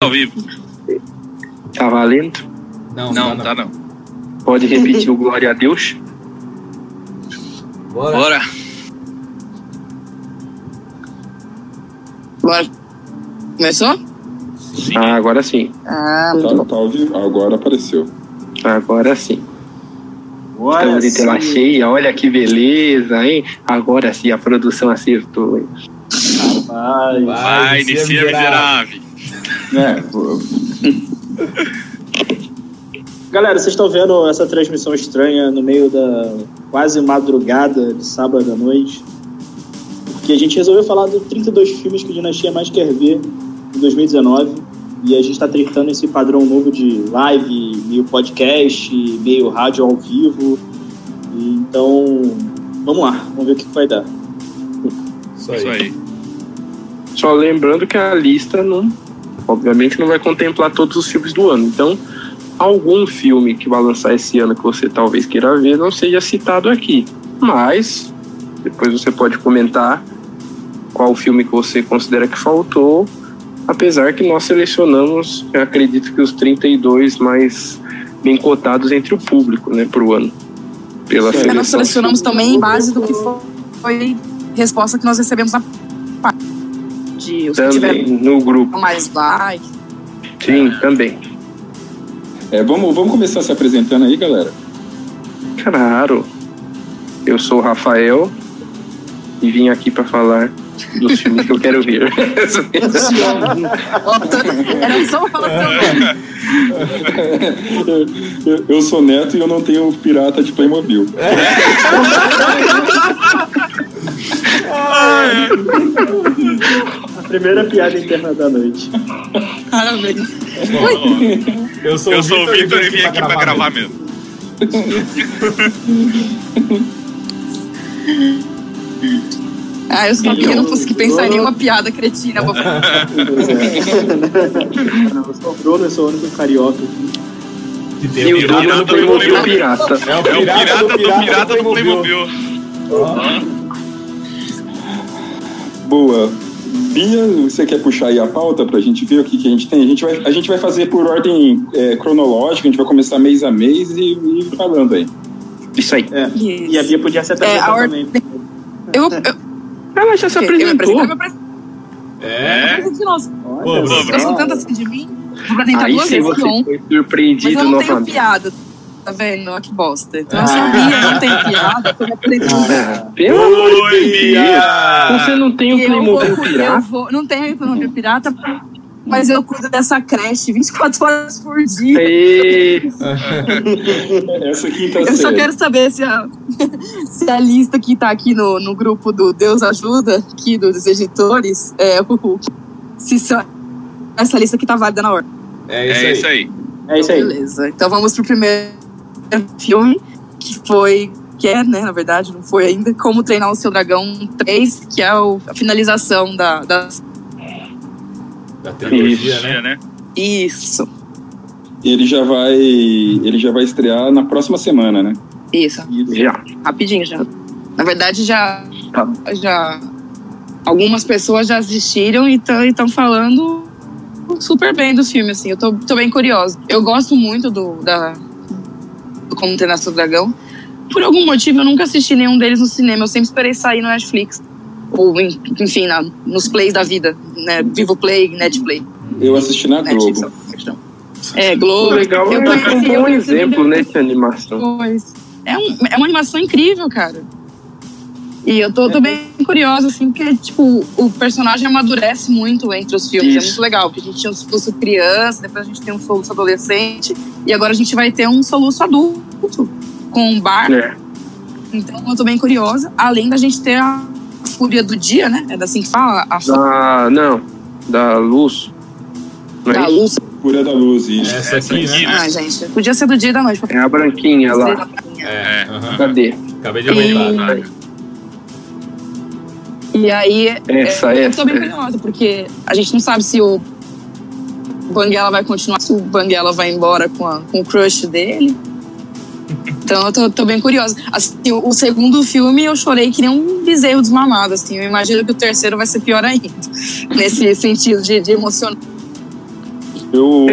ao vivo. Tá valendo? Não, Não, tá tá não. Pode repetir o glória a Deus? Bora. Bora. Bora. Começou? Sim. Ah, agora sim. Ah, Tá, tá ao vivo? Agora apareceu. Agora sim. Estamos de tela sim. cheia, olha que beleza, hein? Agora sim a produção acertou. hein? Vai. Vai, inicia miserável. É, pô, Galera, vocês estão vendo essa transmissão estranha no meio da quase madrugada de sábado à noite? Porque a gente resolveu falar dos 32 filmes que a Dinastia mais quer ver em 2019. E a gente está tentando esse padrão novo de live, meio podcast, meio rádio ao vivo. E então, vamos lá, vamos ver o que vai dar. Isso Isso aí. aí. Só lembrando que a lista não, obviamente, não vai contemplar todos os filmes do ano. Então, algum filme que vai lançar esse ano que você talvez queira ver não seja citado aqui. Mas depois você pode comentar qual filme que você considera que faltou. Apesar que nós selecionamos, eu acredito que os 32 mais bem cotados entre o público, né, pro ano. Pela aí. É, nós seleção. selecionamos também em base do que foi, foi resposta que nós recebemos na página. De os que Também tiveram no grupo. mais like. Sim, também. é, vamos, vamos começar se apresentando aí, galera. Claro. Eu sou o Rafael e vim aqui para falar dos filmes que eu quero ver. Era só falar eu, eu sou neto e eu não tenho pirata de Playmobil. A primeira piada interna da noite. Parabéns. Eu sou, Eu sou o Victor e vim aqui pra gravar mesmo. Ah, eu só que eu não consegui pensar em nenhuma piada cretina. Vou é. eu sou o Bruno, eu sou o único carioca aqui. E o pirata do Playmobil pirata. É o É o pirata do pirata do Playmobil. Boa. Bia, você quer puxar aí a pauta pra gente ver o que, que a gente tem? A gente vai, a gente vai fazer por ordem é, cronológica, a gente vai começar mês a mês e, e ir falando aí. Isso aí. É. E a Bia podia se apresentar É, a também. Eu, eu, Ela já se eu me apresentou. apresentar, me apresentar. É. de novo. Pô. Bruno. Gostam tanto assim de mim? Vou apresentar Aí duas vezes você ontem. foi Mas surpreendido eu não tenho novamente. piada. Tá vendo? Olha que bosta. Então eu sabia, não tem piada. Eu me apresento. Ah, Pelo amor de Oi, Deus. Bia! Você não tem o eu vou, Playmobil eu pirata? vou, não tenho Playmobil pirata, mas eu cuido dessa creche 24 horas por dia. Essa quinta Eu só quero saber se a, se a lista que tá aqui no, no grupo do Deus Ajuda, aqui dos editores, é o. Se só- essa lista aqui tá válida na hora. É É isso isso aí. aí. É isso aí. Beleza. Então vamos pro primeiro filme, que foi. Que é, né, na verdade, não foi ainda. Como Treinar o Seu Dragão 3, que é o- a finalização da, da. Da trilogia, Isso. né? né? Isso. Ele já vai. Ele já vai estrear na próxima semana, né? Isso. Já. Rapidinho já. Na verdade, já. Tá. já algumas pessoas já assistiram e estão falando super bem do filme, assim. Eu tô, tô bem curiosa. Eu gosto muito do, da, do Como Treinar Seu Dragão. Por algum motivo, eu nunca assisti nenhum deles no cinema. Eu sempre esperei sair no Netflix. Ou, em- enfim, na, nos plays da vida. Né? Vivo Play, Netplay. Eu assisti na Netflix, Globo. é. É, Globo. Legal, eu é um bom exemplo, né, de animação. Pois. É, um- é uma animação incrível, cara. E eu tô, tô bem curiosa, assim, porque, tipo, o personagem amadurece muito entre os filmes. É Isso. muito legal, porque a gente tinha um soluço criança, depois a gente tem um soluço adolescente, e agora a gente vai ter um soluço adulto, com um bar. É. Então eu tô bem curiosa. Além da gente ter a Fúria do Dia, né? É assim que fala? A Fúria Da, não, da luz. Não é da isso? luz. Cura da Luz, isso. Essa aqui, né? Ah, gente, podia ser do dia e da noite. É a branquinha lá. É. aham. Cadê? Acabei de aumentar. Tá. E aí, Essa, é, eu tô bem curiosa, porque a gente não sabe se o Banguela vai continuar, se o Banguela vai embora com, a- com o crush dele. Então eu tô, tô bem curiosa. Assim, o, o segundo filme eu chorei que nem um bezerro desmamado, assim. Eu imagino que o terceiro vai ser pior ainda, nesse sentido de, de emocionar. Eu,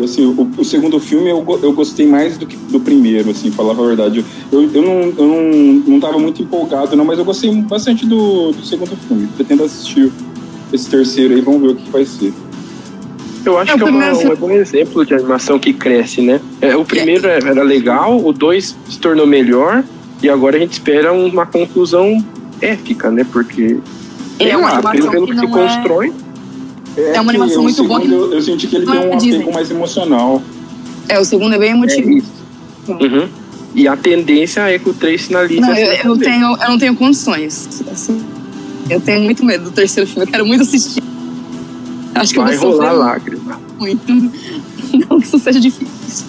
É. assim, o, o segundo filme eu, eu gostei mais do que do primeiro, assim, falar a verdade. Eu, eu, não, eu não, não tava muito empolgado, não, mas eu gostei bastante do, do segundo filme. Pretendo assistir esse terceiro aí, vamos ver o que vai ser. Eu acho É, que é, uma- um bom exemplo de animação que cresce, né? É, o primeiro era legal, o dois se tornou melhor, e agora a gente espera uma conclusão épica, né? Porque É uma lá, animação pelo, pelo que que se é- constrói, É uma que animação muito boa Eu, eu senti que ele não tem é um apego mais emocional. É, o segundo é bem emotivo. É isso. Uhum. E a tendência é que o 3 finalize Não, assim eu, eu, também. tenho, eu não tenho condições. assim. eu tenho muito medo do terceiro filme. Eu quero muito assistir. Acho que Vai eu vou rolar sofrer lágrima. muito. Não que isso seja difícil.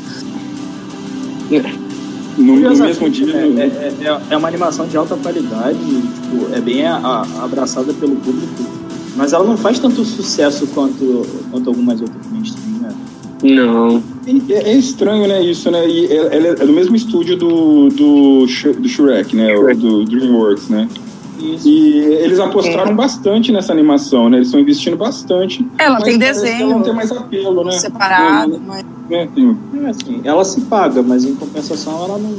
No, no Curiosamente, mesmo dia. É, é, é- é uma animação de alta qualidade, tipo, é bem a- a- abraçada pelo público, mas ela não faz tanto sucesso quanto, quanto algumas outras mainstream, né? Não. É, é estranho, né, isso, né? E ela ela é do mesmo estúdio do, do, Sh- do Shrek, né? Shrek. Do DreamWorks, né? Isso. E eles apostaram bastante nessa animação, né? Eles estão investindo bastante. Ela mas tem desenho Ela não tem mais apelo, né? separado, mas. É, tem- É, assim, ela se paga, mas em compensação ela não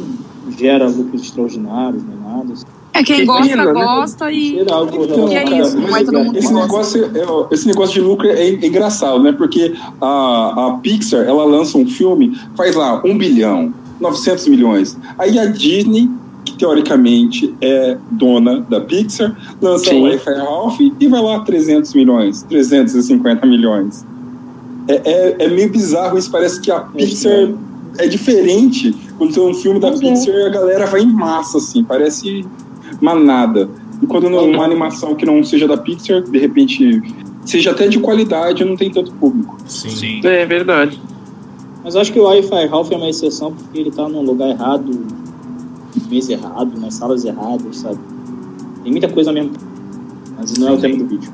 gera lucros extraordinários nem assim. É quem Que gosta, pena, né? gosta e. Ser algo Então, E é relacionado- isso, não é todo mundo Esse gosta. negócio, é, ó, esse negócio de lucro é, é engraçado, né? Porque a, a Pixar, ela lança um filme, faz lá um bilhão, 900 milhões. Aí a Disney, que teoricamente é dona da Pixar, lança Sim. o Wi-Fi Ralph e vai lá 300 milhões, 350 milhões. É, é, é meio bizarro isso, parece que a Pixar é diferente. Quando tem um filme da é. Pixar, a galera vai em massa, assim, parece manada. E quando não- uma animação que não seja da Pixar, de repente, seja até de qualidade, não tem tanto público. Sim. Sim. É verdade. Mas acho que o Wi-Fi Ralph é uma exceção porque ele tá num lugar errado, no mês errado, nas salas erradas, sabe? Tem muita coisa mesmo. Mas não é o tema do vídeo.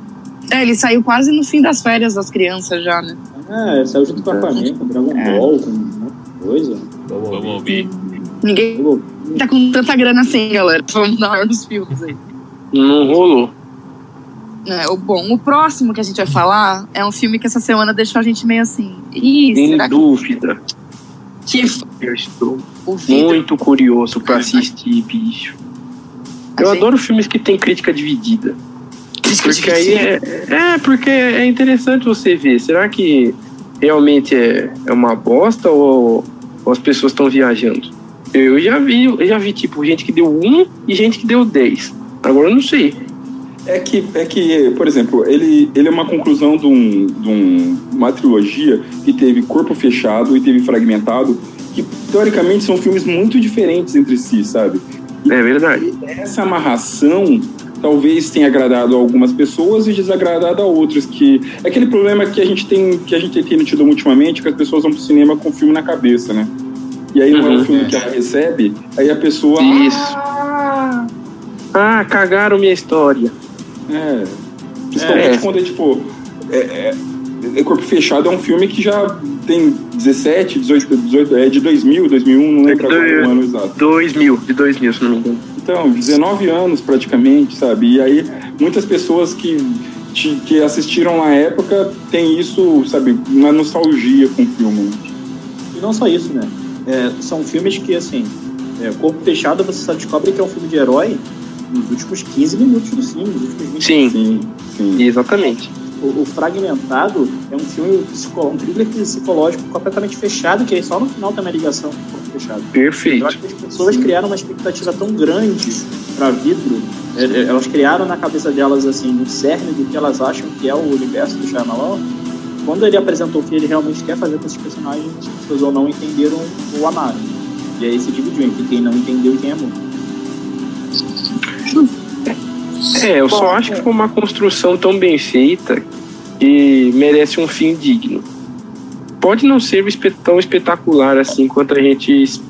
É, ele saiu quase no fim das férias das crianças já, né? É, saiu junto com a Aquaman, com Dragon É. Ball, com um de coisa. Vamos Vamos ouvir. ouvir. Ninguém tá com tanta grana assim, galera. Vamos dar hora dos filmes aí. Não rolou. É, o, bom, o próximo que a gente vai falar é um filme que essa semana deixou a gente meio assim. Ih, Sem que, dúvida. que f- Eu estou muito curioso pra assistir, bicho. a Eu gente- adoro filmes que tem crítica dividida. Crítica Porque aí é, é, porque é interessante você ver. Será que realmente é, é uma bosta ou, ou as pessoas estão viajando? Eu já vi, eu já vi tipo gente que deu um e gente que deu 10. Agora eu não sei. É que, é que por exemplo, ele, ele é uma conclusão de, um, de um- uma trilogia que teve Corpo Fechado e teve Fragmentado, que teoricamente são filmes muito diferentes entre si, sabe? É verdade. essa amarração talvez tenha agradado a algumas pessoas e desagradado a outras que é aquele problema que a gente tem que a gente tem tido ultimamente que as pessoas vão pro cinema com o filme na cabeça né e aí não é Uhum. o filme que ela recebe aí a pessoa Isso. ah, Ah, cagaram minha história. é principalmente É. quando é tipo é, é- é Corpo Fechado é um filme que já tem 17, 18, 18 é de 2000, 2001, não lembro agora o ano exato. 2000, de 2000, se não me engano. Então, 19 anos praticamente, sabe? E aí, muitas pessoas que, te- que assistiram na época têm isso, sabe, uma nostalgia com o filme. né? E não só isso, né? É, são filmes que, assim, é, Corpo Fechado você só descobre que é um filme de herói nos últimos 15 minutos do filme, nos últimos 20 Sim, Sim, sim. exatamente. O, o Fragmentado é um filme, um thriller psicológico completamente fechado, que aí só no final tem uma ligação com o Corpo Fechado. Eu Perfeito. acho que as pessoas criaram uma expectativa tão grande para vidro, é, é, elas criaram na cabeça delas assim no cerne do que elas acham que é o universo do Shyamalan. Quando ele apresentou o que ele realmente quer fazer com esses personagens, as pessoas ou não entenderam ou amaram. E aí se dividiu entre quem não entendeu e quem amou. É, eu só acho que foi uma construção tão bem feita que merece um fim digno. Pode não ser tão espetacular assim quanto a gente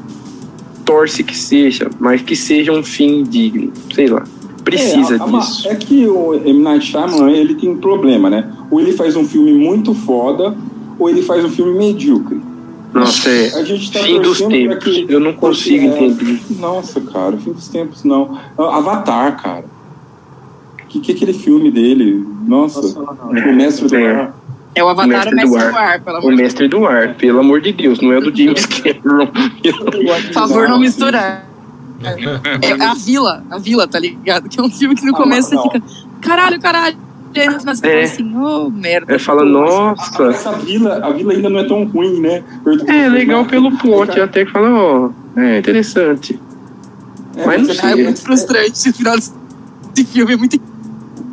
torce que seja, mas que seja um fim digno. Sei lá. Precisa é, a- a ma- disso. É que o M. Night Shyamalan, ele tem um problema, né? Ou ele faz um filme muito foda, ou ele faz um filme medíocre. Nossa, é. A gente tá Fim dos tempos. que- Eu não consigo porque, é, entender. Nossa, cara, fim dos tempos não. Avatar, cara. Que que é aquele filme dele? Nossa, não. o mestre do É. ar. É o Avatar, o Mestre Mestre do do Ar. Ar, pelo O amor de mestre do ar, pelo amor de Deus, não é do James Cameron. Por favor, não misturar. É a Vila, a Vila, tá ligado? Que é um filme que no Ah, começo não. você fica, caralho, caralho. Você É. fala assim, ô merda. É, fala, nossa. Essa vila, a vila ainda não é tão ruim, né? Do É legal pelo plot, Cara, até que fala, ó, é interessante. é, mas não é sei. muito frustrante o final desse filme, é muito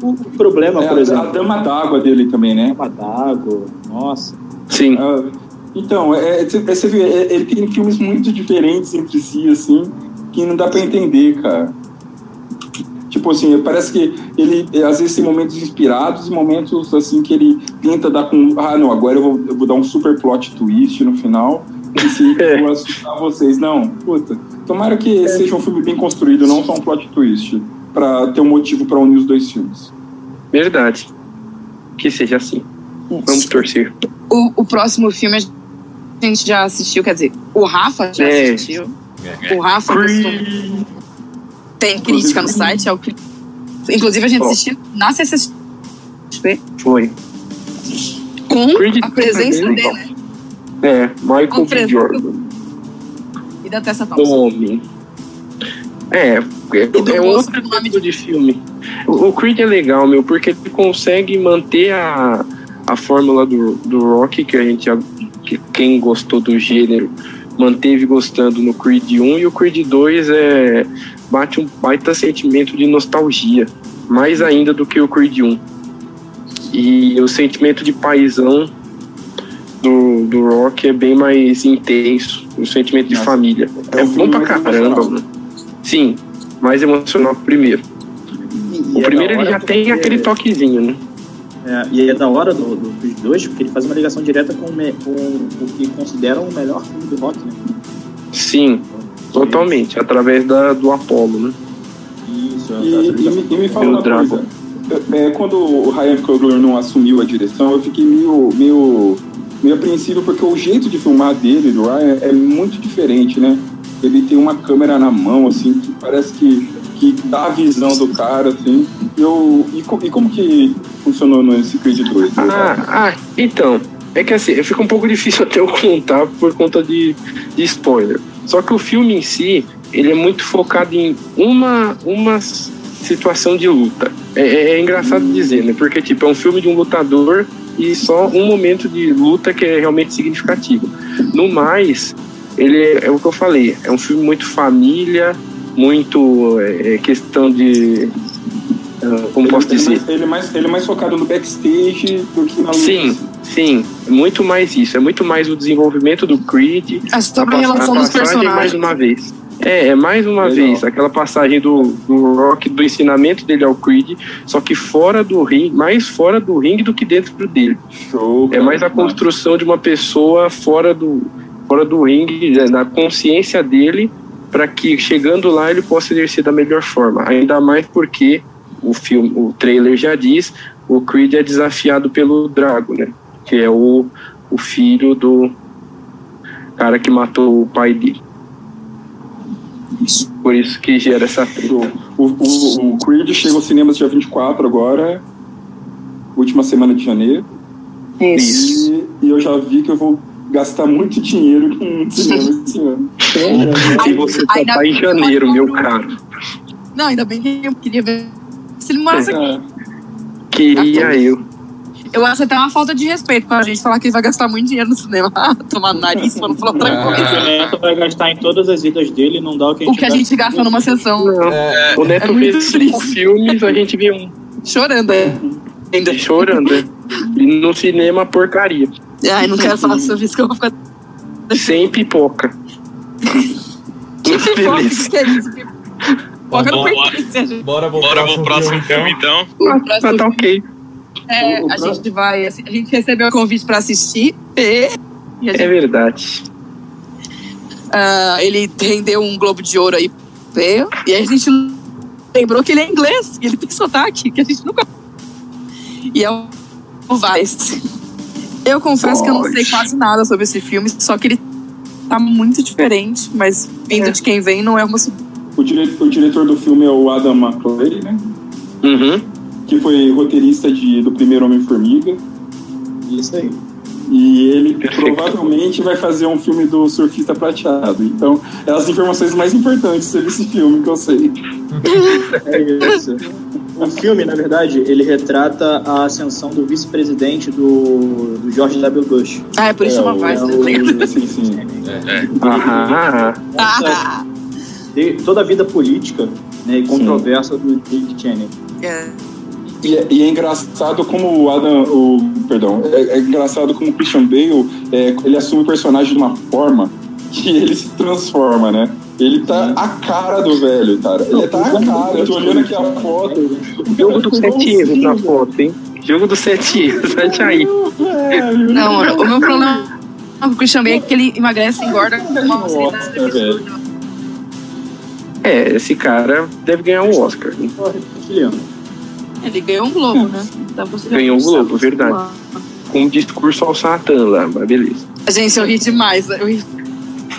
O problema, é por a, a exemplo, dama d'água dele também, né? Dama d'água, nossa. Sim. Ah, então, é, é, você- você vê, é, ele tem filmes muito diferentes entre si, assim, que não dá pra entender, cara. Tipo assim, parece que ele é, às vezes tem momentos inspirados e momentos assim que ele tenta dar com. Ah, não, agora eu vou, eu vou dar um super plot twist no final. E se eu vou assustar vocês. Não, puta. Tomara que seja um filme bem construído, não só um plot twist. Pra ter um motivo pra unir os dois filmes. Verdade. Que seja assim. Vamos torcer. O, o próximo filme a gente já assistiu, quer dizer, o Rafa já É. assistiu. É. O Rafa tem crítica no site. É o... Inclusive, a gente assistiu na CCXP Foi. com Creed a presença também, dele, legal. né? É, Michael Com Jordan. E da Tessa Thompson. homem. É, é, do é outro tipo de filme. O, o Creed é legal, meu, porque ele consegue manter a, a fórmula do, do rock que a gente que quem gostou do gênero manteve gostando no Creed 1 e o Creed 2 é bate um baita sentimento de nostalgia, mais ainda do que o Creed 1. E o sentimento de paisão do, do rock é bem mais intenso, o sentimento de Nossa. família. É É, bom pra caramba, mano. Sim, mais emocional que o primeiro. O E é primeiro ele já tem porque- aquele toquezinho, né? É, e é da hora do, do, dos dois, porque ele faz uma ligação direta com, o me- com o que consideram o melhor filme do rock, né? Sim, totalmente, através da, do Apollo, né? Isso, é E, e me, e me fala o uma Dragon. coisa. É, quando o Ryan Coogler não assumiu a direção, eu fiquei meio, meio, meio apreensivo, porque o jeito de filmar dele, do Ryan, é muito diferente, né? Ele tem uma câmera na mão, assim, que parece que, que dá a visão do cara, assim. Eu, e, e como que funcionou nesse Creed 2? Ah, ah, então, é que assim, fica um pouco difícil até eu contar por conta de, de spoiler. Só que o filme em si, ele é muito focado em uma, uma situação de luta. É, é- é engraçado dizer, né? Porque, tipo, é um filme de um lutador e só um momento de luta que é realmente significativo. No mais, ele é, é o que eu falei, é um filme muito família, muito é, é questão de. ah, como posso ele, dizer? mais, ele, é mais, ele é mais focado no backstage do que na luta. Sim, sim, é muito mais isso. É muito mais o desenvolvimento do Creed. É sobre a a, relação a dos passagem mais personagens. uma vez. É, é mais uma Legal. vez aquela passagem do, do Rock, do ensinamento dele ao Creed, só que fora do ringue, mais fora do ringue do que dentro dele. Show. É mais a construção de uma pessoa fora do, fora do ringue, né, na consciência dele, para que chegando lá ele possa exercer da melhor forma. Ainda mais porque o filme, o trailer já diz, o Creed é desafiado pelo Drago, né? Que é o, o filho do cara que matou o pai dele. Por isso que gera essa treta. O, o, o Creed chega aos cinemas dia 24 agora, última semana de janeiro. Isso. E, e eu já vi que eu vou gastar muito dinheiro com cinema esse ano. E você só tá em janeiro, eu meu não- caro. Não, ainda bem que eu queria ver se ele morasse aqui. É, Queria eu. Eu acho até uma falta de respeito pra gente falar que ele vai gastar muito dinheiro no cinema. Tomar no nariz, pra não falar outra O coisa. Neto vai gastar em todas as idas dele, não dá o que a O gente que a gente gasta numa sessão. É, O Neto É fez cinco filmes, a gente viu um Chorando é. ainda. chorando. né? E no cinema, porcaria. Ai, não quero falar sobre isso que eu vou ficar. Sem pipoca. Que pipoca que é isso? Pipoca não Bora. pertence. bora pro Bora pro próximo filme, então. Ah, tá, tá ok. É, a gente vai. assim, A gente recebeu o convite pra assistir. E, e a gente É verdade. Ah, ele rendeu um Globo de Ouro aí. veio, E aí a gente lembrou que ele é inglês, e ele tem sotaque, que a gente nunca. E é o Vice. Eu confesso que eu não sei quase nada sobre esse filme, só que ele tá muito diferente, mas vindo É. de quem vem não é uma. o, dire, o diretor do filme é o Adam McClay, né? Uhum. Que foi roteirista de, do primeiro Homem-Formiga. Isso aí. E ele provavelmente vai fazer um filme do surfista prateado. Então, é as informações mais importantes sobre esse filme que eu sei. É isso. O filme, na verdade, ele retrata a ascensão do vice-presidente do, do George W. Bush. Ah, é por isso é, o- Vice, é né? o- Sim, sim. Aham. Essa- de toda a vida política né, e controversa do Dick Cheney. É. E é, e é engraçado como o Adam, o perdão, é, é engraçado como o Christian Bale, é, ele assume o personagem de uma forma que ele se transforma, né? Ele tá a cara do velho, cara. Ele tá a cara. Eu tô olhando aqui a foto. Jogo dos sete erros na foto, hein? Jogo dos sete erros, vai aí. Não, mano, o meu problema com o Christian Bale é que ele emagrece e engorda com uma. É, esse cara deve ganhar um Oscar. Reptiliano. Ele ganhou um Globo, né? Você Ganhou um Globo, verdade. Com um discurso ao Satã lá, mas beleza. Gente, eu ri demais. Eu ri,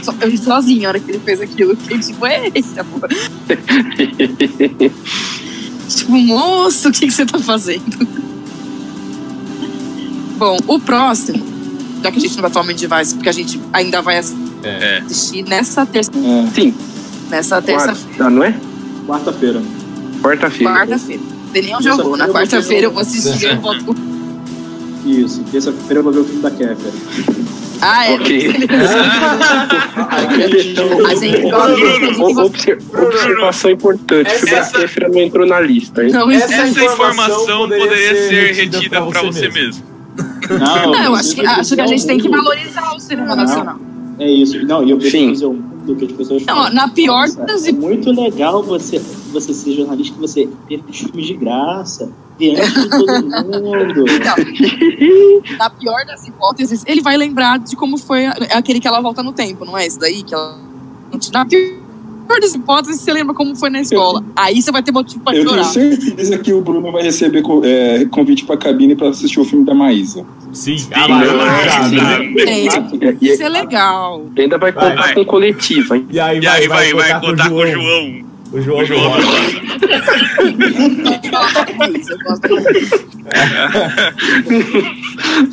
so- eu ri sozinha na hora que ele fez aquilo. Eu fiquei tipo, é esse, amor. tipo, moço, o que, que você tá fazendo? Bom, o próximo, já que a gente não vai falar muito de Vice, porque a gente ainda vai É. assistir nessa terça, É. Sim, nessa terça quarta, não é? Quarta-feira. Quarta-feira. quarta-feira. Daniel jogou. Na quarta-feira eu vou assistir. Eu volto com... Isso. Terça-feira eu vou ver o filme da Kéfera. Ah, é. Ok. A gente gosta O- obser- observação importante. Essa- Essa, essa- Kéfera não entrou na lista, hein? Não, Essa Essa informação informação poderia poderia ser retida pra você você mesmo. Não, Não, eu acho que, acho que a gente tem que valorizar o cinema nacional. É isso. Não, e eu preciso Sim. um do que as pessoas Não, falam. na pior Nossa, das É muito legal você, você ser jornalista, que você os filmes de graça, diante de todo mundo. Na pior das hipóteses, ele vai lembrar de como foi aquele que ela volta no tempo, não é esse daí? Que ela... Na pior das hipóteses, você lembra como foi na escola. Aí você vai ter motivo pra Eu tenho chorar. certeza que o Bruno vai receber é, convite pra cabine pra assistir o filme da Maísa. Sim, Ah, sim. Gente, É, isso é legal. ainda vai contar Vai. com coletiva, hein? E aí E aí vai, vai, contar contar com o João. O João, O João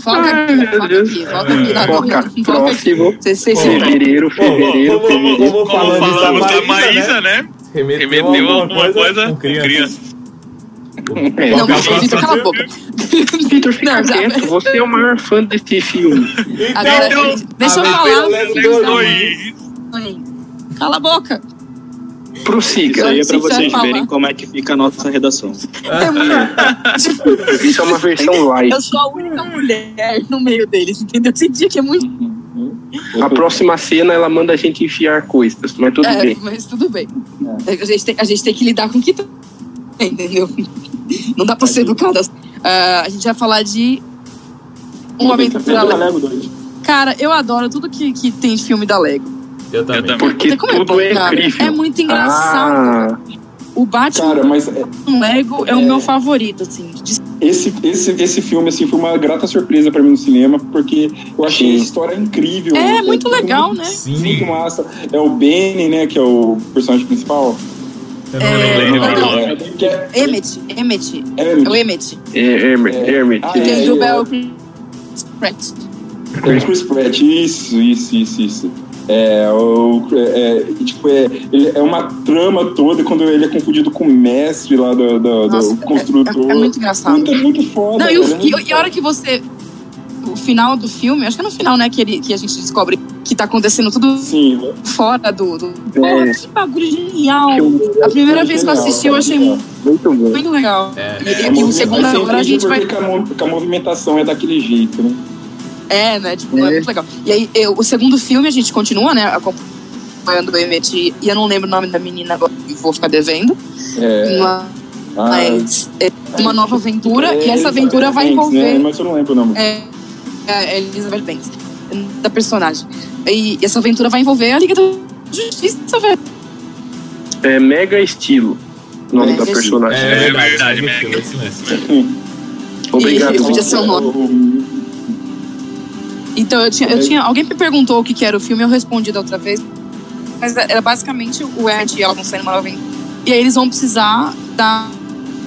Volta Ai, aqui, meu volta Deus. aqui, volta aqui. na aqui. próximo. Vocês Fevereiro, fevereiro, como, como falamos da da Maísa, né? né? Remeteu, Remeteu alguma coisa com criança. É, Não, mas o Vitor, cala a boca. Vitor, fica Não, já- quieto. Você é o maior fã desse filme. Agora, Então, deixa eu falar. Cala a boca. Isso Prossiga. aí é pra vocês falar. verem como é que fica a nossa redação. É Isso é uma versão light. Eu sou a única mulher no meio deles, entendeu? Eu senti que é muito. A próxima cena ela manda a gente enfiar coisas, mas tudo é, bem. mas tudo bem. A, gente tem, a gente tem que lidar com o que tem, entendeu? Não dá pra ser educada. Ah, a gente vai falar de. Um aventura Aventura Lego. Lego 2. Cara, eu adoro tudo que, que tem de filme da Lego. Eu também. também. Porque tudo bom, é cara? incrível. É muito engraçado. Ah, O Batman Cara, mas é, Lego é, o meu favorito, assim. esse, esse, esse filme assim, foi uma grata surpresa pra mim no cinema, porque eu achei a história incrível. É, muito legal, né? Sim. Muito massa. É o Benny, né, que é o personagem principal. Eu não É, lembro. não, não. É, é, Emmett, Emmett. é, É o Emmett. é Hermit, É. Hermit. Ah, é, tem do é. Bell Pratt. é o Chris Pratt, isso, isso, isso, isso. É, o, é, é, tipo, é, ele- é uma trama toda quando ele é confundido com o mestre lá do, do, Nossa, do construtor. É, é muito engraçado. Muito, muito foda. Não, e, o- velho, é muito e- e a hora que você. O final do filme, acho que é no final, né, que, ele, que a gente descobre que tá acontecendo tudo Sim, fora do. do... É. Porra, que bagulho genial! Filme A primeira vez que eu genial, assisti, eu achei genial. Muito bom. muito legal. É, E, é, e o segundo agora a gente vai. que que a movimentação é daquele jeito, né? É, né? Tipo, é. É. muito legal. E aí, eu- o segundo filme, a gente continua, né? Acompanhando o Emmett. E eu não lembro o nome da menina agora, e vou ficar devendo. É, Uma- ah, Mas é uma nova aventura. é e essa aventura vai Banks, né? envolver. Mas eu não lembro o nome. É, é Elizabeth Banks, da personagem. E essa aventura vai envolver a Liga da Justiça, velho. É mega estilo. O nome Mega da personagem. É verdade, verdade, é Meg. isso mesmo. Obrigado. E- podia ser um nome. Então eu tinha, eu tinha. Alguém me perguntou o que, que era o filme, eu respondi da outra vez. Mas era basicamente o Ed e ela vão sair numa nova aventura. E aí eles vão precisar da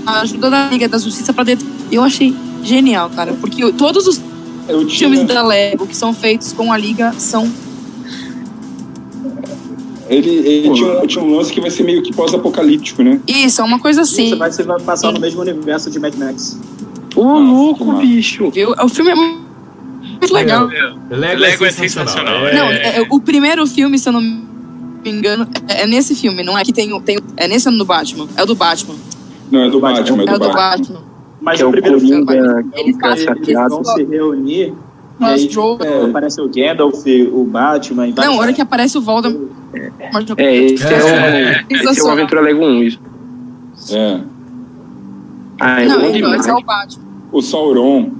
ajuda da Liga da Justiça pra dentro. E eu achei genial, cara. Porque todos os filmes tinha, da Lego que são feitos com a Liga são. ele ele tinha, um- tinha um lance que vai ser meio que pós-apocalíptico, né? Isso, é uma coisa Você assim. vai, você vai passar no mesmo universo de Mad Max. Ô, que louco, massa. bicho. Viu? O filme é muito muito legal. Lego, Lego é é sensacional. É, Não, é- o primeiro filme, se eu não me engano, é, é nesse filme, não é que tem, o- tem. É nesse ano do Batman. É o do Batman. Não, é do Batman, é É o do do Batman. Batman. Mas é o primeiro filme, é Eles eles vão se reunir. Nós aí, Joe- tipo, aparece o Gandalf, o Batman Não, a hora que aparece o Voldemort. É, esse é, É, o, esse é o. Aventura Lego 1, isso. É. Ah, é Não, bom então, demais. esse é o Batman. O Sauron.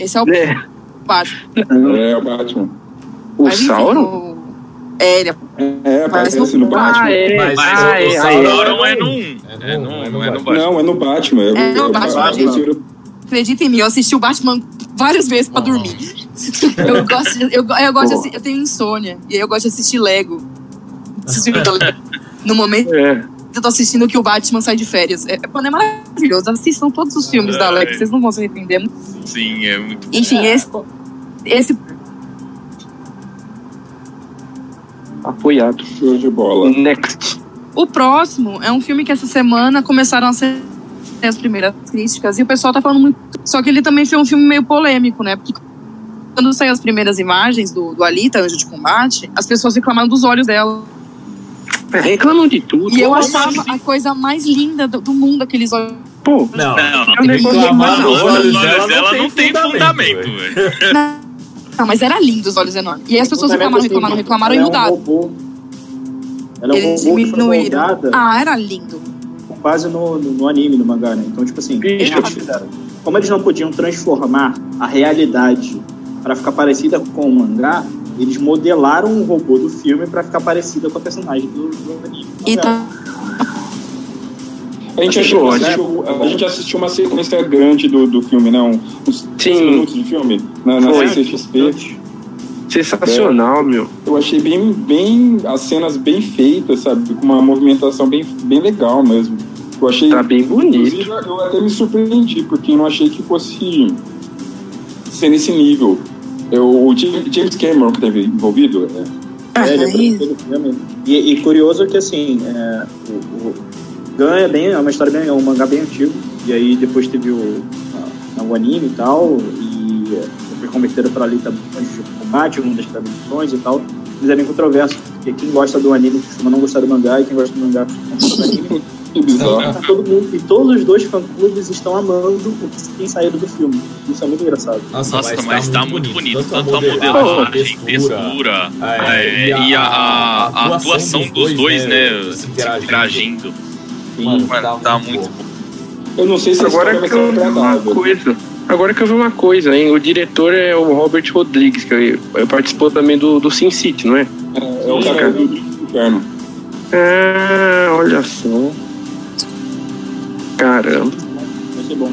Esse é o É, Batman. É, o Batman. o Mas, enfim, Sauron? o- É, ele É, Parece aparece no- no Batman. Ah, é. Mas ah, o- é, o Sauron é. Sauron é no 1. É É no- é 1, no é no Batman. Batman. Não, é no Batman. É no eu- Batman, gente. eu- Acredita em mim, eu assisti o Batman várias vezes pra dormir. Eu gosto, de, eu, eu gosto de eu tenho insônia e aí eu gosto de assistir Lego. No momento É. que eu tô assistindo que o Batman sai de férias. É, é maravilhoso. Assistam todos os filmes da Lego, vocês não vão se arrepender. Sim, é muito Enfim, esse, esse Apoiado. Show de bola. Next. O próximo é um filme que essa semana começaram a ser as primeiras críticas e o pessoal tá falando muito. Só que ele também foi um filme meio polêmico, né? Porque quando saiu as primeiras imagens do, do Alita, Anjo de Combate, as pessoas reclamaram dos olhos dela. É, reclamam de tudo. E eu achava assim? a coisa mais linda do, do mundo, aqueles olhos. Pô, Não, Não, reclamar de dos Os olhos olhos dela dela não tem fundamento, velho. Não, mas era lindo os olhos enormes. E aí as pessoas reclamaram, reclamaram, reclamaram e Ela é um mudaram. robô. Ela é um Eles robô que foi diminuíram. Ah, era lindo. quase no, no, no anime, no mangá, né? Então, tipo assim, o que Bicho. eles fizeram? Como eles não podiam transformar a realidade para ficar parecida com o mangá, eles modelaram o robô do filme para ficar parecida com a personagem do, do anime. do E mangá. A gente, Achei achou, ótimo. assistiu, a gente assistiu uma sequência grande do, do filme, não? Uns 5 Sim. minutos de filme na, na Foi. CCXP. sensacional, meu. Eu achei bem, bem as cenas bem feitas, sabe? Com uma movimentação bem, bem legal mesmo. Eu achei. Tá bem bonito. Eu até me surpreendi, porque eu não achei que fosse ser nesse nível. Eu, o James Cameron que teve envolvido, é, É, ele é filme. E, e curioso que assim, é, o, o Gun é bem, é uma história bem, é um mangá bem antigo. E aí depois teve o, a- o anime e tal, e foi convertido para ali também de combate, uma das traduções e tal. Mas é bem controverso, porque quem gosta do anime costuma não gostar do mangá, e quem gosta do mangá costuma não gostar do anime. bizarro. Tá todo mundo, e todos os dois fã-clubes estão amando o que tem saído do filme. Isso é muito engraçado. Nossa, mas tá muito bonito. Tanto a modelagem, modelagem, textura, é, é, e a, a- a atuação dos dois, né, se interagindo. Interagindo. Mano, Mano, tá muito bom. Eu não sei se Agora que eu ser vi uma coisa. Agora que eu vi uma coisa, hein? O diretor é o Robert Rodrigues, que ele participou também do, do Sin City, não é? É, é o cara do inferno. Ah, olha só. Caramba. Vai ser bom.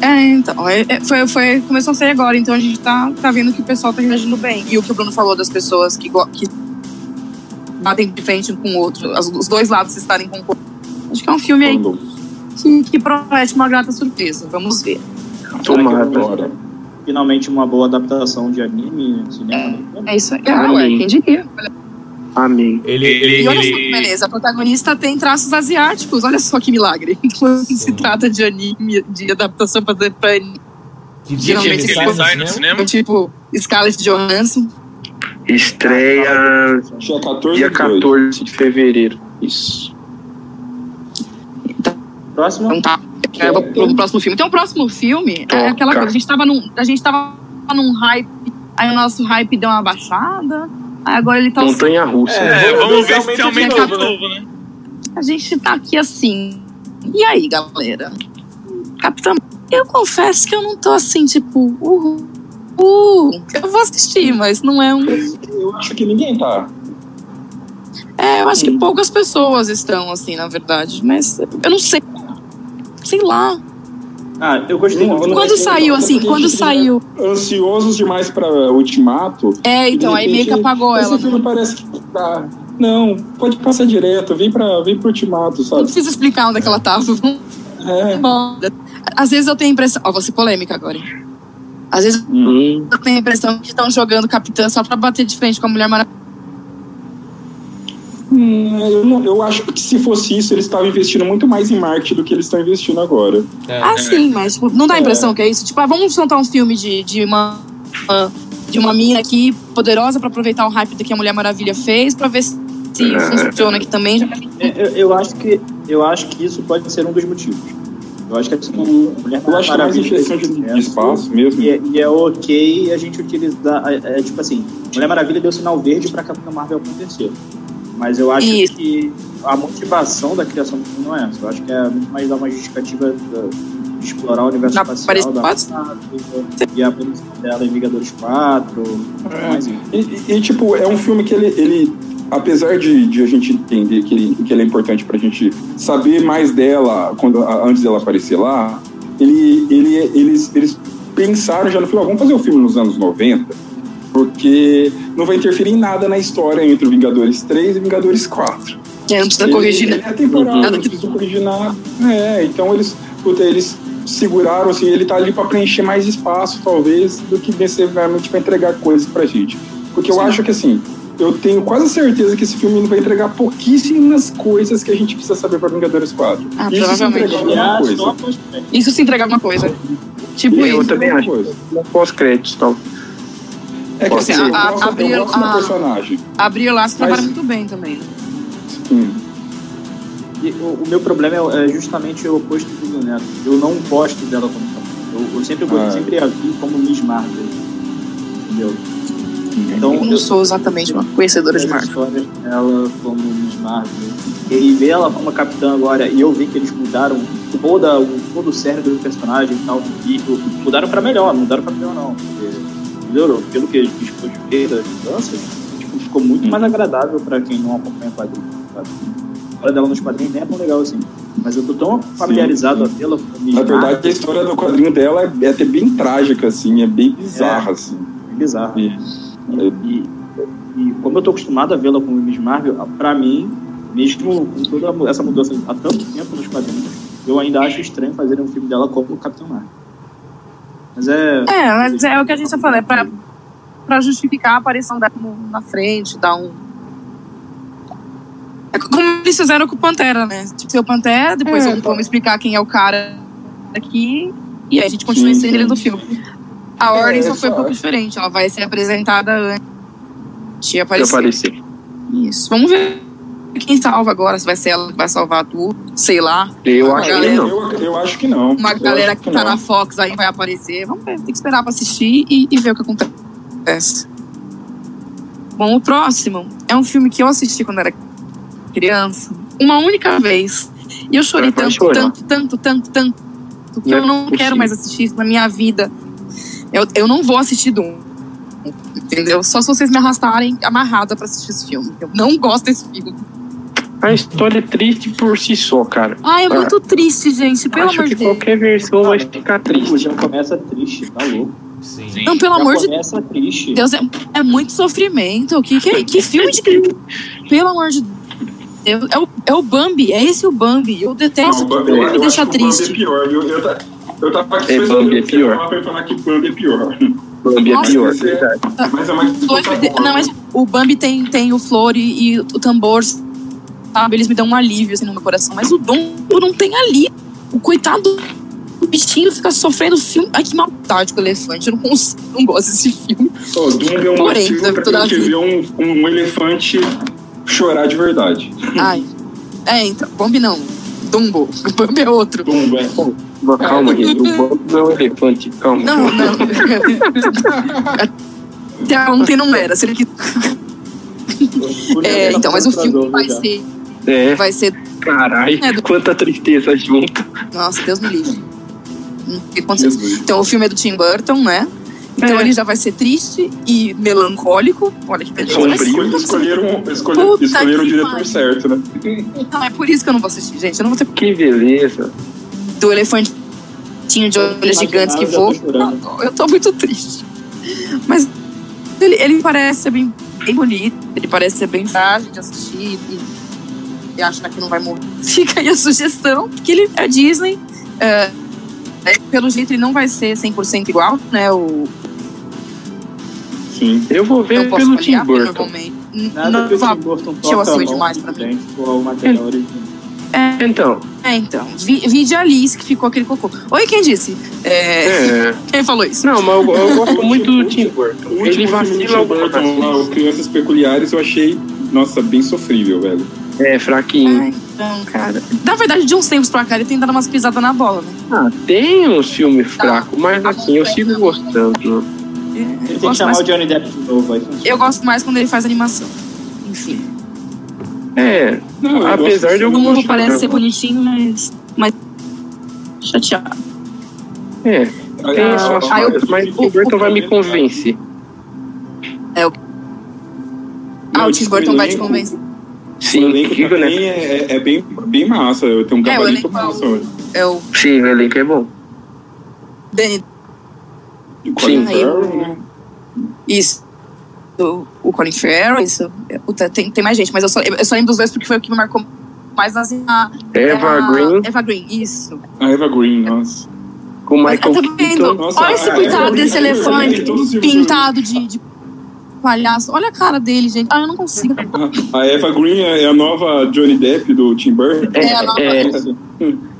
É, então. é- é- foi, foi, começou a sair agora, então a gente tá, tá vendo que o pessoal tá reagindo bem. E o que o Bruno falou das pessoas que, que batem de frente um com o outro, as- os dois lados estarem com Acho que é um filme aí que, que promete uma grata surpresa. Vamos ver. Tomara. Agora. Finalmente uma boa adaptação de anime, cinema. É isso aí. Ah, ué, amém. quem diria? Amém. Ele, Ele- E olha só que Ele- beleza, a protagonista tem traços asiáticos. Olha só que milagre. Quando se trata de anime, de adaptação pra, pra anime, que dia que geralmente ele ele sai no cinema. tipo Scarlett Johansson. Estreia Dia 14 dia de 2. 14 de fevereiro. Isso. Próximo. Então tá. É, vou pro próximo filme. Então, o próximo filme é Toca. aquela coisa. A gente tava num, a gente tava num hype, aí o nosso hype deu uma baixada, aí agora ele tá. Montanha russa. É, vamos ver se aumenta de novo, novo, né? A gente tá aqui assim. E aí, galera? Capitão, eu confesso que eu não tô assim, tipo, uhul. Uh, eu vou assistir, mas não é um. Eu acho que ninguém tá. É, eu acho que poucas pessoas estão, assim, na verdade. Mas eu não sei. Sei lá. Ah, eu gostei Não, não- Quando não- saiu, não- assim, não- quando não- saiu. Ansiosos demais pra Ultimato. É, então, aí meio que repente, apagou Esse ela. filme parece que tá. Não, pode passar direto. Vem, pra, vem pro Ultimato, Não sabe? precisa explicar onde é que ela tava. É. Bom, Às vezes eu tenho a impressão. Ó, vou ser polêmica agora. hein? Às vezes Hum, eu tenho a impressão que estão jogando Capitã só pra bater de frente com a Mulher Maravilha. Hum, eu, não- eu acho que se fosse isso, eles estavam investindo muito mais em marketing do que eles estão investindo agora. É. Ah, sim, mas tipo, não dá a É. impressão que é isso. Tipo, ah, vamos soltar um filme de, de uma. uma- de uma mina aqui poderosa pra aproveitar o hype do que a Mulher Maravilha fez, pra ver se É. funciona aqui também. Eu- eu acho que, eu acho que isso pode ser um dos motivos. Eu acho que assim, Mulher Eu acho que é mais Maravilha de, de sucesso, espaço mesmo. E é, e é ok a gente utilizar. É, é tipo assim, Mulher Maravilha deu sinal verde pra Capitã Marvel acontecer. Mas eu acho Isso. que a motivação da criação do filme não é essa. Eu acho que é muito mais dar uma justificativa de explorar o universo Na espacial da? Marvel e a aparição dela em Vingadores 4. É. E, e- e, tipo, é um filme que ele, ele apesar de, de a gente entender que ele, que ele é importante pra gente saber mais dela quando, a- antes dela aparecer lá, ele, ele, eles, eles pensaram já no ó, vamos fazer o filme nos anos 90, porque não vai interferir em nada na história entre o Vingadores 3 e Vingadores 4. É, não precisa corrigir, ele né? é temporal, Nada não precisa corrigir nada. É, então eles, puta, eles seguraram, assim, ele tá ali pra preencher mais espaço, talvez, do que necessariamente pra entregar coisas pra gente. Porque eu Sim. acho que, assim, eu tenho quase certeza que esse filme vai entregar pouquíssimas coisas que a gente precisa saber pra Vingadores 4. Ah, Isso se provavelmente. entregar alguma coisa. pós- Isso se entregar alguma coisa. Tipo Eu isso. também acho. Pós-créditos e tal. É que assim, eu A- gosto, eu abriram gosto do a- personagem. A Brie Larson Mas- trabalha muito bem também. né? Sim. E o, o meu problema é, é justamente o oposto do Neto. Eu não gosto dela como eu, eu sempre, Ah. sempre a vi como Miss Marvel. Entendeu? Então, Eu não sou exatamente uma conhecedora de Marvel. dela como Miss Marvel. E ver ela como capitã agora, e eu vi que eles mudaram toda, o, todo o cérebro do personagem e tal. E mudaram pra melhor, não mudaram pra pior não. Melhorou. Pelo que a gente pôde ver das mudanças, tipo, ficou muito mais agradável pra quem não acompanha quadrinhos. A história dela nos quadrinhos nem é tão legal assim. Mas eu tô tão familiarizado a vê-la como Miss Na verdade, a história do quadrinho dela é, até bem trágica, assim, é bem bizarra, assim. é bizarro. E- E, e como eu tô acostumado a vê-la como Miss Marvel, pra mim, mesmo com toda essa mudança há tanto tempo nos quadrinhos, eu ainda acho estranho fazerem um filme dela como Capitão Marvel. Mas é. É, mas é o que a gente já falou, é pra, pra justificar a aparição dela no- na frente, dar um. É como eles fizeram com o Pantera, né? Tipo, ser o Pantera, depois É, vamos, tá. vamos explicar quem é o cara aqui, e aí a gente continua Sim, em ele do filme. A É, ordem só foi um só- pouco diferente, ela vai ser apresentada antes de De aparecer. aparecer. Isso. Vamos ver quem salva agora, se vai ser ela que vai salvar tudo, sei lá. Eu acho galera- que não. Eu, eu acho que não. Uma Eu galera acho que tá não. na Fox aí vai aparecer. Vamos ver, tem que esperar pra assistir e, e ver o que acontece. Bom, o próximo é um filme que eu assisti quando era criança, uma única vez. E eu chorei tanto, tanto, tanto, tanto, tanto, que Não eu é não possível. quero mais assistir isso na minha vida. Eu, eu não vou assistir Doom. Entendeu? Só se vocês me arrastarem amarrada pra assistir esse filme. Eu não gosto desse filme. A história é triste por si só, cara. Ai, é Ah. muito triste, gente. Pelo acho amor de Deus. qualquer versão vai ficar O triste. já começa triste, tá louco. Sim. Sim. Não, pelo Já amor de começa triste. Deus, é, é muito sofrimento. Que, que, que filme de. Pelo amor de Deus. É o, é o Bambi, é esse o Bambi. Eu detesto Não, que eu, me eu deixa que o Bambi triste. é pior, viu? Eu, eu tava aqui É, é pior. falar pra falar que Bambi é pior. Bambi é Nossa, pior, você- verdade. Mas é mais Dois- Não, mas o Bambi tem, tem o flor e, e o tambor, sabe? Eles me dão um alívio assim, no meu coração. Mas o Dumbo não tem ali. O coitado do bichinho fica sofrendo o filme. Ai, que maldade com o elefante. Eu não consigo, não gosto desse filme. Ó, Dumbo é um Porém, motivo pra gente ver um, um elefante chorar de verdade. Ai. É, então, Bambi não. Dumbo. O Bambi é outro. Dumbo, é. Calma, gente. O Bambi não é um elefante. Calma. Não, não. Até ontem não era. Sendo que, é, então, mas o filme vai ser. É, Vai ser. caralho. É, do- Quanta tristeza junto. Nossa, Deus me livre. O que aconteceu? Jesus. Então, o filme é do Tim Burton, né? Então É. ele já vai ser triste e melancólico. Olha que beleza. Sombrio. Escolheram, escolheram, Puta escolheram o que diretor certo, né? Não, é por isso que eu não vou assistir, gente. Eu não vou ter Que beleza. do elefantinho de olhos gigantes que voa. Eu tô muito triste. Mas ele, ele parece ser bem, bem bonito, ele parece ser bem fácil de assistir e, e achar que não vai morrer. Fica aí a sugestão, porque ele é Disney. é, pelo jeito ele não vai ser 100% igual, né? O, Sim. Eu vou ver eu posso pelo Tim Burton. Nada não que o Tim Burton eu toca a demais pra frente ao material original. É, Então, é, então. Vi, vi de Alice que ficou aquele cocô. Oi, quem disse? É, é. Quem falou isso? Não, mas eu, eu gosto muito do Tim Burton. O Ele vacila algumas Burton, lá, o Crianças Peculiares, eu achei, nossa, bem sofrível, velho. É, fraquinho. Ah, então, cara. Na verdade, de uns tempos pra cá, ele tem dado umas pisadas na bola, né? Ah, tem uns filmes fracos, mas assim, eu sigo gostando. É, Ele eu, tem que gosto chamar mais, o Johnny Depp de novo. Aí eu gosto mais quando ele faz animação. Enfim. É, Não, Apesar de eu O filme mundo parece ser bonitinho, mas. Mas. Chateado. é. Tem Ah, suas ah, falhas, mas o Tim Burton vai me convencer. Ah, o Não, Tim Burton vai te elenco- convencer. O Sim, elenco digo, também né? é, é bem, bem massa. Eu tenho um É, o gabarito elenco é massa. o- É o Sim, o elenco é bom. Danny. E Colin. Farrell, né? Isso. O, o Colin Farrell, isso. Puta, tem, tem mais gente, mas eu só, eu só lembro dos dois porque foi o que me marcou mais assim. A, Eva a- Green Eva Green, isso. A Eva Green, nossa. com Michael Mas tá vendo? Nossa, Olha esse a- coitado desse a- elefante pintado de, de palhaço. Olha a cara dele, gente. Ah, eu não consigo. A Eva Green é a nova Johnny Depp do Tim Burton. É a nova- É,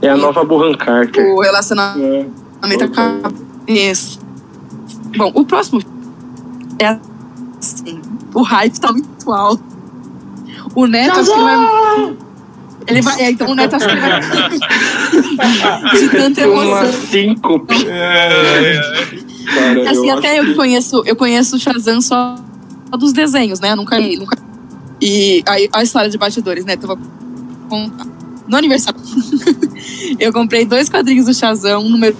é a nova Burhan Carter. O relacionamento É. com a cabeça. Bom, o próximo é assim. O hype tá muito alto. O Neto acho que ele vai. Ele vai. É, então o Neto acho que ele vai. de tanta Uma emoção. síncope. Cara, Assim, eu até eu que- conheço, eu conheço o Shazam só dos desenhos, né? Eu nunca li, nunca. E aí, a história de bastidores, né? Então, eu vou contar. No aniversário, eu comprei dois quadrinhos do Shazam, um número.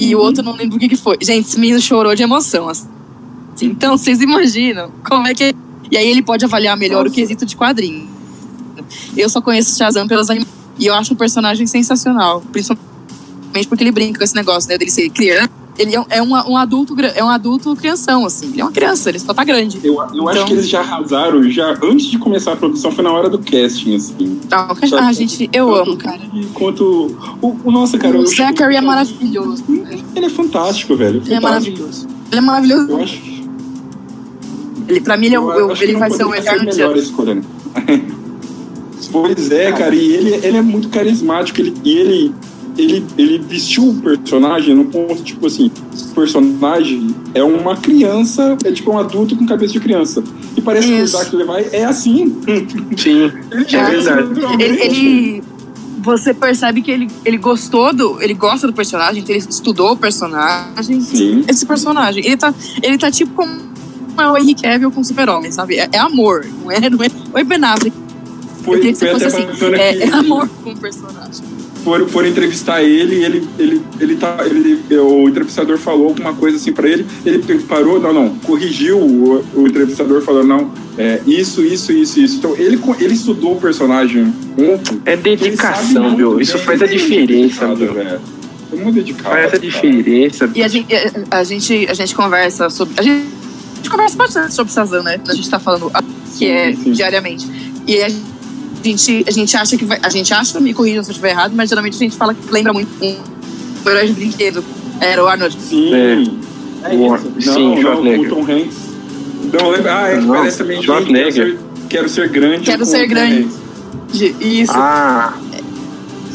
E o outro eu não lembro o que, que foi. Gente, esse menino chorou de emoção. assim. Então, vocês imaginam como é que. é- E aí ele pode avaliar melhor o Nossa. quesito de quadrinho. Eu só conheço o Shazam pelas animações. E eu acho o personagem sensacional. Principalmente porque ele brinca com esse negócio, né? Dele ser criança. Ele é, um- é um, adulto, é um adulto crianção, assim. Ele é uma criança, ele só tá grande. Eu, eu acho Então- que eles já arrasaram, já antes de começar a produção, foi na hora do casting, assim. Ah, Sabe? ah, gente, eu amo, cara. Enquanto. O, o nossa, cara. O Zachary é maravilhoso. Ele é fantástico, velho. Ele é fantástico. maravilhoso. Ele é maravilhoso. Eu acho, Ele, pra mim, ele, é eu eu- acho ele vai ser o eterno melhor escolha, né? Pois é, cara, e ele, ele é muito carismático. Ele, e ele, ele, ele vestiu o personagem no ponto, tipo assim, o personagem é uma criança, é tipo um adulto com cabeça de criança. E parece que o Isso. Zach Levi é assim. Sim, Ele É verdade. naturalmente. Ele, ele- você percebe que ele, ele gostou do. Ele gosta do personagem, então ele estudou o personagem. Sim. Esse personagem. Ele tá, ele tá tipo como é o Henry Cavill com o Super-Homem, sabe? É, é amor, não é, não é. Oi, Ben Affleck. Foi, eu queria que você fosse assim. É, que é amor com o personagem. Foram, foram entrevistar ele e ele, ele, ele tá. Ele, o entrevistador falou alguma coisa assim pra ele, ele parou, não, não, corrigiu o, o entrevistador falou, não, é isso, isso, isso, isso. Então ele, ele estudou o personagem ontem. é dedicação, muito viu? Isso faz a é diferença, viu? É muito dedicado. Faz a cara. diferença. E a gente, a, gente, a gente conversa sobre. A gente, a gente conversa bastante sobre Shazam, né? A gente tá falando que é Sim, sim. diariamente. E a gente, a gente acha que vai. A gente acha, me corrijam se eu estiver errado, mas geralmente a gente fala que lembra muito um herói de brinquedo. Era o Arnold. Sim. É. É Boa. isso. Não, Sim, não, o. Tom Hanks. Não, lembra? Ah, é que Não, parece também. Schwarzenegger. Quero ser, quero ser grande. Quero ser o grande. Isso. Ah,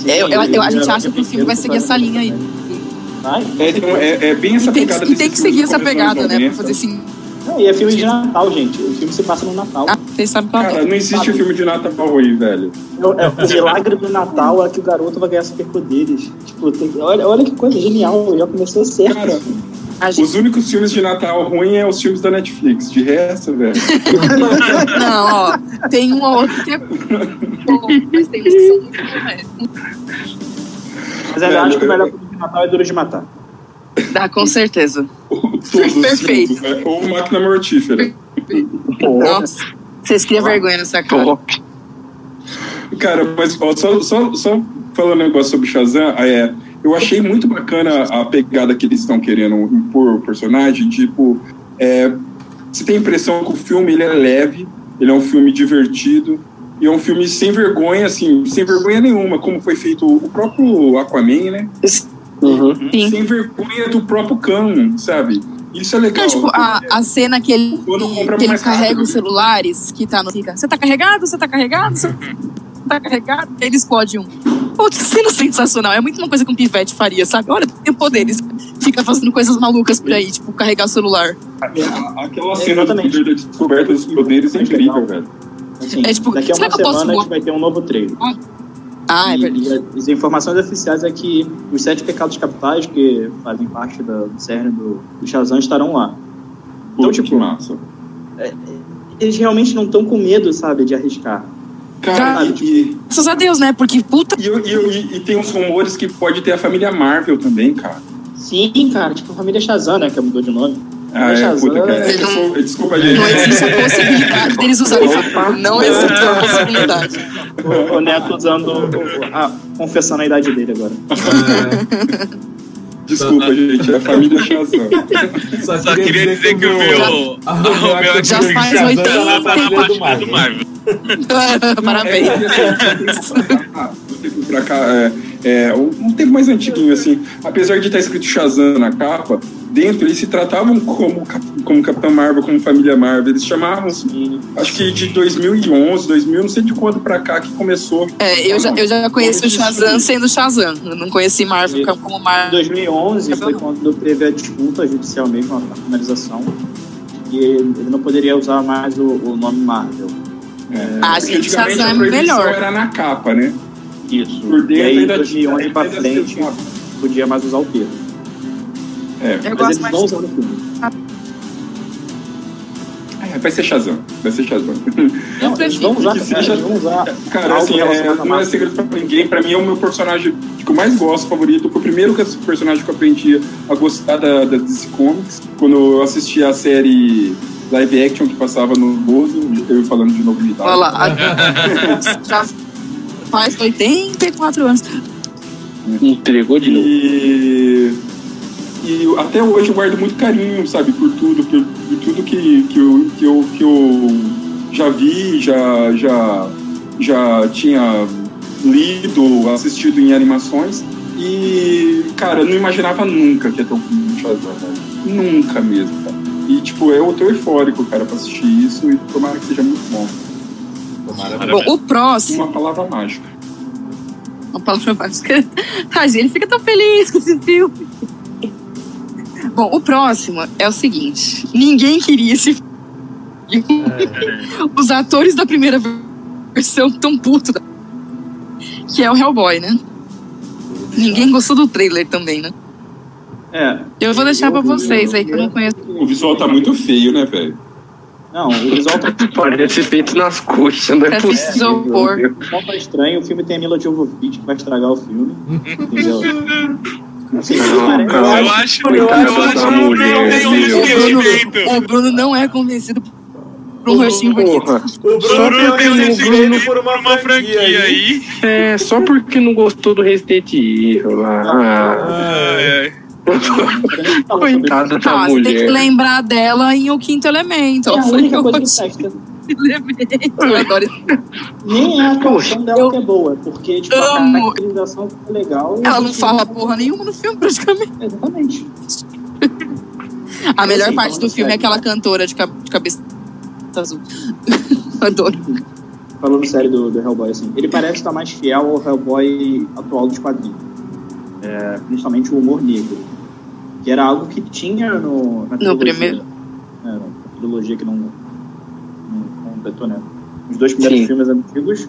É, eu- eu- eu- a gente acha que o filme vai seguir essa linha aí. É, é, é bem essa E tem, pegada que- e tem que seguir essa pegada, né? Pra 90. fazer assim. Não, e é filme de Natal, gente. O filme se passa no Natal. Ah, vocês sabem eu Cara, adoro. não existe filme de Natal aí, velho. É, é, o milagre do Natal é que o garoto vai ganhar superpoderes. Tipo, tem- olha, olha que coisa genial, já começou certo. Cara, gente- os únicos filmes de Natal ruim é os filmes da Netflix. De resto, velho. Não, ó. Tem um ou outro que é bom, mas tem uns que são muito bons. Mas eu acho que o melhor filme de Natal é Duro de Matar. Dá, com certeza. Todos os Perfeito. filmes, né? Ou Máquina Mortífera. Nossa. Vocês criam vergonha nessa cara. Cara, mas ó, só, só, só falando um negócio sobre Shazam, é, eu achei muito bacana a pegada que eles estão querendo impor o personagem. Tipo, é, você tem a impressão que o filme ele é leve, ele é um filme divertido, E é um filme sem vergonha, assim, sem vergonha nenhuma, como foi feito o próprio Aquaman, né? Uhum. Sim. Sem vergonha do próprio Canon, sabe? Isso é legal. Não, tipo, a, a cena que ele, que ele carrega rápido. os celulares, que tá no. Você tá carregado? Você tá carregado? Você tá carregado? Ele explode um. Pô, que cena sensacional. É muito uma coisa que um pivete faria, sabe? Olha, tem poderes. Fica fazendo coisas malucas por aí, tipo, carregar o celular. Aquela cena do Exatamente. poder da descoberta dos poderes é incrível, velho. Assim, É, tipo, daqui a será uma que eu posso semana a gente vai ter um novo trailer. Ah, é e, verdade. e as informações oficiais é que os sete pecados capitais que fazem parte da, do cerne do, do Shazam estarão lá. Então, Puta, tipo, massa. Eles realmente não estão com medo, sabe, de arriscar. Cara, Cara, e, Graças a Deus, né? Porque puta. e, e e- e tem uns rumores que pode ter a família Marvel também, cara. Sim, cara, tipo a família Shazam, né, que mudou de nome. Ah, é, Shazam, puta, cara. ele sou- Desculpa, gente. Não existe a possibilidade deles usarem. Não existe a possibilidade. O, o Neto usando, o- a, confessando a idade dele agora. Desculpa, gente. É a família Shazam. Só queria dizer que o meu. Ah, o meu Já faz Shazam 80 tá na prateleira do do Marvel. Parabéns. É, tempo pra cá, é, é, um um tempo mais antiguinho, assim, apesar de estar escrito Shazam na capa, dentro eles se tratavam como, como Capitão Marvel, como Família Marvel, eles chamavam, E, acho que de 2011, 2000, não sei de quando pra cá que começou. É, eu já, eu já conheci o Shazam sendo Shazam. Eu não conheci Marvel como em Marvel. 2011 foi quando teve a disputa judicial mesmo, a finalização. E ele ele não poderia usar mais o, o nome Marvel. É, Ah, porque gente, Shazam é melhor. era na capa, né? Isso. Por e dentro aí, ainda 2011 tinha- pra frente, podia mais usar o termo. É, Eu Mas gosto mais. filme. é, vai ser Shazam, vai ser Shazam. Não, vão usar, cara, seja- vão usar Cara, assim, é, não é segredo pra ninguém. Pra mim é o meu personagem que eu mais gosto, favorito. Foi o primeiro que- personagem que eu aprendi a gostar da, da DC Comics. Quando eu assisti a série live action que passava no Bozo, eu falando de novo idade. Olha lá. a- Já faz 84 anos. Entregou de novo. E, e até hoje eu guardo muito carinho, sabe, por tudo, por, por tudo que, que, eu, que, eu, que eu já vi, já, já, já tinha lido, assistido em animações. E, cara, eu não imaginava nunca que ia ter um filme do Shazam, velho. Nunca mesmo, cara. E, tipo, eu tô eufórico, cara, pra assistir isso e tomara que seja muito bom. Tomara. Bom, o próximo. Uma palavra mágica. Uma palavra mágica. Tadinho, ele fica tão feliz com esse filme. Bom, o próximo é o seguinte: ninguém queria esse filme. Os atores da primeira versão tão putos. da- Que é o Hellboy, né? Ninguém gostou do trailer também, né? É. Eu vou deixar pra Eu- vocês eu- aí, que eu não conheço. O visual tá muito feio, né, velho? Não, o visual tá, Parece feito nas coxas, não é Parece possível. isopor. meu. o visual tá estranho. O filme tem a Mila Jovovich que vai estragar o filme. Entendeu? Não. Eu acho, eu acho que mulher, não tem um meu. investimento. O Bruno não é convencido por um rostinho bonito. O Bruno tem um investimento por uma, Uma franquia aí. é só porque não gostou do Resident Evil lá. Ah, Ai, ai. Coitada da Ah, você tem que lembrar dela em O Quinto Elemento. É a única coisa que presta. Eu adoro isso. Nem a atuação dela eu que é boa, porque tipo, amo. a caracterização ficou legal. Ela não fala porra nenhuma no filme, praticamente. Exatamente. A melhor Assim, parte do filme é sério, aquela né? cantora de, cab- de cabeça azul. Adoro. Falando sério do, do Hellboy, assim, ele parece estar mais fiel ao Hellboy atual dos quadrinhos. É, principalmente o humor negro. Que era algo que tinha no, na trilogia. primeiro. É, na trilogia que não, não, completou, né? Os dois primeiros Sim. filmes antigos.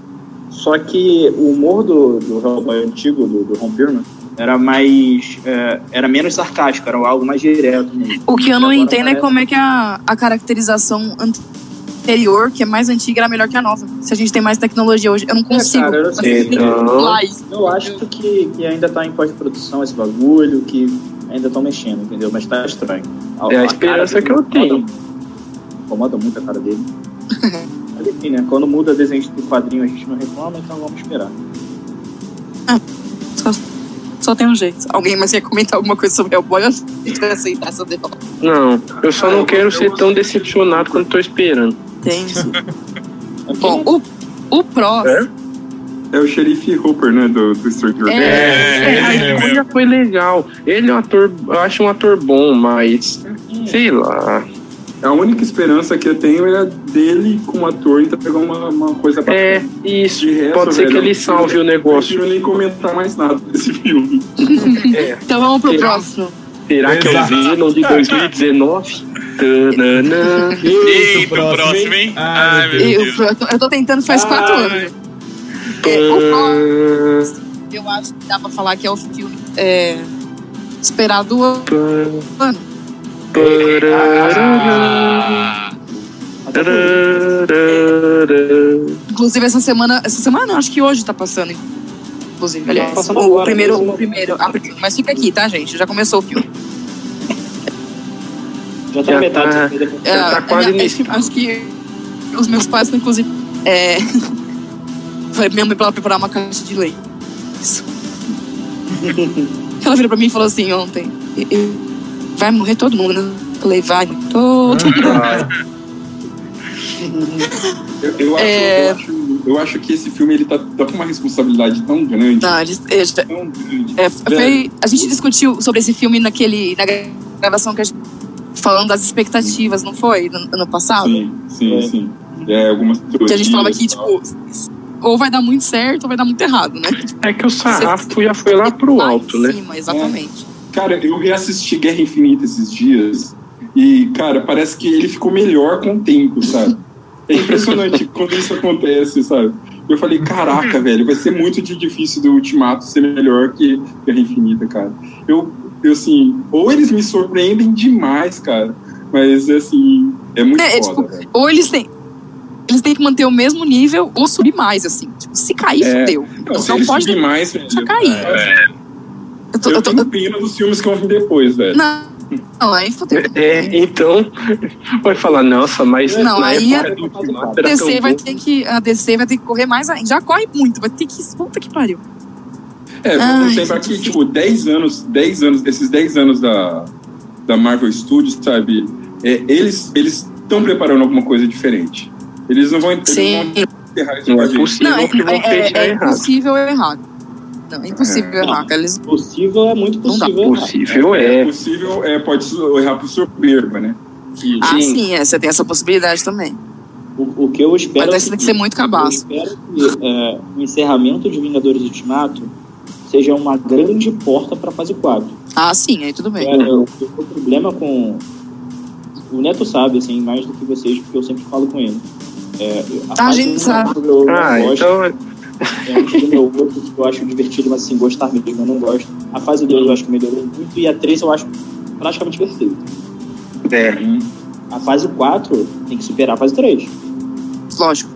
Só que o humor do, do Hellboy antigo, do, do Ron Perlman, era mais. é, era menos sarcástico, era algo mais direto. mesmo. O que eu não Agora entendo é parece- como é que a, a caracterização anterior, que é mais antiga, era melhor que a nova. Se a gente tem mais tecnologia hoje, eu não consigo. cara, eu sei. assim, Então-. Eu acho que, que ainda tá em pós-produção esse bagulho, que ainda estão mexendo, entendeu? Mas tá estranho. É a esperança cara que eu tenho. Incomoda, incomoda muito a cara dele. Mas enfim, né? Quando muda desenho do quadrinho a gente não reclama, então vamos esperar. Só, só tem um jeito. Alguém mais quer comentar alguma coisa sobre Hellboy? Eu a gente vai aceitar essa derrota. Não, eu só não quero ser tão decepcionado quanto tô esperando. Tem isso. Bom, o O próximo. É o xerife Hooper, né? Do, do Stranger É. Things. É, a é, escolha foi legal. Ele é um ator, eu acho um ator bom, mas sei lá. A única esperança que eu tenho é dele como ator entregar uma, uma coisa bacana. É, isso. De resto, Pode ser que velho, ele salve o Eu negócio. prefiro nem comentar mais nada desse filme. É. Então vamos pro Será? próximo. Será que é o. Venom de 2019? Tananã. Eita, o próximo, hein? Ai, meu Eu, Deus. eu tô- eu tô tentando faz Ai. quatro anos. É, próximo, eu acho que dá pra falar que é o filme é, esperado do ano. Ah, Inclusive, essa semana. Essa semana não, acho que hoje tá passando. Inclusive, aliás. Tá passando o agora, primeiro, o primeiro. ah, mas fica aqui, tá, gente? Já começou o filme. Já tá Já metade. tá. Já tá quase é, nisso. Acho, acho que os meus pais, inclusive. É, foi minha mãe pra ela preparar uma caixa de leite. Isso. Ela virou pra mim e falou assim ontem: "E- e- Vai morrer todo mundo, né? Eu falei: Vai, todo mundo. Eu, eu acho, É. eu, acho, eu acho que esse filme ele tá, tá com uma responsabilidade tão grande. Não, eles- eles- Tão grande. É, foi, a gente discutiu sobre esse filme naquele, na gravação que a gente falando das expectativas, não foi? No ano passado? Sim, sim, É. sim. É, algumas Que a gente falava que, tipo, ou vai dar muito certo ou vai dar muito errado, né? É que o sarrafo já foi lá pro alto, né? Cima, exatamente. Cara, eu reassisti Guerra Infinita esses dias e, cara, parece que ele ficou melhor com o tempo, sabe? É impressionante quando isso acontece, sabe? Eu falei, caraca, velho, vai ser muito difícil do Ultimato ser melhor que Guerra Infinita, cara. Eu, eu assim, ou eles me surpreendem demais, cara, mas, assim, é muito É, é, foda, tipo. Ou eles têm. Eles têm que manter o mesmo nível ou subir mais, assim. Tipo, se cair, É. fudeu. Não, se Não pode subir mais, deixar cair. é. Eu tô, eu eu tô- tenho pena dos filmes que vão vir depois, velho. não, não, aí fudeu. É, então, vai falar, nossa, mas Não, na aí época é- do Ultimato A tão DC vai bom. ter que. A DC vai ter que correr mais ainda. Já corre muito, vai ter que. Puta que pariu. É, vamos lembrar que, tipo, 10 anos, 10 anos, esses 10 anos da, da Marvel Studios, sabe? É, eles eles estão preparando alguma coisa diferente. Eles não vão, eles Sim. não vão isso Não é Não, é, é, é, é impossível errar. Não, é impossível É. errar. Eles, Possível é muito Não possível. errar. Possível É é. possível, é, pode errar por soberba, né? Ah, Sim. sim, é, você tem essa possibilidade também. O, o que eu espero. Mas é você tem que ser muito cabaço. Eu espero que é, o encerramento de Vingadores Ultimato seja uma grande porta para a fase 4. Ah, sim, aí tudo bem. É, o, o problema com. O Neto sabe, assim, mais do que vocês, porque eu sempre falo com ele. É, A fase gente sabe. Ah, gosto, então é um filme ou outro que eu acho divertido, mas assim, gostar mesmo, eu não gosto. A fase 2 eu acho que melhorou muito, e a 3 eu acho praticamente perfeita. é. A fase 4 tem que superar a fase 3. Lógico.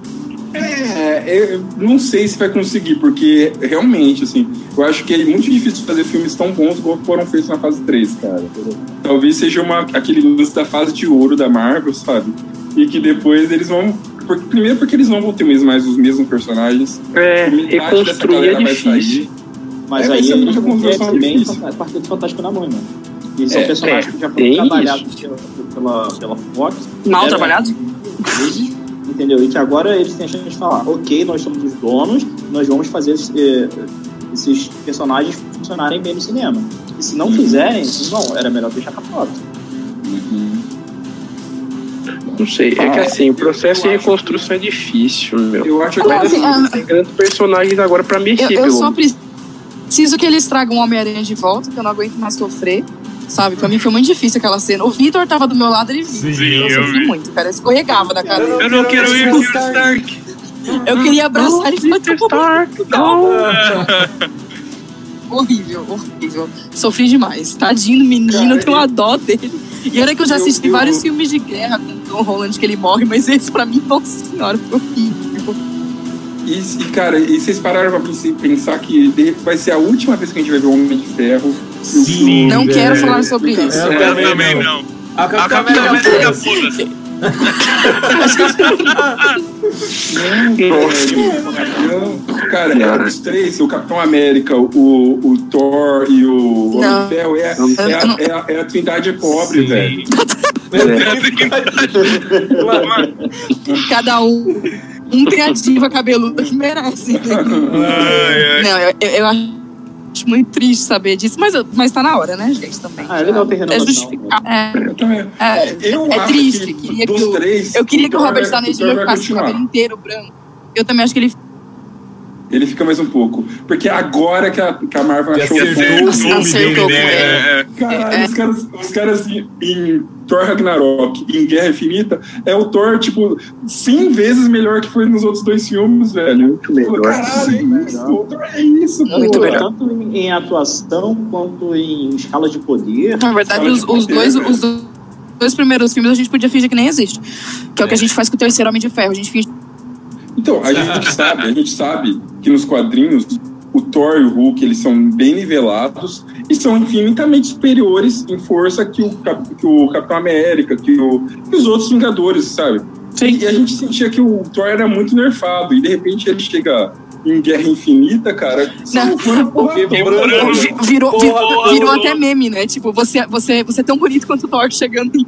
É, eu não sei se vai conseguir, porque realmente, assim, eu acho que é muito difícil fazer filmes tão bons como foram feitos na fase 3, cara. Talvez seja uma, aquele lance da fase de ouro da Marvel, sabe? E que depois eles vão. Porque, primeiro porque eles não vão ter mais, mais os mesmos personagens. É, reconstruir é difícil. Mas É, vai aí ser eles vão ter também a Quarteto Fantástico na mão, mano. E são É, personagens é, que já foram trabalhados pela, pela, pela Fox. Mal Era- trabalhado? Entendeu? E que agora eles têm a chance de falar, ok, nós somos os donos, nós vamos fazer eh, esses personagens funcionarem bem no cinema. E se não fizerem, não, era melhor deixar com a Fox. Não sei, é que assim, o processo de reconstrução é difícil, meu. Eu acho que vai assim, dar- ah, Tem grandes personagens agora pra mexer, Eu, eu só preciso que eles tragam o Homem-Aranha de volta, que eu não aguento mais sofrer. Sabe? Pra mim foi muito difícil aquela cena. O Vitor tava do meu lado, ele viu. Sim, eu eu sofri vi. muito, cara. Eu escorregava da cadeira. Eu não quero ir, Tony Stark. Eu queria abraçar ele e falar, Peter "Tô Stark, Não. Horrível, horrível. Sofri demais. Tadinho do menino, Cara, eu tenho uma dó dele. E olha que eu já Eu- assisti eu- vários filmes de guerra com o Tom Holland que ele morre, mas esse pra mim, nossa senhora, foi horrível. E, cara, e vocês pararam pra pensar que vai ser a última vez que a gente vai ver o Homem de Ferro. Sim, Não velho. quero falar sobre isso. Eu Eu também também não. não. A Capitã América foda-se. Não, cara, é os três, o Capitão América, o, o Thor e o Homem Ferro, é, é, a, é, a, é a trindade pobre, Sim. velho. É. Cada um um tem a diva cabeluda que merece. Ai, ai. Não, eu, eu- eu acho muito triste saber disso, mas, mas tá na hora, né, gente, também. Ah, é legal ter É renovação. justificar. É, Eu também. é, Eu é acho triste. Queria dos que o- três, eu queria que o Robert vai- Downey Jr. ficasse com o cabelo inteiro branco. Eu também acho que ele Ele fica mais um pouco. Porque agora que a, que a Marvel achou o Acertou com né? ele. É, é. Caralho, É. os caras, os caras em, em Thor Ragnarok e em Guerra Infinita é o Thor, tipo, 100 vezes melhor que foi nos outros dois filmes, velho. Muito melhor. Caralho, é isso. O Thor é isso, Muito pô. melhor. Tanto em, em atuação quanto em escala de poder. Na verdade, os, os poder, dois, né? os dois primeiros filmes a gente podia fingir que nem existe. Que é, o que a gente faz com o terceiro Homem de Ferro. A gente finge. Então, a gente sabe, a gente sabe que nos quadrinhos o Thor e o Hulk eles são bem nivelados e são infinitamente superiores em força que o, Cap- que o Capitão América, que, o- que os outros Vingadores, sabe? E a gente sentia que o Thor era muito nerfado e de repente ele chega em Guerra Infinita, cara. Não. porra. Virou, virou, virou até meme, né? Tipo, você, você, você é tão bonito quanto o Thor chegando em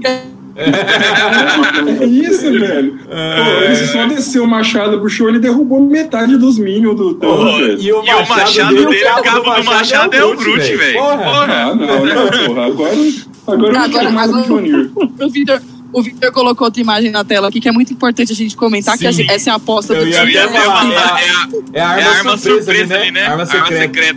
É isso, velho. Pô, ele só desceu o machado pro show, ele derrubou metade dos Minions do Porra, velho. E o E o machado dele, dele, o cabo do machado é o Groot, velho. Porra. Porra. Ah, não, não, porra. Agora, agora eu não Agora- quero mais o agora- Junior. O Victor, o Victor colocou outra imagem na tela aqui que é muito importante a gente comentar, que a Sim. gente- essa é a aposta Eu do time. falar, falar, é a- é a, É é arma, a arma surpresa ali, né? Arma secreta.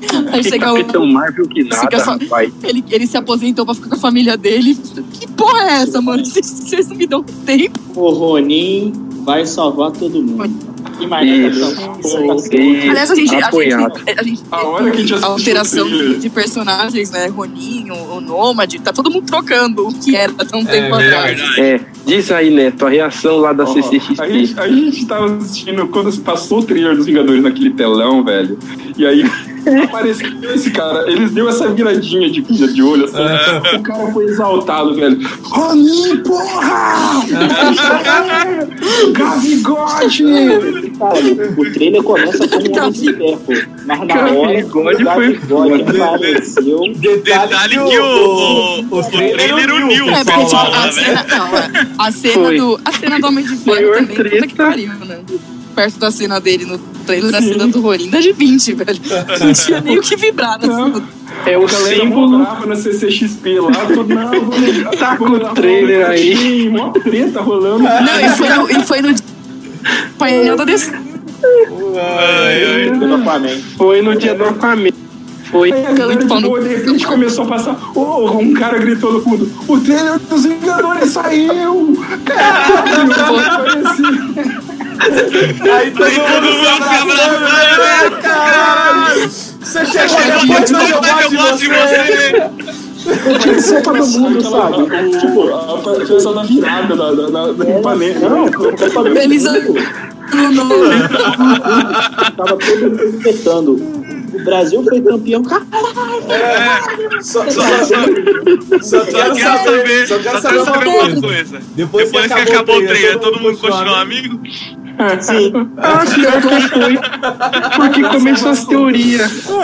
Aí chega o, Marvel que nada, rapaz. ele, ele se aposentou pra ficar com a família dele. Que porra é essa, mano? Vocês- não me dão tempo. O Ronin vai salvar todo mundo. Isso. E Aliás, a gente, a apoiado. gente, a gente A hora que a alteração de, de personagens, né? Roninho, o Nômade, tá todo mundo trocando o que era tão tempo é É atrás. É, diz aí, Neto, a reação lá da CCXP. A gente, a gente tava assistindo quando passou o trailer dos Vingadores naquele telão, velho. E aí apareceu esse cara. Eles deu essa viradinha de, de olho assim. O cara foi exaltado, velho. Ronin, porra! Gavigode! Cara, o trailer começa como um homem de ferro, mas na hora o foda. apareceu, Detalhe que o, o, o, trailer uniu É, o porque tipo, a lá, cena, não, é, a cena do. A cena do Homem de Ferro Maior também, puta que pariu, né? Perto da cena dele no trailer, a cena do Ronin dá de 20, velho. Não tinha nem o que vibrar na Não. cena. É o símbolo. na CCXP lá, todo, não, vamos, Tá com o trailer aí. Mó treta rolando. Não, e foi no, e foi no painel da DC. Ai. do Aquaman. Foi no dia do Aquaman. Foi. Aí a galera de boa, de repente começou a passar. Oh, um cara gritou no fundo: O trailer dos Vingadores saiu! Caralho! Aí todo mundo se abraçando, né, né? caralho? Você chegou depois, depois, mas eu gosto de você. Tinha que ser todo mundo, sabe? o- Tipo, a pessoa da virada da, da, da, da Ipanema. Não, todo mundo- Eles nome. Tava todo mundo gritando. O Brasil foi campeão. Caralho, Só, só, Só, só, só, quero saber, só quero saber uma coisa. Depois, Depois que acabou o trailer, todo mundo continua amigo? Sim. Ah, pior que foi. Porque começou as teorias.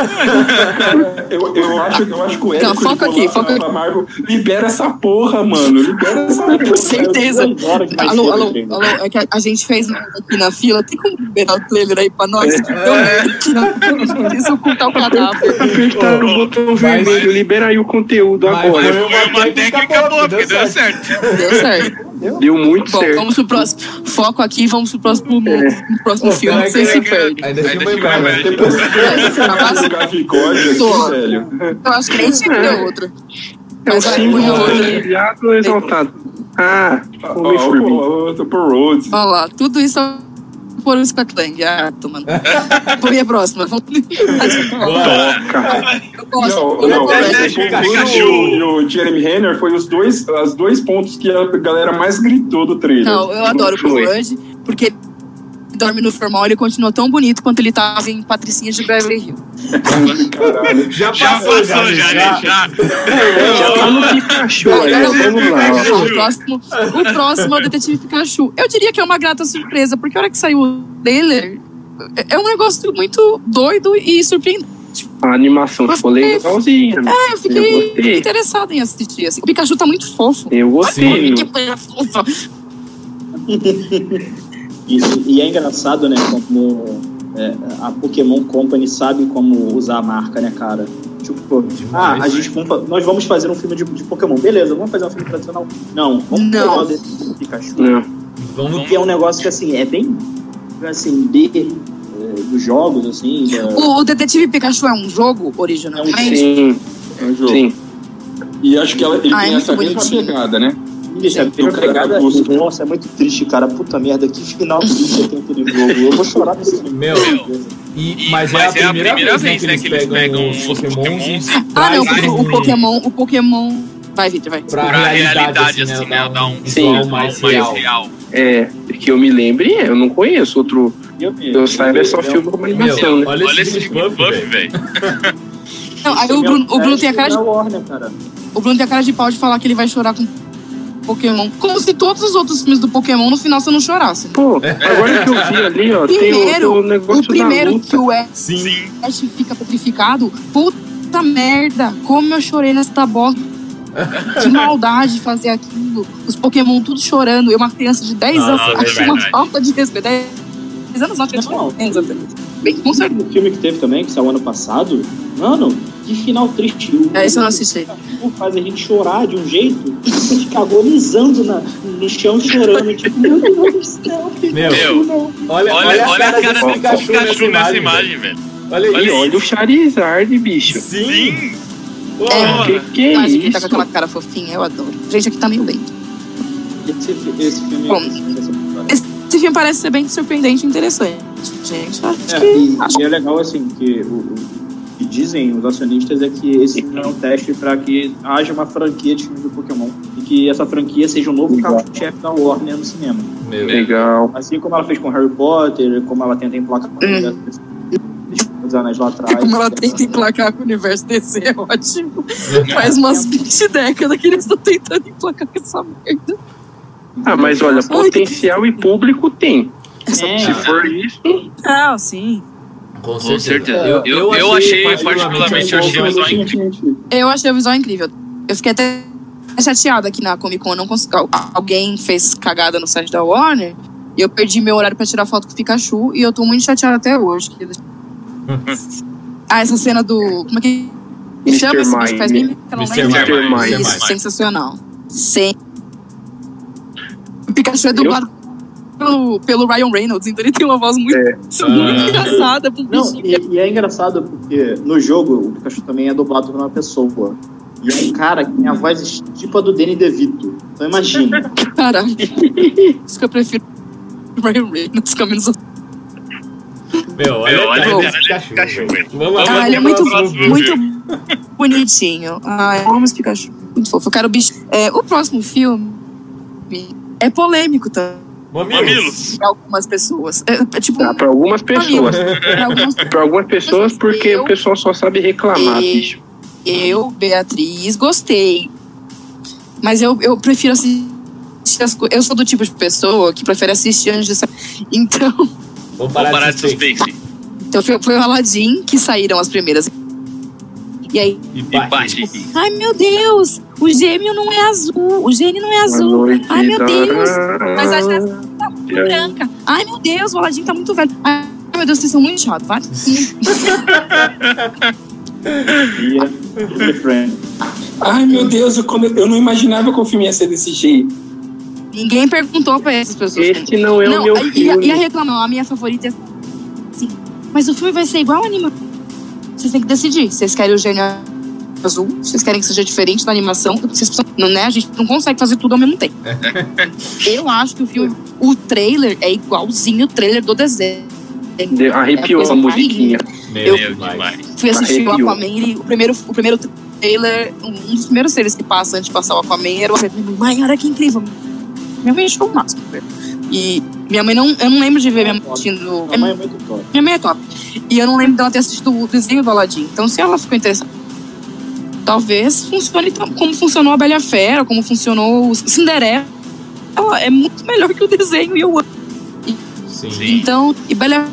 Eu, eu, acho, eu acho que o Érico foca aqui, foca pra Marvel, libera essa porra, mano. Libera essa porra. Com certeza. Alô, alô, trailer. alô, é que a, a gente fez aqui na fila. Tem como liberar o trailer aí pra nós? Que deu merda aqui precisa ocultar o cadáver. Apertaram o botão vermelho, libera aí o conteúdo agora. Foi uma técnica boa, porque deu certo. Deu certo. Deu muito Bom, certo. vamos pro próximo. Foco aqui, vamos pro próximo, pro próximo Pô, filme. Vocês se perdem. Ainda filma filma imagem. Depois velho. Eu acho que nem tinha que ter outro. É o símbolo do exaltado. Ah, Homem-Formiga. Olha lá, tudo isso por um Scotland. Ah, tomando. Põe a próxima. Vamos- Toca. Eu gosto. Não, eu não, gosto. é, o e Jeremy Renner foi os dois, os dois pontos que a galera mais gritou do trailer. Não, eu adoro o. Rudd, porque dorme no formal, ele continua tão bonito quanto ele tava em Patricinha de Beverly Hills. Caralho. Já Já passou, já, já, já. já. Já tá no Pikachu o, próximo, o próximo é o Detetive Pikachu. Eu diria que é uma grata surpresa, porque a hora que saiu o trailer, é um negócio muito doido e surpreendente. A animação ficou legalzinha. né? É, eu Eu fiquei gostei. interessada em assistir. Assim. O Pikachu tá muito fofo. Eu gostei. Que coisa fofa. E, e é engraçado, né, como é, a Pokémon Company sabe como usar a marca, né, cara? Tipo, Demais. ah, a gente vamos, nós vamos fazer um filme de, de Pokémon. Beleza, vamos fazer um filme tradicional. Não, vamos Não. pegar o desse Pikachu. Não. Vamos Que é um negócio que, assim, é bem, assim, B é, dos jogos, assim. da- O, o Detetive Pikachu é um jogo É originalmente? Sim, É um jogo. sim. E acho que ela, ele Ah, é tem muito essa mesma bonitinho. pegada, né? Bicho, a mesma pegada. Nossa, é muito triste, cara. Puta merda, que final triste tem aquele jogo. Eu vou chorar nesse filme. Meu, e, E- mas, é, a primeira vez, né, que eles pegam, os os pokémons, Ah, não, o, o Pokémon, o Pokémon. Vai, Victor, vai. pra, pra realidade, assim, assim, né, né? Dar um visual Sim, mais mais real. real. É, que eu me lembre, eu não conheço outro. Eu, Eu saiba é só filme como animação, né? olha, Olha esse Buff, velho. Não, aí o Bruno, o Bruno tem a cara de cara. O Bruno tem a cara de pau de falar que ele vai chorar com Pokémon. Como se todos os outros filmes do Pokémon no final você não chorasse. Pô, agora que eu vi ali, ó, tem o, tem Primeiro, o negócio o primeiro da luta. que o Ash Sim. fica petrificado, puta merda, como eu chorei nessa bosta. Que maldade fazer aquilo. Os Pokémon tudo chorando. Eu, uma criança de 10 Nossa, anos, é acho uma falta de respeito. 10 anos não, tinha Não. 10 anos. Bem, com certeza. O filme que teve também, que saiu ano passado, mano, que final triste. O É, isso eu não assisti. Faz a gente chorar de um jeito que você fica agonizando na, no chão chorando. Tipo, meu Deus do céu, Meu. Olha, Olha, olha a cara do Pikachu nessa imagem, velho. Olha E isso. olha o Charizard, bicho. Sim. Sim. Pô, É. Que que é Mas ele tá com isso? aquela cara fofinha, eu adoro. Gente, aqui tá meio lento. Esse, esse filme Bom, é Esse filme parece ser bem surpreendente e interessante. Gente, acho É, que. e, acho e é legal assim que o, o que dizem os acionistas é que esse é um teste para que haja uma franquia de filmes do Pokémon e que essa franquia seja o novo Legal. carro-chefe da Warner no cinema. Meu. Legal. Assim como ela fez com Harry Potter, como ela tenta emplacar com os anos lá atrás. como ela tenta emplacar com o universo DC, é ótimo. Faz umas 20 décadas que eles estão tentando emplacar com essa merda. Ah, mas olha, potencial e público tem. É, Se for isso, Ah, sim. Com Com certeza. Eu, Eu- eu achei particularmente particularmente, um eu achei o visual incrível. Eu achei o visual incrível. Eu fiquei até chateada que na Comic Con não cons- alguém fez cagada no site da Warner e eu perdi meu horário pra tirar foto com o Pikachu e eu tô muito chateada até hoje. ah, essa cena do. Como é que. Me Mr. chama esse bicho? Faz mim eu sensacional. Sem. O Pikachu é dublado pelo, pelo Ryan Reynolds, então ele tem uma voz muito, É. muito Ah. engraçada. pro Não, e, e é engraçado porque no jogo o Pikachu também é dublado por uma pessoa. E é um cara que tem a voz tipo a do Danny DeVito. Então imagina. Caralho. Isso que eu prefiro o Ryan Reynolds com a menos Meu, olha, Meu, olha olha a o cara de Pikachu. Vamos lá. Ah, ele é muito, muito bonitinho. Ah, eu amo esse Pikachu. Muito fofo. Eu quero bicho. É, o próximo filme é polêmico também Mamilos. para algumas pessoas. É, é tipo, Tá, pra algumas pessoas. pra algumas Pra algumas pessoas, porque Eu- o pessoal só sabe reclamar, E- bicho. eu, Beatriz, gostei. Mas eu, eu prefiro assistir as coisas. Eu sou do tipo de pessoa que prefere assistir antes de sair. Então, Vamos Vamos parar, parar de suspense. então foi, foi o Aladdin que saíram as primeiras. E aí, E bate. bate. ai meu Deus, o gêmeo não é azul, o gênio não é azul. Ai meu Deus, mas a. Jéssica tá muito branca. Ai meu Deus, o Aladdin tá muito velho. Ai meu Deus, vocês são muito chatos, vai? Ai, meu Deus, eu, eu não imaginava que o filme ia ser desse jeito. Ninguém perguntou pra essas pessoas. Este não é o Não, meu e, a- filme. e a reclamar, a minha favorita é assim. Mas o filme vai ser igual ao anime. Vocês têm que decidir. Vocês querem o gênio azul? Vocês querem que seja diferente da animação? Vocês precisam, não, né? A gente não consegue fazer tudo ao mesmo tempo. Eu acho que o filme, o trailer é igualzinho o trailer do desenho. De- Arrepiou É a musiquinha. Meu, demais. demais. Fui assistir o Arrepiou. Aquaman, ele, o, primeiro, o primeiro trailer, um dos primeiros trailers que passa antes de passar o Aquaman era o Mãe, olha que incrível. Minha mãe achou o máximo. velho. E minha mãe não. Eu não lembro de ver minha mãe assistindo. A mãe é muito top. Minha mãe é top. E eu não lembro dela ter assistido o desenho do Aladdin. Então, se ela ficou interessada, talvez funcione como funcionou a Bela Fera, como funcionou o Cinderela. Ela é muito melhor que o desenho e eu amo. Sim. Então, e Bela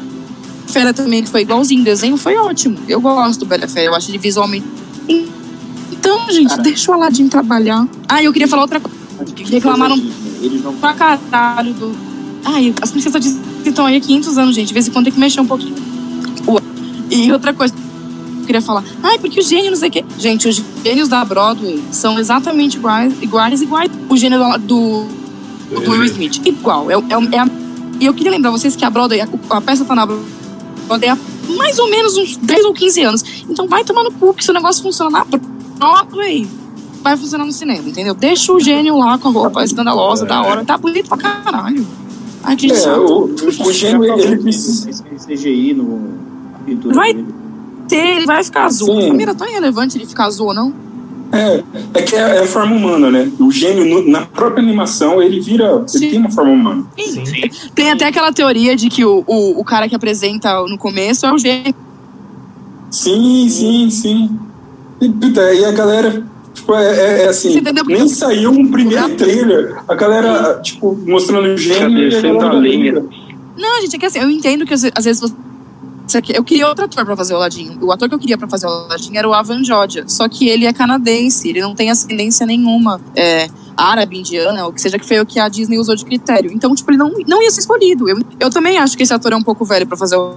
Fera também, que foi igualzinho o desenho, foi ótimo. Eu gosto do Bela Fera, eu acho ele visualmente. Então, gente, Cara. deixa o Aladdin trabalhar. Ah, eu queria falar outra coisa. Que Reclamaram- pra caralho do. Ai, as princesas estão aí há 500 anos, gente. De vez em quando tem que mexer um pouquinho. E outra coisa que eu queria falar. Ai, porque o gênio não sei o quê. Gente, os gênios da Broadway são exatamente iguais, iguais, iguais. O gênio do, do, do Will Smith. Igual. É, é, é a, e eu queria lembrar vocês que a Broadway, a, a peça tá na Broadway há mais ou menos uns 10 ou 15 anos. Então vai tomar no cu, que se o negócio funciona na Broadway, vai funcionar no cinema, entendeu? Deixa o gênio lá com a roupa escandalosa, da hora. Tá bonito pra caralho. Ai, que É, o, o gênio, ele precisa. Esse CGI no Vai- dele. Ter, ele vai ficar azul. Sim. Primeiro, é tão irrelevante ele ficar azul ou não. É, é que é, é a forma humana, né? O gênio, no- na própria animação, ele vira. Sim. Ele tem uma forma humana. Sim. Tem até aquela teoria de que o, o, o cara que apresenta no começo é o gênio. Sim, sim, sim. E, puta, e a galera. Tipo, é, é- é assim, nem saiu um primeiro trailer. A galera, tipo, mostrando o lenha. Não, gente, é que assim, eu entendo que às ve- às vezes você. Eu queria outro ator pra fazer o Ladinho. O ator que eu queria pra fazer o Ladinho era o Avan Jodia. Só que ele é canadense, ele não tem ascendência nenhuma. É, árabe, indiana, ou que seja que foi o que a Disney usou de critério. Então, tipo, ele não, não ia ser escolhido. Eu, eu também acho que esse ator é um pouco velho pra fazer o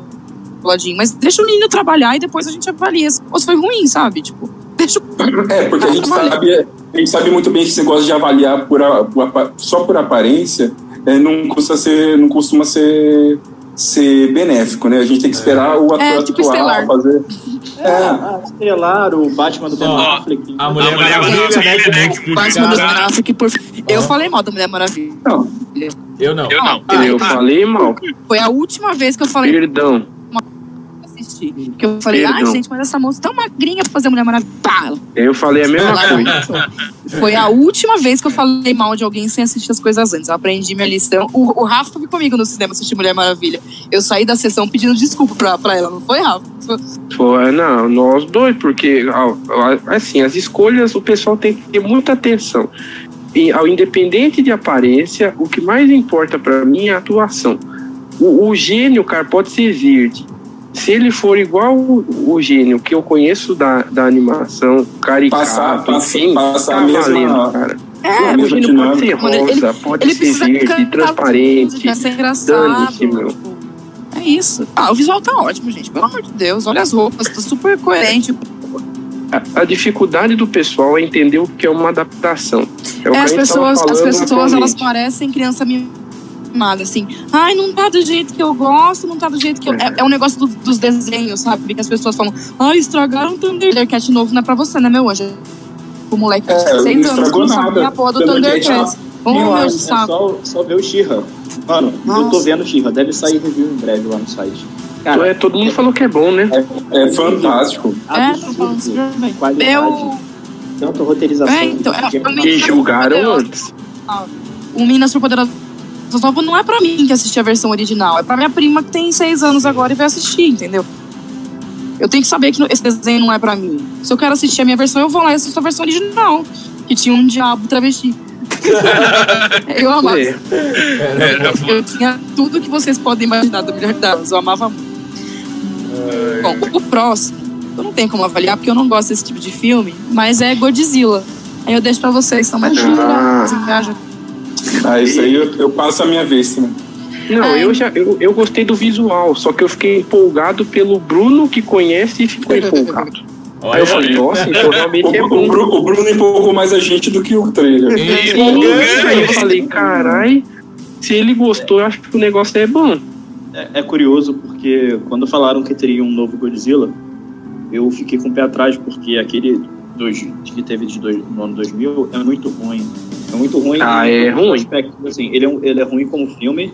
Ladinho, mas deixa o menino trabalhar e depois a gente avalia. se- Ou se foi ruim, sabe? Tipo, deixa. É, porque a gente sabe, a gente sabe muito bem que esse negócio de avaliar por a- por só por aparência é, não, custa ser, não costuma ser, ser benéfico, né? A gente tem que esperar o ator É, tipo atuar, Estelar. fazer. É, a Estelar, o Batman do Ben Affleck. A Mulher A Mulher Maravilha, Maravilha, né? né, Batman do Ben Affleck, por... Eu falei mal da Mulher Maravilha. Não, Eu não. Eu não. Ah, eu tá. falei mal. Foi a última vez que eu falei Perdão. Assistir. Que eu falei, ai, Perdão. gente, mas essa moça é tão magrinha pra fazer Mulher Maravilha. Pá, Eu falei a mesma coisa. Foi a última vez que eu falei mal de alguém sem assistir as coisas antes. Eu aprendi minha lição. O, o Rafa foi comigo no cinema assistir Mulher Maravilha. Eu saí da sessão pedindo desculpa pra, pra ela, não foi, Rafa? Foi, não, nós dois, porque assim, as escolhas o pessoal tem que ter muita atenção. E ao independente de aparência, o que mais importa pra mim é a atuação. O, o gênio, cara, pode ser verde. Se ele for igual o, o gênio que eu conheço da, da animação, caricato, Passar- passar- enfim, passar tá a mesma- valendo, cara. É, o gênio pode ser Mano, ele- rosa, pode ele ser precisa verde, transparente. música, ser engraçado. dane-se, meu. tipo, É isso. Ah, o visual tá ótimo, gente. Pelo amor de Deus. Olha as roupas, tá super coerente. A, a dificuldade do pessoal é entender o que é uma adaptação. É, É, as pessoas, as pessoas elas parecem criança mimada, assim. Ai, não tá do jeito que eu gosto, não tá do jeito que eu. É, é um negócio do- dos desenhos, sabe? Que as pessoas falam, ai, estragaram o Thundercat novo, não é pra você, né, meu anjo? O moleque de É, 16 não anos estragou não sabe a porra do Thundercat. Oh, lá, meu É saco. só, só ver o Xirra. Mano, eu tô Nossa. vendo o Xirra. Deve sair review em breve lá no site. Cara, É, todo mundo falou que é bom, né? É fantástico. É, tô falando super absurdo. bem. Qualidade, Eu. tanto roteirização. É, então, é, de- eu me- E julgaram antes. O Minas Superpoderoso Nova não é pra mim que assistir a versão original, é pra minha prima que tem seis anos agora e vai assistir, entendeu? Eu tenho que saber que esse desenho não é pra mim. Se eu quero assistir a minha versão, eu vou lá e assisto a versão original, que tinha um diabo travesti. eu amava. É. Eu tinha tudo que vocês podem imaginar do Mulher das. Eu amava muito. Bom, o próximo, eu não tenho como avaliar porque eu não gosto desse tipo de filme, mas é Godzilla. Aí eu deixo pra vocês, são mais Ah. Ah, isso aí eu, eu passo a minha vez também. Não, É. eu já eu, eu gostei do visual, só que eu fiquei empolgado pelo Bruno que conhece e ficou empolgado. Aí eu falei, nossa, então realmente é O, o, bom. Bru- o Bruno empolgou mais a gente do que o trailer. Sim, Aí eu falei, carai, se ele gostou, eu acho que o negócio é bom. É, é curioso porque quando falaram que teria um novo Godzilla, eu fiquei com o pé atrás porque aquele dois, que teve de dois, no ano 2000 é muito ruim. É muito ruim. Ah, é ruim? aspectos, Assim, ele, é, ele é ruim como filme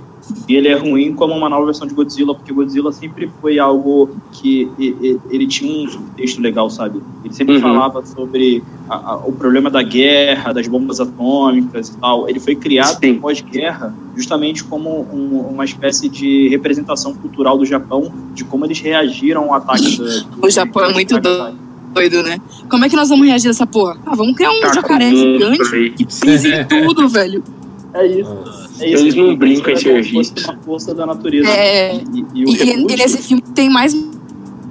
e ele é ruim como uma nova versão de Godzilla, porque Godzilla sempre foi algo que e- e- ele tinha um subtexto legal, sabe? Ele sempre Uhum. falava sobre a- a- o problema da guerra, das bombas atômicas e tal. Ele foi criado Sim. pós-guerra justamente como um- uma espécie de representação cultural do Japão de como eles reagiram ao ataque do, O Japão é muito doido, né? Como é que nós vamos reagir a essa porra? Ah, vamos criar um Tá jacaré gigante aí. que pise em tudo, velho. É isso. É isso. Eles não brincam em é serviço. fosse uma força da natureza. É, E, e e, e- e nesse filme tem mais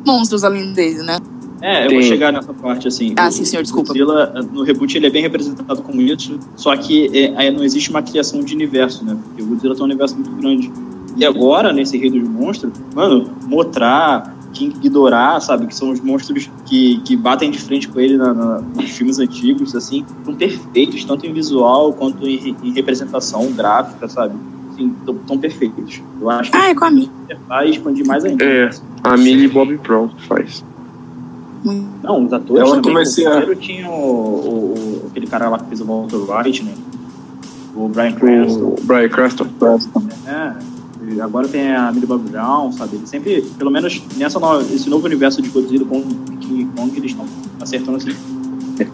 monstros além dele, né? É, eu Tem. vou chegar nessa parte assim. Ah, O- sim, senhor, desculpa. Godzilla, no reboot, ele é bem representado como isso, só que é, aí não existe uma criação de universo, né? Porque o Godzilla tem um universo muito grande. E agora, nesse Rei dos Monstros, mano, Mothra, King Ghidorah, sabe? Que são os monstros que, que batem de frente com ele na, na- nos filmes antigos, assim, são perfeitos, tanto em visual quanto em, em representação gráfica, sabe? Assim, tão, tão perfeitos. Eu acho que Ah, é com a minha. vai expandir mais ainda. É. A Millie Bob Brown faz. Não, os atores Ela também. o a- primeiro tinha o, o- o- aquele cara lá que fez o Walter White, né? O Brian Cranston. O Brian Cranston. É. Agora tem a Millie Bob Brown, sabe? Ele sempre, pelo menos nessa no, esse novo universo de Godzilla com King Kong, eles estão acertando assim.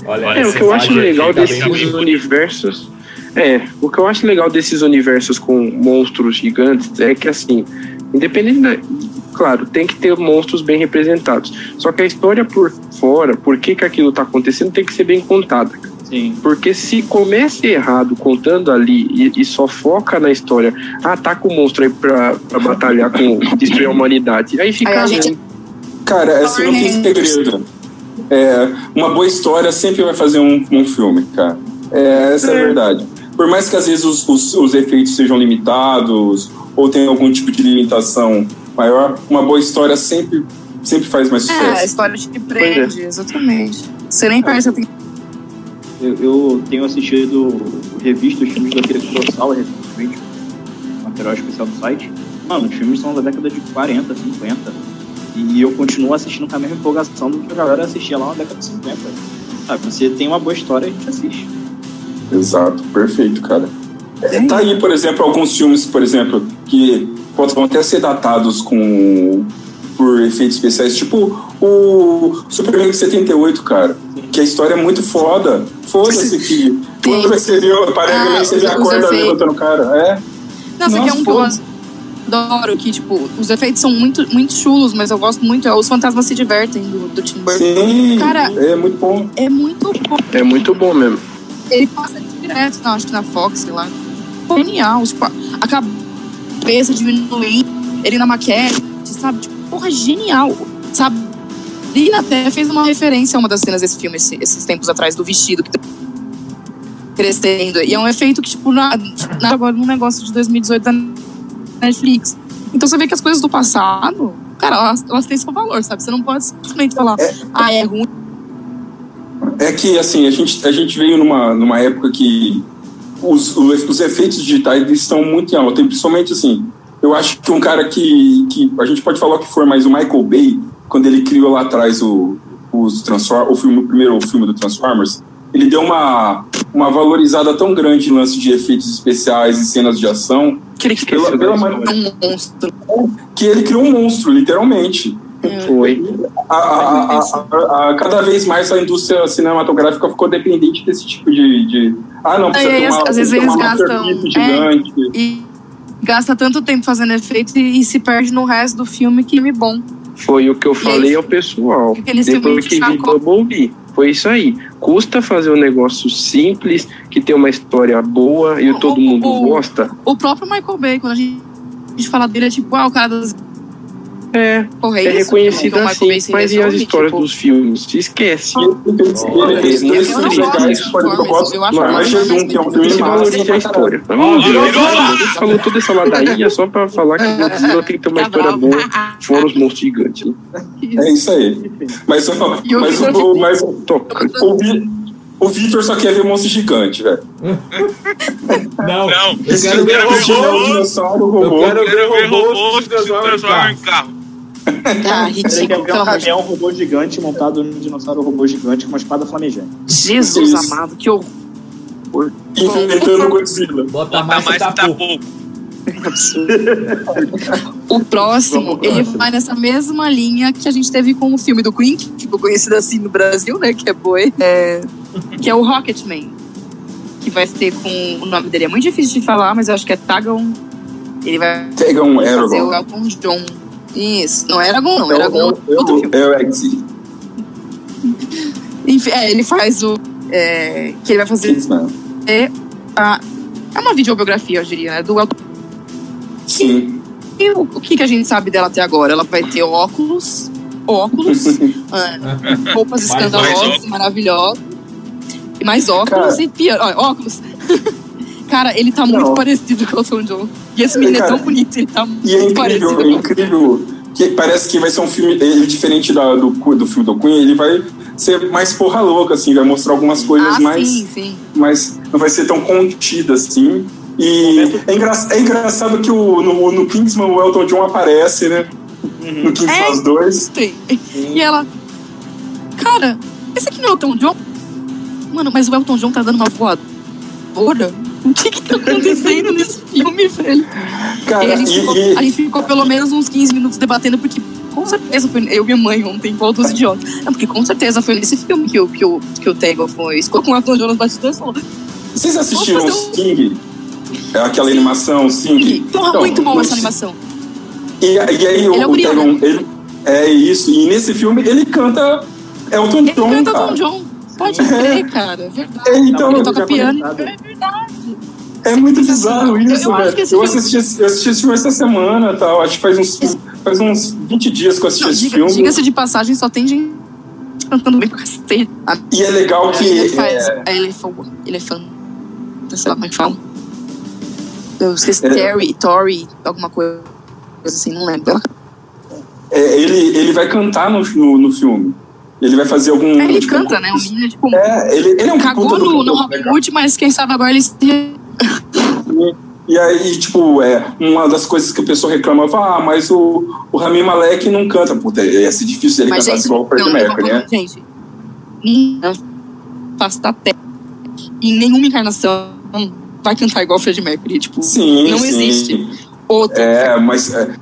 Olha, É, o que eu acho legal tá desses bem universos. É, o que eu acho legal desses universos com monstros gigantes é que, assim, independente da. Claro, tem que ter monstros bem representados. Só que a história por fora, por que, que aquilo tá acontecendo, tem que ser bem contada. Sim. Porque se começa errado contando ali e, e só foca na história, ah, tá com o monstro aí pra, pra batalhar com destruir a humanidade. Aí fica Aí a gente-. Cara, assim, não tem segredo. É, uma boa história sempre vai fazer um, um filme, cara. É, essa é a É. verdade. Por mais que às vezes os, os, os efeitos sejam limitados ou tenha algum tipo de limitação maior, uma boa história sempre, sempre faz mais É, a sucesso. história te prende, exatamente. Você nem parece que tem Eu, eu tenho assistido, revisto os filmes daquele Kurosawa recentemente, material especial do site. Mano, os filmes são da década de 40, 50. E eu continuo assistindo com a mesma empolgação do que a galera assistia lá na década de 50. Sabe, você tem uma boa história, a gente assiste. Exato, perfeito, cara. É, tá aí, por exemplo, alguns filmes, por exemplo, que podem até ser datados com por efeitos especiais, tipo o Superman de 78, cara. Que a história é muito foda. Foda-se que quando você viu, parece Ah, que você já acorda levantando o cara. É. Não, Nossa, quer um que eu adoro, que, tipo, os efeitos são muito, muito chulos, mas eu gosto muito. É Os Fantasmas Se Divertem, do, do Tim Burton. Sim, Cara- é muito bom. É muito bom. É muito bom mesmo. Ele passa direto, não, acho que na Fox, sei lá. Genial. Tipo, a cabeça diminuindo, ele na maquete, sabe? Tipo, porra, genial. Sabe? Lina até fez uma referência a uma das cenas desse filme, esse- esses tempos atrás, do vestido que tá crescendo. E é um efeito que, tipo, na, na- agora num negócio de 2018 da Netflix. Então você vê que as coisas do passado, cara, elas, elas têm seu valor, sabe? Você não pode simplesmente falar, ah, é ruim. É que, assim, a gente, a gente veio numa, numa época que os, os, os efeitos digitais estão muito em alta. Principalmente, assim, eu acho que um cara que, que a gente pode falar o que for, mas o Michael Bay, quando ele criou lá atrás o, os Transform, o, filme, o primeiro filme do Transformers, ele deu uma, uma valorizada tão grande no lance de efeitos especiais e cenas de ação, Que ele pela, Esqueceu pela da maneira é um monstro. que ele criou um monstro, literalmente. Foi. A, a- a- a- a- cada vez mais a indústria cinematográfica ficou dependente desse tipo de. de- ah, não, precisa É, ter às- vezes ter uma eles gastam- é. gigante. E gasta tanto tempo fazendo efeito e, e se perde no resto do filme, que me bom. Foi o que eu falei aí, ao pessoal. Depois que vi Double Foi isso aí. Custa fazer um negócio simples, que tem uma história boa e O- todo mundo o- gosta. O próprio Michael Bay, quando a gente, a gente fala dele, é tipo, ah, o cara das. É, Porra, é isso? reconhecido Então, Michael assim. Mas e as resolve, histórias tipo, dos filmes? Se esquece. Fez eu não gosto de eu eu acho que é um filme valoriza a história. Falou toda essa ladainha só pra falar que o Godzilla tem que ter uma Tá história boa, fora os monstros gigantes. Né? É isso aí. Mas, mas, mas Toca. o, Vi- o Vitor só quer ver monstro gigante, velho. Não, Não, eu quero ver quero ver Tiver robô. o dinossauro, o Eu robô. quero ver Quero ver robô se transformam em carro. Quer ridículo. um caminhão robô gigante montado num dinossauro robô gigante com uma espada flamejante. Jesus Isso. amado, que horror. Enfrentando o Godzilla. Bota Bota mais mais que tá tá pouco. O próximo, ele vai nessa mesma linha que a gente teve com o filme do Queen, que ficou conhecido assim no Brasil, né? Que é boi. É, que é o Rocketman. Que vai ter com. O nome dele é muito difícil de falar, mas eu acho que é Tagon. Ele vai um fazer o Aragorn. Elton John. Isso, não era Aragorn, não, É era o- Aragorn é outro filme. é o Exit. Enfim, é, ele faz o. é, que ele vai fazer. Kingsman. a- é uma videobiografia, eu diria, né? Do Elton Sim. E o, o que, que a gente sabe dela até agora? Ela vai ter óculos, óculos, ah, roupas Mais escandalosas, maravilhosas. E mais óculos Cara. e pior. ó, óculos. Cara, ele tá muito Não. parecido com o Elton John. E esse menino é Cara, tão bonito, ele tá E é muito incrível, parecido. é incrível que parece que vai ser um filme ele, diferente da- do, do filme do Queen, ele vai ser mais porra louca, assim, vai mostrar algumas coisas Ah, mais, sim, sim. mais. Não vai ser tão contida assim. E é, engra- é engraçado que o, no, no Kingsman o Elton John aparece, né? No Kingsman É. os dois. Sim. E ela. Cara, esse aqui não é o Elton John? Mano, mas o Elton John tá dando uma voadora? O que que tá acontecendo nesse filme, velho? E Cara, aí a, gente e, ficou, e- a gente ficou pelo menos uns 15 minutos debatendo, porque com certeza foi. Eu e minha mãe ontem, igual dos idiotas. Não, porque com certeza foi nesse filme que o, que o, que o Tego foi. Ficou com o Elton John nos bastidores e falou: vocês assistiram o um- Sing? É Aquela animação, Sing? Porra, Então, muito bom no- essa animação. E, e aí Ele é o o, o Brian, Taron, ele, é isso. E nesse filme ele canta Elton Ele John, canta cara. Elton John. Pode crer, cara. é Verdade. É, então, Ele toca piano. É verdade. É muito bizarro isso, eu velho. Eu assisti, eu assisti esse filme essa semana tal. Acho que faz uns, faz uns 20 dias que eu assisti Não, esse diga- filme. Diga-se de passagem, só tem gente cantando bem pra cacete. E é legal que. ele faz. é, é fogo. Ele é fã. Sei lá como é que fala. Eu esqueci. É. Terry, Tori, alguma coisa assim, não lembro. é, ele, ele vai cantar no, no, no filme. Ele vai fazer algum. É, ele tipo, canta, né? O menino, tipo, É, ele, ele é um cagou no, no Robin. Hood, mas quem sabe agora ele se E aí, tipo, é, uma das coisas que o pessoal reclamava, ah, mas o, o Rami Malek não canta. Puta, ia ser difícil ele Mas, cantar gente, igual o não, eu Mercury, né? Gente, ninguém face da terra, em nenhuma encarnação, vai cantar igual o Fred Mercury. Tipo, Sim, não sim. existe outro, É, mas é,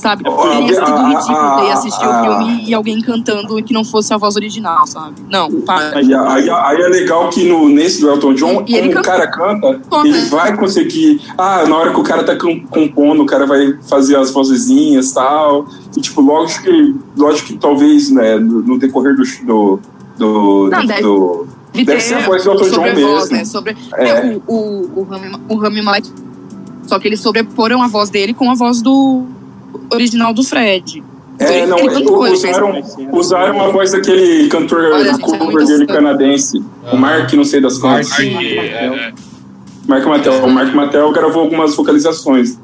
sabe? a- Seria sido ridículo ter assistir o filme e alguém cantando que não fosse a voz original, sabe? Não, para. E aí, aí é legal que no, nesse do Elton John, E ele como o cara canta, ele vai conseguir. Ah, na hora que o cara tá com- compondo, o cara vai fazer as vozezinhas e tal. E, tipo, lógico que, lógico que talvez, né, no, decorrer do. do, do, Não, do- deve- do- Deve a voz do Elton John voz, mesmo. né? Sobre, É. é, o, o, o, Rami, o Rami Malek. Só que eles sobreporam a voz dele com a voz do original do Fred. É, não, fez- usaram, usaram a voz daquele cantor Olha, é cover dele fã. canadense, o Mark, não sei das Mark, quantas. é, Mark Mattel. O Mark Mattel gravou algumas vocalizações.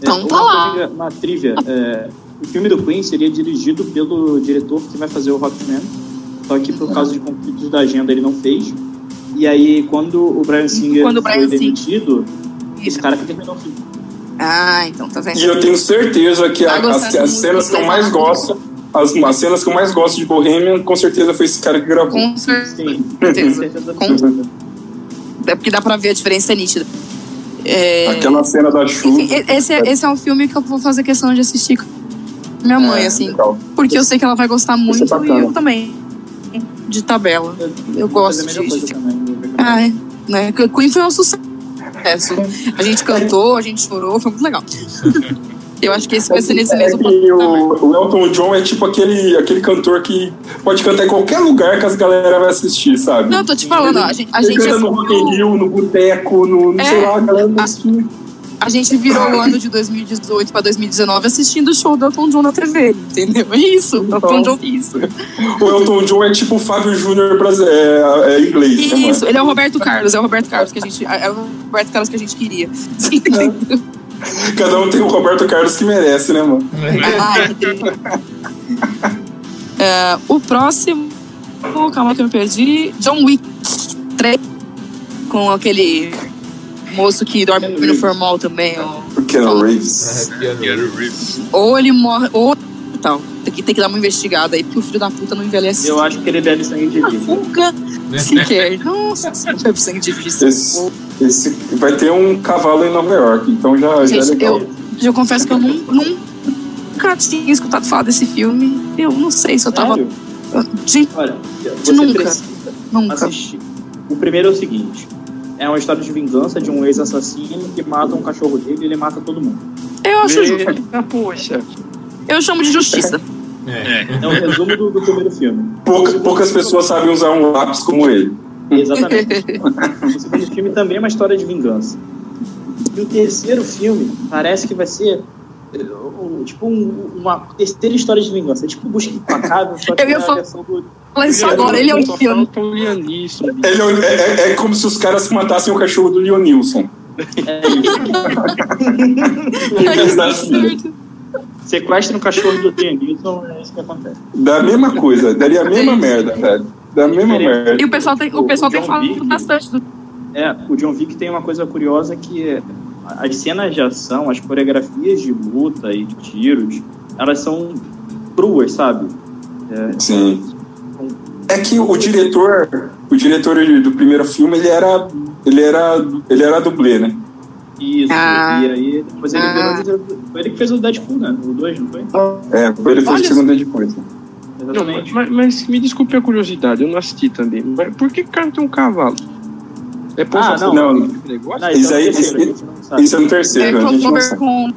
Então, tá lá. coisa- Uma trivia. é, o filme do Queen seria dirigido pelo diretor que vai fazer o Rockman. Só que por causa de conflitos da agenda ele não fez. E aí, quando o Brian Singer Quando o foi Bryan Singer- demitido, Isso. esse cara que terminou o filme. Ah, então tá vendo? E eu tenho certeza que a- as, as cenas que eu vai mais gosto, as, as cenas que eu mais gosto de Bohemian, com certeza foi esse cara que gravou. Com certeza. Com-. É porque dá pra ver a diferença é nítida. É, Aquela cena da chuva. enfim, e- esse, é- esse é um filme que eu vou fazer questão de assistir com minha mãe, É, assim. legal. Porque eu sei que ela vai gostar muito é e bacana. eu também. De tabela. Eu Vou gosto coisa de- também. Ah, é. Né? Que Queen foi um sucesso. A gente cantou, a gente chorou, foi muito legal. Eu acho que esse vai ser nesse É mesmo que o, o Elton John é tipo aquele, aquele cantor que pode cantar em qualquer lugar que as galera vai assistir, sabe? Não, eu tô te falando, ó, a gente, a Ele gente canta no Rock in Rio, no boteco, no, no É. sei lá, a galera vai assistir. A gente virou o ano de 2018 pra 2019 assistindo o show do Elton John na TV, entendeu? É isso, o Elton John é isso. O Elton John é tipo o Fábio Júnior brasi- é, é inglês, né? Isso, ele é o Roberto Carlos, é o Roberto Carlos que a gente, é o Roberto Carlos que a gente queria. Cada um tem o Roberto Carlos que merece, né, mano? É, o próximo, calma que eu me perdi, John Wick 3, com aquele moço que dorme no formal também, ó. O Keanu Reeves. Keanu Keanu Reeves. ou ele morre, ou tal. Tem que, tem que dar uma investigada aí, porque o filho da puta não envelhece. Eu acho que ele bebe sangue de vida. fuga sequer. Nossa, não bebe sangue de vista. Esse, esse vai ter um cavalo em Nova York, então já, já é Gente, legal. eu, eu confesso que eu nun- nunca tinha escutado falar desse filme. Eu não sei se eu tava. Sério? Gente, Olha, você Nunca. nunca. assistir. O primeiro é o seguinte: é uma história de vingança de um ex-assassino que mata um cachorro dele e ele mata todo mundo. Eu acho justo. Poxa. Eu chamo de justiça. É. É o resumo do, do primeiro filme. Poucas, poucas pessoas sabem usar um lápis como ele. Exatamente. o segundo filme também é uma história de vingança. E o terceiro filme parece que vai ser. Tipo um- uma terceira história de vingança. É tipo Busca Implacável, só que Eu ia é a falar- do... Fala isso agora, ele é um o Neeson. Ele é, o- é- é- é como se os caras matassem o cachorro do Leonilson. É isso. Sequestra um cachorro do Liam Neeson, é isso que acontece. Da mesma coisa, daria a mesma merda, velho. Da mesma merda. E o pessoal tem, o pessoal tem John falado bastante do. É, o John Wick tem uma coisa curiosa que as cenas de ação, as coreografias de luta e de tiros, elas são cruas, sabe? Sim. É que o diretor, o diretor do primeiro filme, ele era, ele era, ele era dublê, né? Isso. Ah. E aí depois ele Ah. virou. Foi ele que fez o Deadpool, né? O 2, não foi? É, foi ele fez Olha o segundo de coisa. Não, Exatamente. mas, mas me desculpe a curiosidade, eu não assisti também. Mas por que cara tem um cavalo? É Ah, não. Não? Não, Isso é aí- sabe. isso é no terceiro, É, com.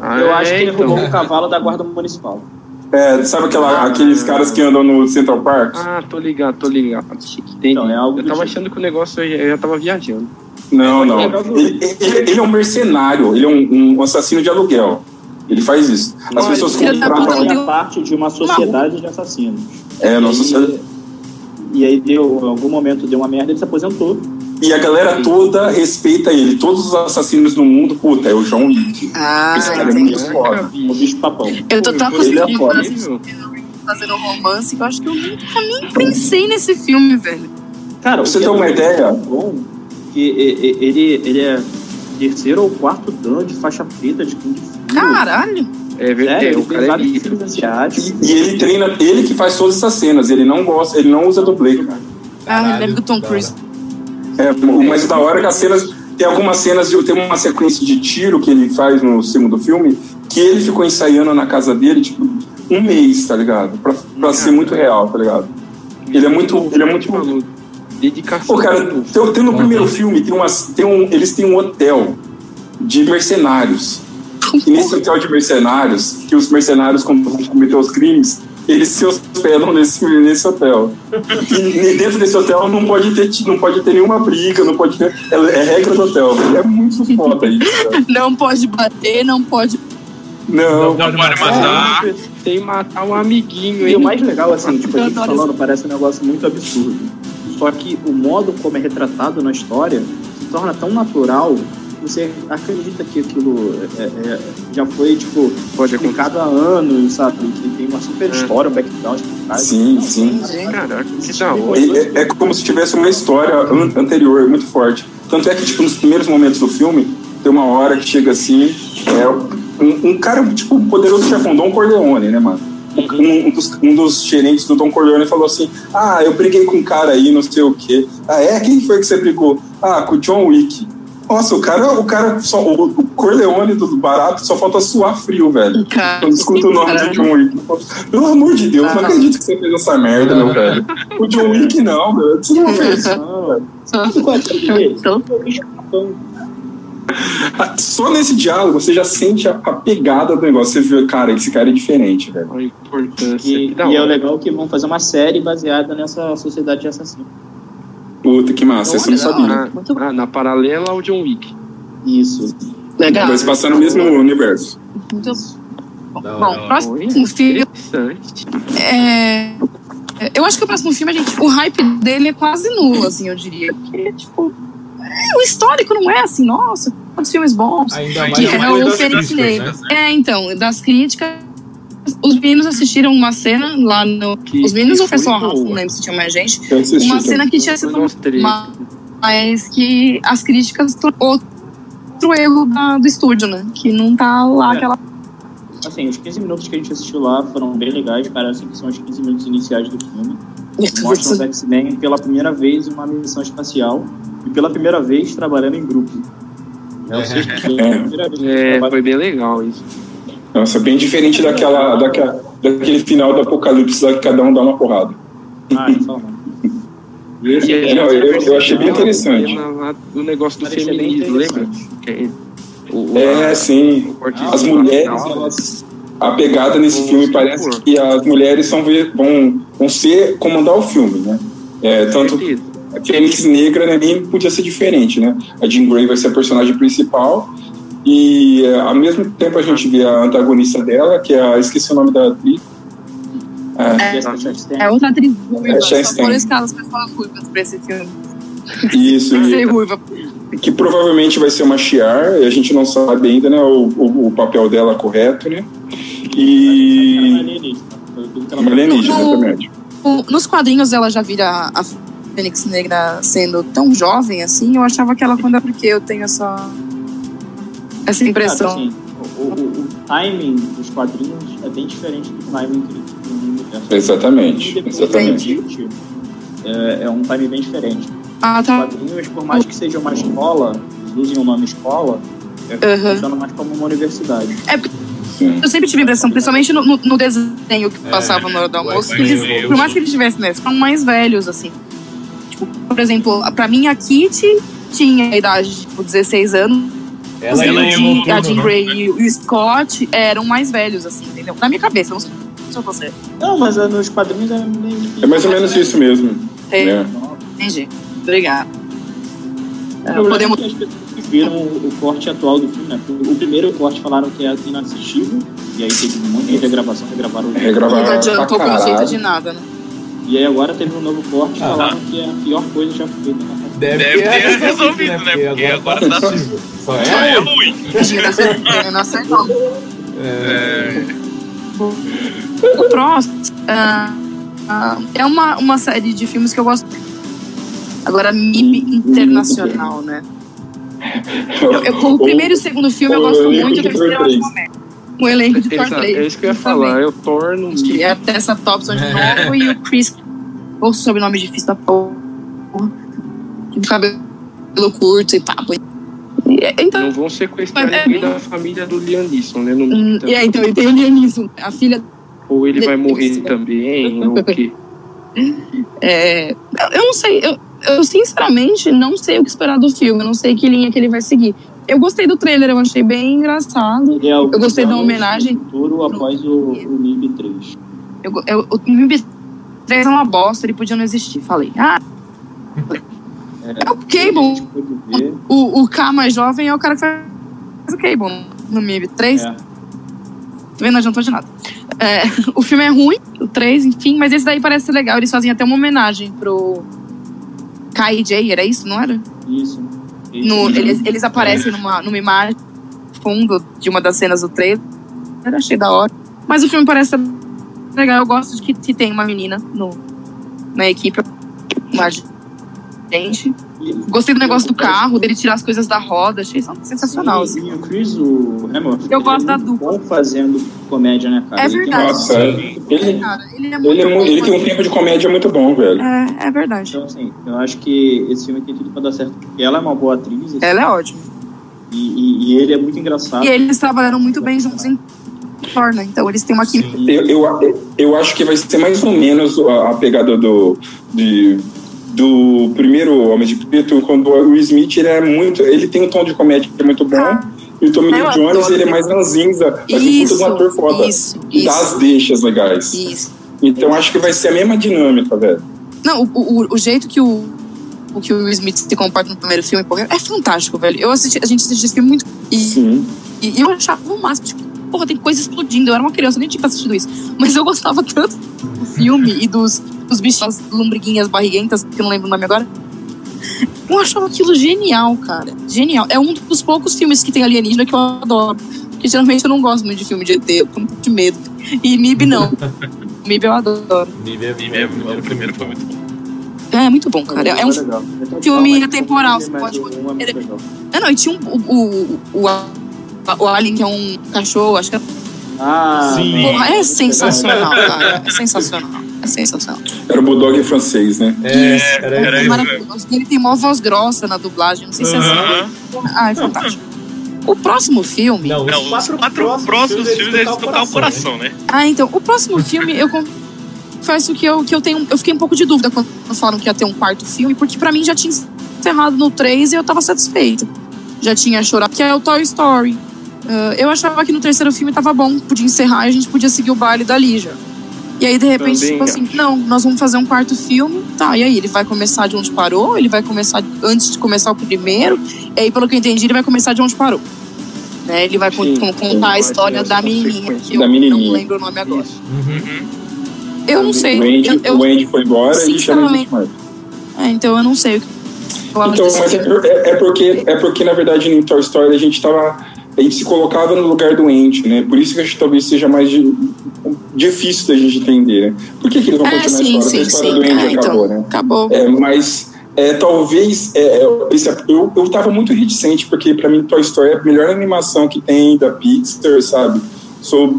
Ah, Eu acho que ele então. roubou um cavalo da guarda municipal. É, sabe aquela, aqueles caras que andam no Central Park? Ah, tô ligado, tô ligado. Entendi. Então, é algo eu tava achando que o negócio eu já, eu já tava viajando. Não, É, não. Ele, ele- ele é um mercenário, ele é um, um assassino de aluguel. Ele faz isso. As Olha, pessoas contratam. Ele é parte de uma sociedade de assassinos. É, nossa sociedade. E aí deu, em algum momento deu uma merda, ele se aposentou. E a galera toda respeita ele. Todos os assassinos do mundo, puta, é o John Wick. Ah, Esse cara é muito foda. O bicho papão. Eu tô tão Ele é acostumada foda. a assistir fazendo romance que eu acho que eu nunca nem pensei nesse filme, velho. Cara, Pra você ter é uma ideia? bom que ele, ele é terceiro ou quarto dan de faixa preta de Kung Fu. Caralho. É verdade, ele o cara é asiáticos. E ele treina, ele que faz todas essas cenas. Ele não gosta, ele não usa dublê. Ah, Caralho, lembro do Tom Cruise. É, o mais da hora é que as cenas. Tem algumas cenas, de- tem uma sequência de tiro que ele faz no segundo filme, que ele ficou ensaiando na casa dele, tipo, um mês, tá ligado? Pra, pra ser muito real, tá ligado? Ele é muito. Ele é muito. Dedicação. Pô, cara, tem, tem no primeiro filme, tem umas, tem um, eles têm um hotel de mercenários. E nesse hotel de mercenários, que os mercenários, quando vão cometer os crimes, eles se hospedam nesse, nesse hotel. E dentro desse hotel não pode ter, não pode ter nenhuma briga, não pode ter. É, é regra do hotel. É muito foda isso. cara. Não pode bater, não pode. Não. Não pode matar. Sem matar um amiguinho, E o mais legal, assim, tipo, a gente falando, parece um negócio muito absurdo. Só que o modo como é retratado na história se torna tão natural você acredita que aquilo é- é- já foi, tipo, Pode acontecer. explicado há anos, sabe? Que tem uma super É. história, um background por trás. Sim, sim. Caraca, que da hora. É, é- é como se tivesse uma história an- anterior, muito forte. Tanto é que, tipo, nos primeiros momentos do filme, tem uma hora que chega assim, é, um, um cara, tipo, poderoso chefão, Dom Corleone, né, mano? Um, um dos, um dos gerentes do Dom Corleone falou assim: Ah, eu briguei com um cara aí, não sei o quê. Ah, é? Quem foi que você brigou? Ah, com o John Wick. Nossa, o cara, o cara só, o, Corleone do barato só falta suar frio, velho. Cara, Quando escuta o nome do John Wick. Pelo amor de Deus, não Ah. acredito que você fez essa merda, meu velho. O John Wick não, velho. Você não fez isso, não, velho. Então-. Ah, Só nesse diálogo você já sente a, a pegada do negócio. Você vê, cara, esse cara é diferente, velho. A importância. E, e é o legal que vão fazer uma série baseada nessa sociedade de assassinos. Puta, que massa, isso eu não sabia. Bom. ah, na paralela ao John Wick. Isso. Legal. Vai se passar no mesmo universo. Muito bom. Próximo Oi? filme. Interessante. É... Eu acho que o próximo filme, a gente, o hype dele é quase nulo, assim, eu diria. Porque, tipo, é, o histórico não é assim, nossa, quantos filmes bons. Ainda mais Que é mais o críticas, Negra. né? É, então, das críticas. Os meninos assistiram uma cena lá no. Que- Os meninos ou foi só a Rafa? Não lembro se tinha mais gente. Assisti Uma cena que tinha sido. Uma- Mas que as críticas. Outro erro da- do estúdio, né? Que não tá lá É. aquela. Assim, os 15 minutos que a gente assistiu lá foram bem legais, parecem que são os 15 minutos iniciais do filme. Mostram os X-Men pela primeira vez em uma missão espacial e pela primeira vez trabalhando em grupo. É o é É, foi bem legal isso. Nossa, bem diferente daquela, daquela, daquele final do apocalipse lá que cada um dá uma porrada. Ah. E esse aí, não, eu- eu achei bem interessante. O negócio do parecia feminismo, lembra? é o- É, a- sim. As mulheres, elas, a pegada nesse filme parece que as mulheres são, ver- vão, vão ser comandar o filme, né? É, tanto a Fênix Negra né, nem podia ser diferente, né? A Jean Grey vai ser a personagem principal E é, ao mesmo tempo a gente vê a antagonista dela, que é a. Esqueci o nome da atriz. É, Chastain. É outra atriz ruiva, É, só por isso que as pessoas ruivas pra esse filme. isso, e- ruiva. que provavelmente vai ser uma Shiar, e a gente não sabe ainda né, o, o, o papel dela correto, né? E. Uma alienígena, exatamente. Nos quadrinhos ela já vira a Fênix Negra sendo tão jovem assim, eu achava que ela quando é porque eu tenho essa essa impressão. Assim, o, o- o timing dos quadrinhos é bem diferente do timing que do universo. Exatamente, exatamente. gente, É, é um timing bem diferente. Ah, Os tá. quadrinhos, por mais que seja uma escola, eles usem o nome escola, é, Uhum. funciona mais como uma universidade. Sim. Eu sempre tive a impressão, principalmente no, no- no desenho que passava na hora do almoço, vai, que eles, por mais que eles estivessem nessa, são mais velhos, assim. Tipo, por exemplo, pra mim a Kitty tinha a idade de tipo, 16 anos, Ela, e ela e é o a Noturno, Jean né? Grey e o Scott eram mais velhos, assim, entendeu? Na minha cabeça, eu não sei se você. Não, mas é, nos quadrinhos é meio É mais ou menos isso mesmo. Tem- né? Entendi. Obrigada. O É, problema podemos. é que as pessoas viram o corte atual do filme, né? O primeiro corte falaram que é inassistível, e aí teve um monte de regravação, regravaram o Regravaram. Não adiantou caralho. conceito de nada, né? E aí agora teve um novo corte e Ah. falaram que é a pior coisa já feita na face. Deve, Deve ter resolvido, resolvido, né? Porque agora tá- assistível. Só Só é é ruim. Imagina, você não acertou. É, O próximo ah, é uma, uma série de filmes que eu gosto. Agora, MIB internacional, né? Eu, eu- o primeiro e o segundo filme eu gosto muito, o de terceiro eu Thor acho 3. uma merda. O elenco de Thor Exato, 3. é isso que eu ia também. falar. Eu torno é a Tessa Thompson de novo e o Chris. Ou sobrenome difícil da porra. Cabelo curto e papo. E, então, Não vão sequestrar É, ninguém da família do Liam Neeson, né? No hum, então, e aí, então, e tem o Liam Neeson, a filha Ou ele vai morrer também, ou o quê? É, eu não sei, eu, eu sinceramente não sei o que esperar do filme, eu não sei que linha que ele vai seguir. Eu gostei do trailer, eu achei bem engraçado. Ele é alguns gostei da anos homenagem. futuro após o, o MIB 3. Eu, eu, o MIB 3 é uma bosta, ele podia não existir. Falei, ah, é o Cable. O, o K mais jovem é o cara que faz o Cable no MIB 3. É. Tá vendo? Não adiantou de nada. É, o filme é ruim, o 3, enfim, mas esse daí parece ser legal. Eles fazem até uma homenagem pro KJ, era isso, não era? Isso. No- eles, eles aparecem numa, numa imagem fundo de uma das cenas do trailer. Eu achei da hora. Mas o filme parece legal. Eu gosto de que, que tem uma menina no, na equipe. Uma gente. Gostei do negócio do carro, dele tirar as coisas da roda. Achei sensacional. E, assim. e o Chris, o Hemsworth, Eu ele gosto da dupla. bom fazendo comédia, né, cara? É Ele tem verdade. Nossa, ele, Cara, ele é muito ele, é bom. ele tem um tempo de comédia muito bom, velho. É, é verdade. Então, assim, eu acho que esse filme tem tudo pra dar certo. Porque ela é uma boa atriz assim, Ela é ótima. e, e- e ele é muito engraçado. E eles trabalharam muito bem juntos em Thor, né? Então eles têm uma química. Eu, eu, eu acho que vai ser mais ou menos a, a pegada do, de, do primeiro Homem de Preto, quando o Will Smith ele é muito. Ele tem um tom de comédia que é muito bom. Ah, e o Tommy Lee Jones ele é mais ranzinza, mas de um ator foda. isso, E dá isso, as deixas legais. isso. Então acho que vai ser a mesma dinâmica, velho. Não, o, o, o jeito que o, o que o Will Smith se comporta no primeiro filme é fantástico, velho. Eu assisti, a gente assistiu esse filme muito. E, Sim. e eu achava o máximo, tipo, porra, tem coisa explodindo. Eu era uma criança, eu nem tinha assistido isso. Mas eu gostava tanto do filme e dos, dos bichos, as lombriguinhas barriguentas, que eu não lembro o nome agora. Eu achava aquilo genial, cara. Genial. É um dos poucos filmes que tem alienígena que eu adoro. Porque geralmente eu não gosto muito de filme de ET, eu tenho um de medo. E MIB não. MIB eu adoro. Nível, e mesmo, o primeiro foi muito bom. É, muito bom, cara. É um legal. Então, filme atemporal, você pode- um é legal. Ah, não, e tinha um, o, o, o, o Alien, que é um cachorro, acho que é. Ah, Sim. não. Porra, é sensacional, cara. É sensacional. É sensacional. Era o Bulldog francês, né? É, Isso. era Era isso maravilhoso. Ele tem uma voz grossa na dublagem, não sei se é assim. Ah, é fantástico. O próximo filme. Não, Não, os os quatro, quatro próximos filmes eles tocar o coração, né? Ah, então, o próximo filme, eu confesso que eu, que eu tenho. Eu fiquei um pouco de dúvida quando falaram que ia ter um quarto filme, porque pra mim já tinha encerrado no 3 e eu tava satisfeita. Já tinha chorado, que é o Toy Story. Ah, eu achava que no terceiro filme tava bom, podia encerrar e a gente podia seguir o baile da Lígia. E aí, de repente, Também tipo assim, não, nós vamos fazer um quarto filme. Tá, e aí? Ele vai começar de onde parou? Ele vai começar antes de começar o primeiro? E aí, pelo que eu entendi, ele vai começar de onde parou. né? Ele vai Sim, con- sim, contar a história da menininha, que eu Da menininha. não lembro o nome agora. Uhum. Eu não sei. O Andy, eu, eu- o Andy foi embora e chama Sinceramente, mais. é, então eu não sei o que Então, mas é, é- é porque, é porque, na verdade, no Toy Story a gente tava. A gente se colocava no lugar do Andy, né? Por isso que acho que talvez seja mais di- difícil da gente entender, né? Por que, que eles vão É, continuar a sim, história? sim, a história sim. do Andy É, então, acabou, né? acabou. É, mas é, talvez é, é, eu, eu tava muito reticente, porque pra mim Toy Story é a melhor animação que tem da Pixar, sabe? Sou,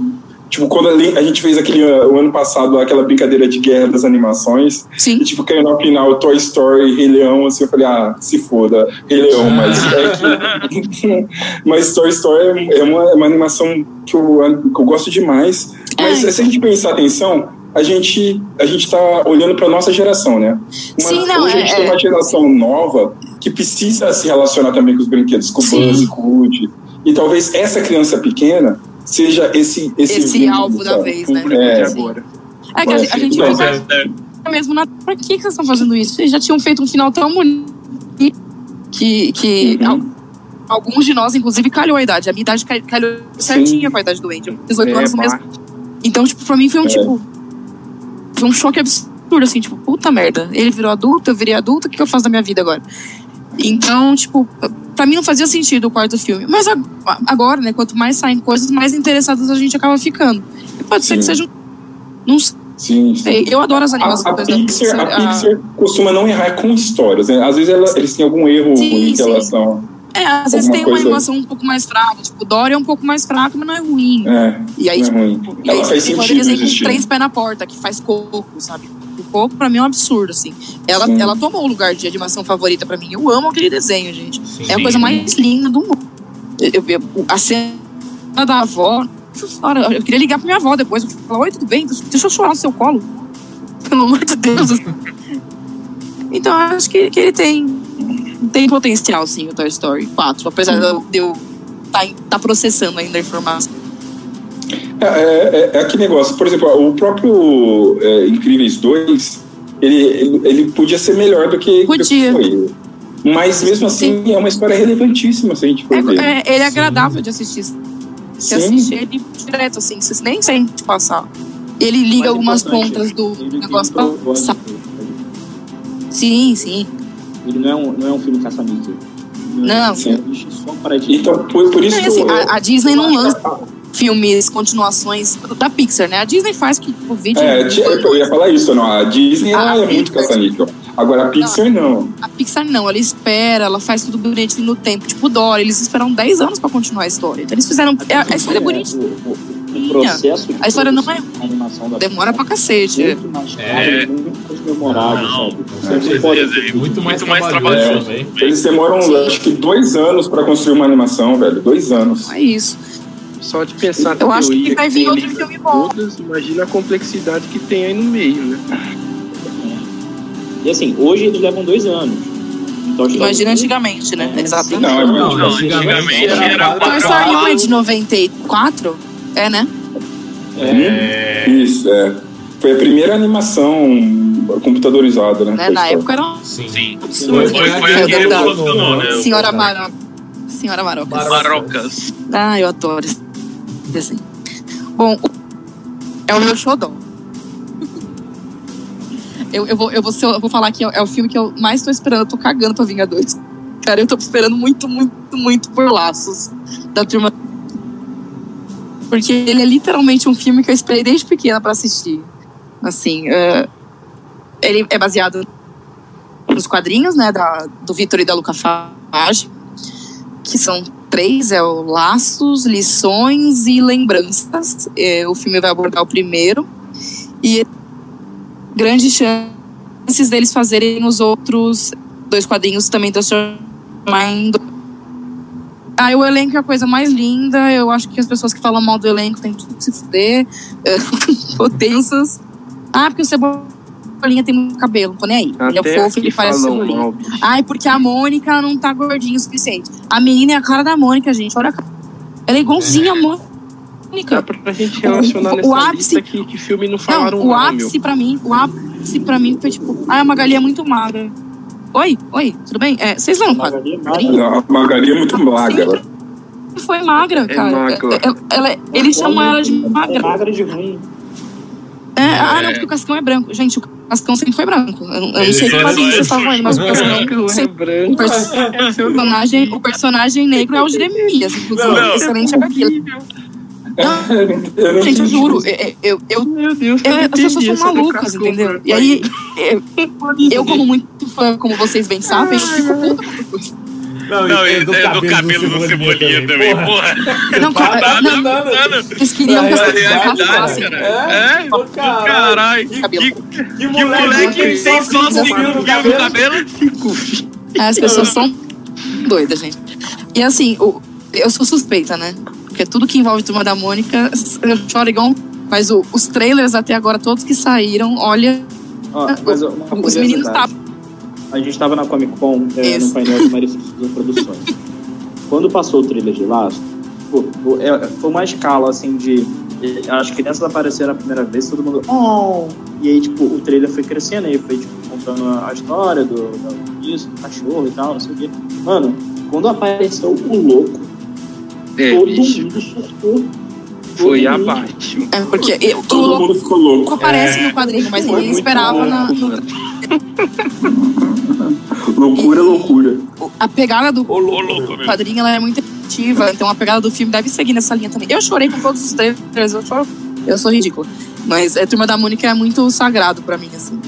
tipo, quando a, a gente fez aquele uh, o ano passado aquela brincadeira de guerra das animações, Sim. e, tipo, caiu no final Toy Story, Rei Leão, assim, eu falei, ah, se foda, Rei Leão, mas é que. mas Toy Story é uma, é uma animação que eu, que eu gosto demais. Mas É. se a gente prestar atenção, a gente, a gente tá olhando pra nossa geração, né? Uma, Sim, não, hoje a é- gente tem é. uma geração nova que precisa se relacionar também com os brinquedos, com o. Buzz, com o Woody. E talvez essa criança pequena seja esse esse, Esse vínculo, alvo da sabe? vez, né? É, de agora. É que a, gente- a gente Não, pensa É, mesmo na. Pra que, que vocês estão fazendo isso? Vocês já tinham feito um final tão bonito que, que Uhum. al- alguns de nós, inclusive, calhou a idade. A minha idade calhou certinha com a idade do Andy. Eu fiz 18 É, anos no mesmo. Então, tipo, pra mim foi um É. tipo. Foi um choque absurdo, assim, tipo, puta merda. Ele virou adulto, eu virei adulta, o que que eu faço da minha vida agora? Então, tipo, pra mim não fazia sentido o quarto filme. Mas ag- agora, né, quanto mais saem coisas, mais interessadas a gente acaba ficando. E pode ser Sim. que seja. um- Não sei. Sim, sim. Eu adoro as A, animações. a por exemplo, Pixar, a a- Pixar costuma não errar com histórias, né? Às vezes ela- eles têm algum erro Sim, em relação. É, às vezes tem uma animação um pouco mais fraca. Tipo, Dory é um pouco mais fraca, mas não é ruim. É, E aí, é tipo, ruim. e aí Ela faz sentido desenho com existir. três pés na porta, que faz coco, sabe? Pra mim, é um absurdo, assim. Ela, Sim. ela tomou o lugar de animação favorita pra mim. Eu amo aquele desenho, gente. Sim. É a coisa mais linda do mundo. Eu, eu- a cena da avó. Senhora, eu queria ligar pra minha avó depois. Eu falar, oi, tudo bem? Deixa eu chorar no seu colo. Pelo amor de Deus. Então, eu acho que, que ele tem, tem potencial, sim, o Toy Story 4. Apesar de eu estar tá, tá processando ainda a informação. É, é, é aquele negócio, por exemplo, o próprio é, Incríveis 2, ele, ele, ele podia ser melhor do que, do que Podia. foi. Mas mesmo assim é uma história relevantíssima se a gente for ver. É, é- ele é Sim. agradável de assistir. Você Sim. assiste ele direto, assim, você nem sente passar. Ele liga Mais algumas pontas do negócio pra passar. Sim, sim. Ele não é um, não é um filme caça-níquel. Não. Ele existe só para Disney. Então, por, por isso Não, assim, eu- a, a Disney não lança filmes, continuações da Pixar, né? A Disney faz que o vídeo. É, eu ia falar isso, não. A Disney ela A é muito caça-níquel. Agora a Pixar não. A Pixar não, ela espera, ela faz tudo bonitinho no tempo. Tipo, o Dory, eles esperaram 10 anos pra continuar a história. Então eles fizeram. é- A, história é bonita, O, o- o processo A história não é- demora pra cacete. muito mais caro É. muito mais memorável, Não, sabe? com Você certeza, pode- é Muito mais Muito mais trabalhoso também. Eles demoram, Sim. acho que dois anos pra construir uma animação, velho. Dois anos. É isso. Só de pensar Eu acho que vai vir outro filme bom. todas, imagina a complexidade que tem aí no meio, né? E assim, hoje eles levam dois anos. Então, Imagina antigamente, né? Exatamente. Não, é Não, Não, antigamente era Toy Story não é de 94? É, né? É, Isso, é. Foi a primeira animação computadorizada, né? né? Na Story. época era um sim. Sim. Foi, foi, foi É a que verdade. revolucionou, né? Senhora Maroca. Senhora Maroca. Marocas. Ah, eu adoro esse desenho. Bom, o- é o meu xodó. Eu, eu, vou, eu, vou, eu vou falar que é, é o filme que eu mais tô esperando. Eu tô cagando pra Vingadores. Cara, eu tô esperando muito, muito, muito por laços da turma. Porque ele é literalmente um filme que eu esperei desde pequena pra assistir. Assim, é, ele é baseado nos quadrinhos, né, da, do Vitor e da Luca Fage, que são três, é o Laços, Lições e Lembranças. É, o filme vai abordar o primeiro. E grandes chances deles fazerem os outros dois quadrinhos também transformar em... do- Ah, o elenco é a coisa mais linda. Eu acho que as pessoas que falam mal do elenco têm tudo que se fuder. Potensas. Ah, porque o Cebolinha tem muito cabelo. Não tô nem aí. ele é Até fofo, que ele parece falam Cebolinha. mal, bicho. Ai, porque a Mônica não tá gordinha o suficiente. A menina é a cara da Mônica, gente. Olha a cara. Ela é igualzinha a Dá Mônica. pra gente relacionar O- nessa o ápice- lista que, que filme não falaram Não, o mal, ápice meu. pra mim, o ápice pra mim foi tipo, ah, a Magali é muito magra. Oi, oi, tudo bem? É, vocês lembram? Magali é quadrinho? A Magali é muito magra. ela- foi magra, É cara. magra. Ela- ela- eles chamam ela de É magra. magra de ruim. É, ah, não, É. porque o Cascão é branco. Gente, o Cascão sempre foi branco. Eu, não- eu não sei que só- quadrinho vocês estavam falando, mas o Cascão Não é sempre branco. O pers- personagem, o personagem negro é o Jeremias, inclusive. Não, não. excelente HQ. Não Gente, eu juro, eu, eu, eu, Meu Deus, eu- as pessoas são malucas, entendeu? E aí, eu, eu, como muito fã, como vocês bem sabem, eu fico puta. Não, Não, e é do cabelo do Cebolinha também, porra. Não, cara, Tá não, adaptando eles queriam que É as pessoas. É? É? Caralho. Que- que, Que que moleque, tem tem só cinco cinco fios no cabelo. As pessoas são doidas, gente. E assim, eu sou suspeita, né? Porque tudo que envolve Turma da Mônica, eu choro igual. Mas o- os trailers até agora, todos que saíram, olha, Ó, mas uma os meninos curiosidade. A gente estava na Comic Con, é, no painel de Marisa Produções. Quando passou o trailer de pô, é- foi uma escala assim de. de- As crianças apareceram a primeira vez, todo mundo. Oh! E aí, tipo, o trailer foi crescendo aí, foi tipo, contando a história do, do, isso, do cachorro e tal, não sei o quê. Mano, quando apareceu o louco, É, todo bicho, mundo surtou. foi Todo mundo. abaixo. É, porque eu, o Todo louco mundo ficou louco. aparece É. no quadrinho, mas ninguém muito esperava louco, na, no- Loucura, loucura. a pegada do louco, meu. quadrinho ela é muito efetiva, então a pegada do filme deve seguir nessa linha também. Eu chorei com todos os trailers, eu choro, eu sou ridícula. Mas a Turma da Mônica é muito sagrado pra mim, assim.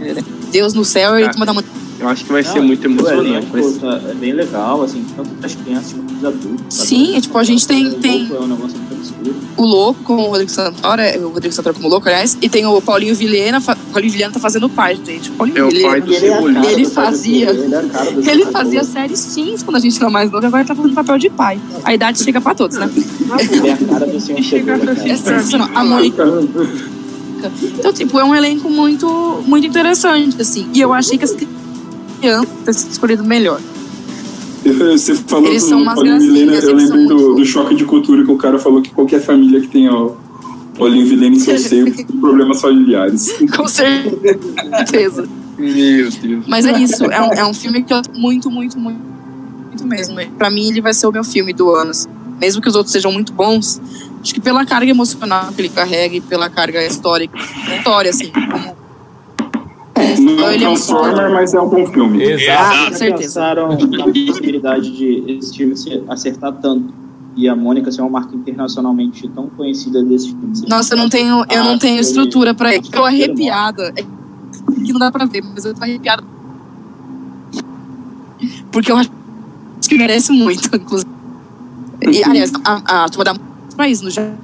É, Deus no céu e Ah, Turma da Mônica. Eu acho que vai Não, ser muito o emocionante. elenco, vai ser- tá- é bem legal, assim, tanto para as crianças quanto para os adultos. sabe? Sim, é tipo, a gente tem- O tem- louco É um negócio muito absurdo. O Louco com o Rodrigo Santoro, é, o Rodrigo Santoro como louco, aliás, e tem o Paulinho Vilhena, fa- o Paulinho Vilhena tá fazendo o pai, gente. O Paulinho É o Vilhena. pai do Ele é Cebolinha. Ele do fazia- Cebolinha, Ele, é Ele fazia Cebolinha. séries teens quando a gente era mais novo, agora ele tá fazendo papel de pai. A idade chega pra todos, né? Ele é a cara do Senhor Chega Cebola, assim, É sensacional. A Mônica. Então, tipo, é um elenco muito, muito interessante, assim. E eu achei que as crianças teriam escolhido melhor. Você falou Eles do são umas Paulinho Vilhena, eu lembrei do, do choque de cultura que o cara falou que qualquer família que tenha o Paulinho Vilhena em seu seio tem problemas familiares. Com certeza. Meu Deus. Mas é isso. É um, é um filme que eu muito, muito, muito, muito mesmo. Pra mim, ele vai ser o meu filme do ano. assim. Mesmo que os outros sejam muito bons, acho que pela carga emocional que ele carrega e pela carga histórica, história, assim, como Não é um é Transformer, mas é um bom filme. Exato. com Já certeza. pensaram na possibilidade de esse filme se acertar tanto e a Mônica ser uma marca internacionalmente tão conhecida desses filmes? Nossa, eu não tenho, eu não Ah, tenho ele- estrutura pra isso. Tô arrepiada. É que não dá pra ver, mas eu tô arrepiada. Porque eu acho que merece muito, inclusive. E, aliás, a, a turma da país no Japão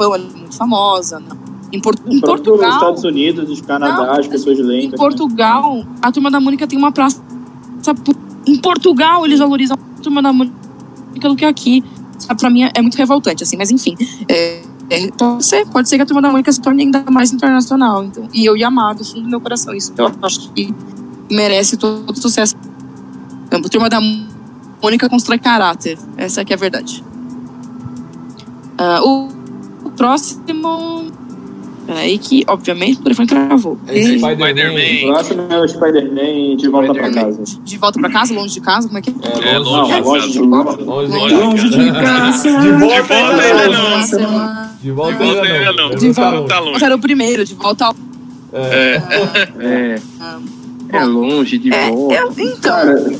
ela é muito famosa. né? Em, Por- em Portugal, Estados Unidos, os Canadá, Não, as pessoas em lentas. Portugal, a turma da Mônica tem uma praça. pu- Em Portugal, eles valorizam a turma da Mônica do que aqui. Sabe, pra mim é, é muito revoltante, assim, mas enfim. É, é, pode, ser, pode ser que a turma da Mônica se torne ainda mais internacional. Então, e eu ia amar do fundo do meu coração. Isso eu acho que merece todo o sucesso. Então, a turma da Mônica constrói caráter. Essa aqui é a verdade. O, o próximo. Peraí, que obviamente o telefone travou. É Spider-Man. Próximo é o Spider-Man de volta pra Spider-Man. casa. De volta pra casa, longe de casa, como é que é? É, longe Não, de longe casa. de casa. Longe de Longe casa. de casa. De De volta volta ainda ainda não. não. Uma semana. De volta De volta ainda não. De volta. longe. Tá longe. Era o primeiro, de volta ao. É. É, Ah, é longe de É, volta. então, Cara,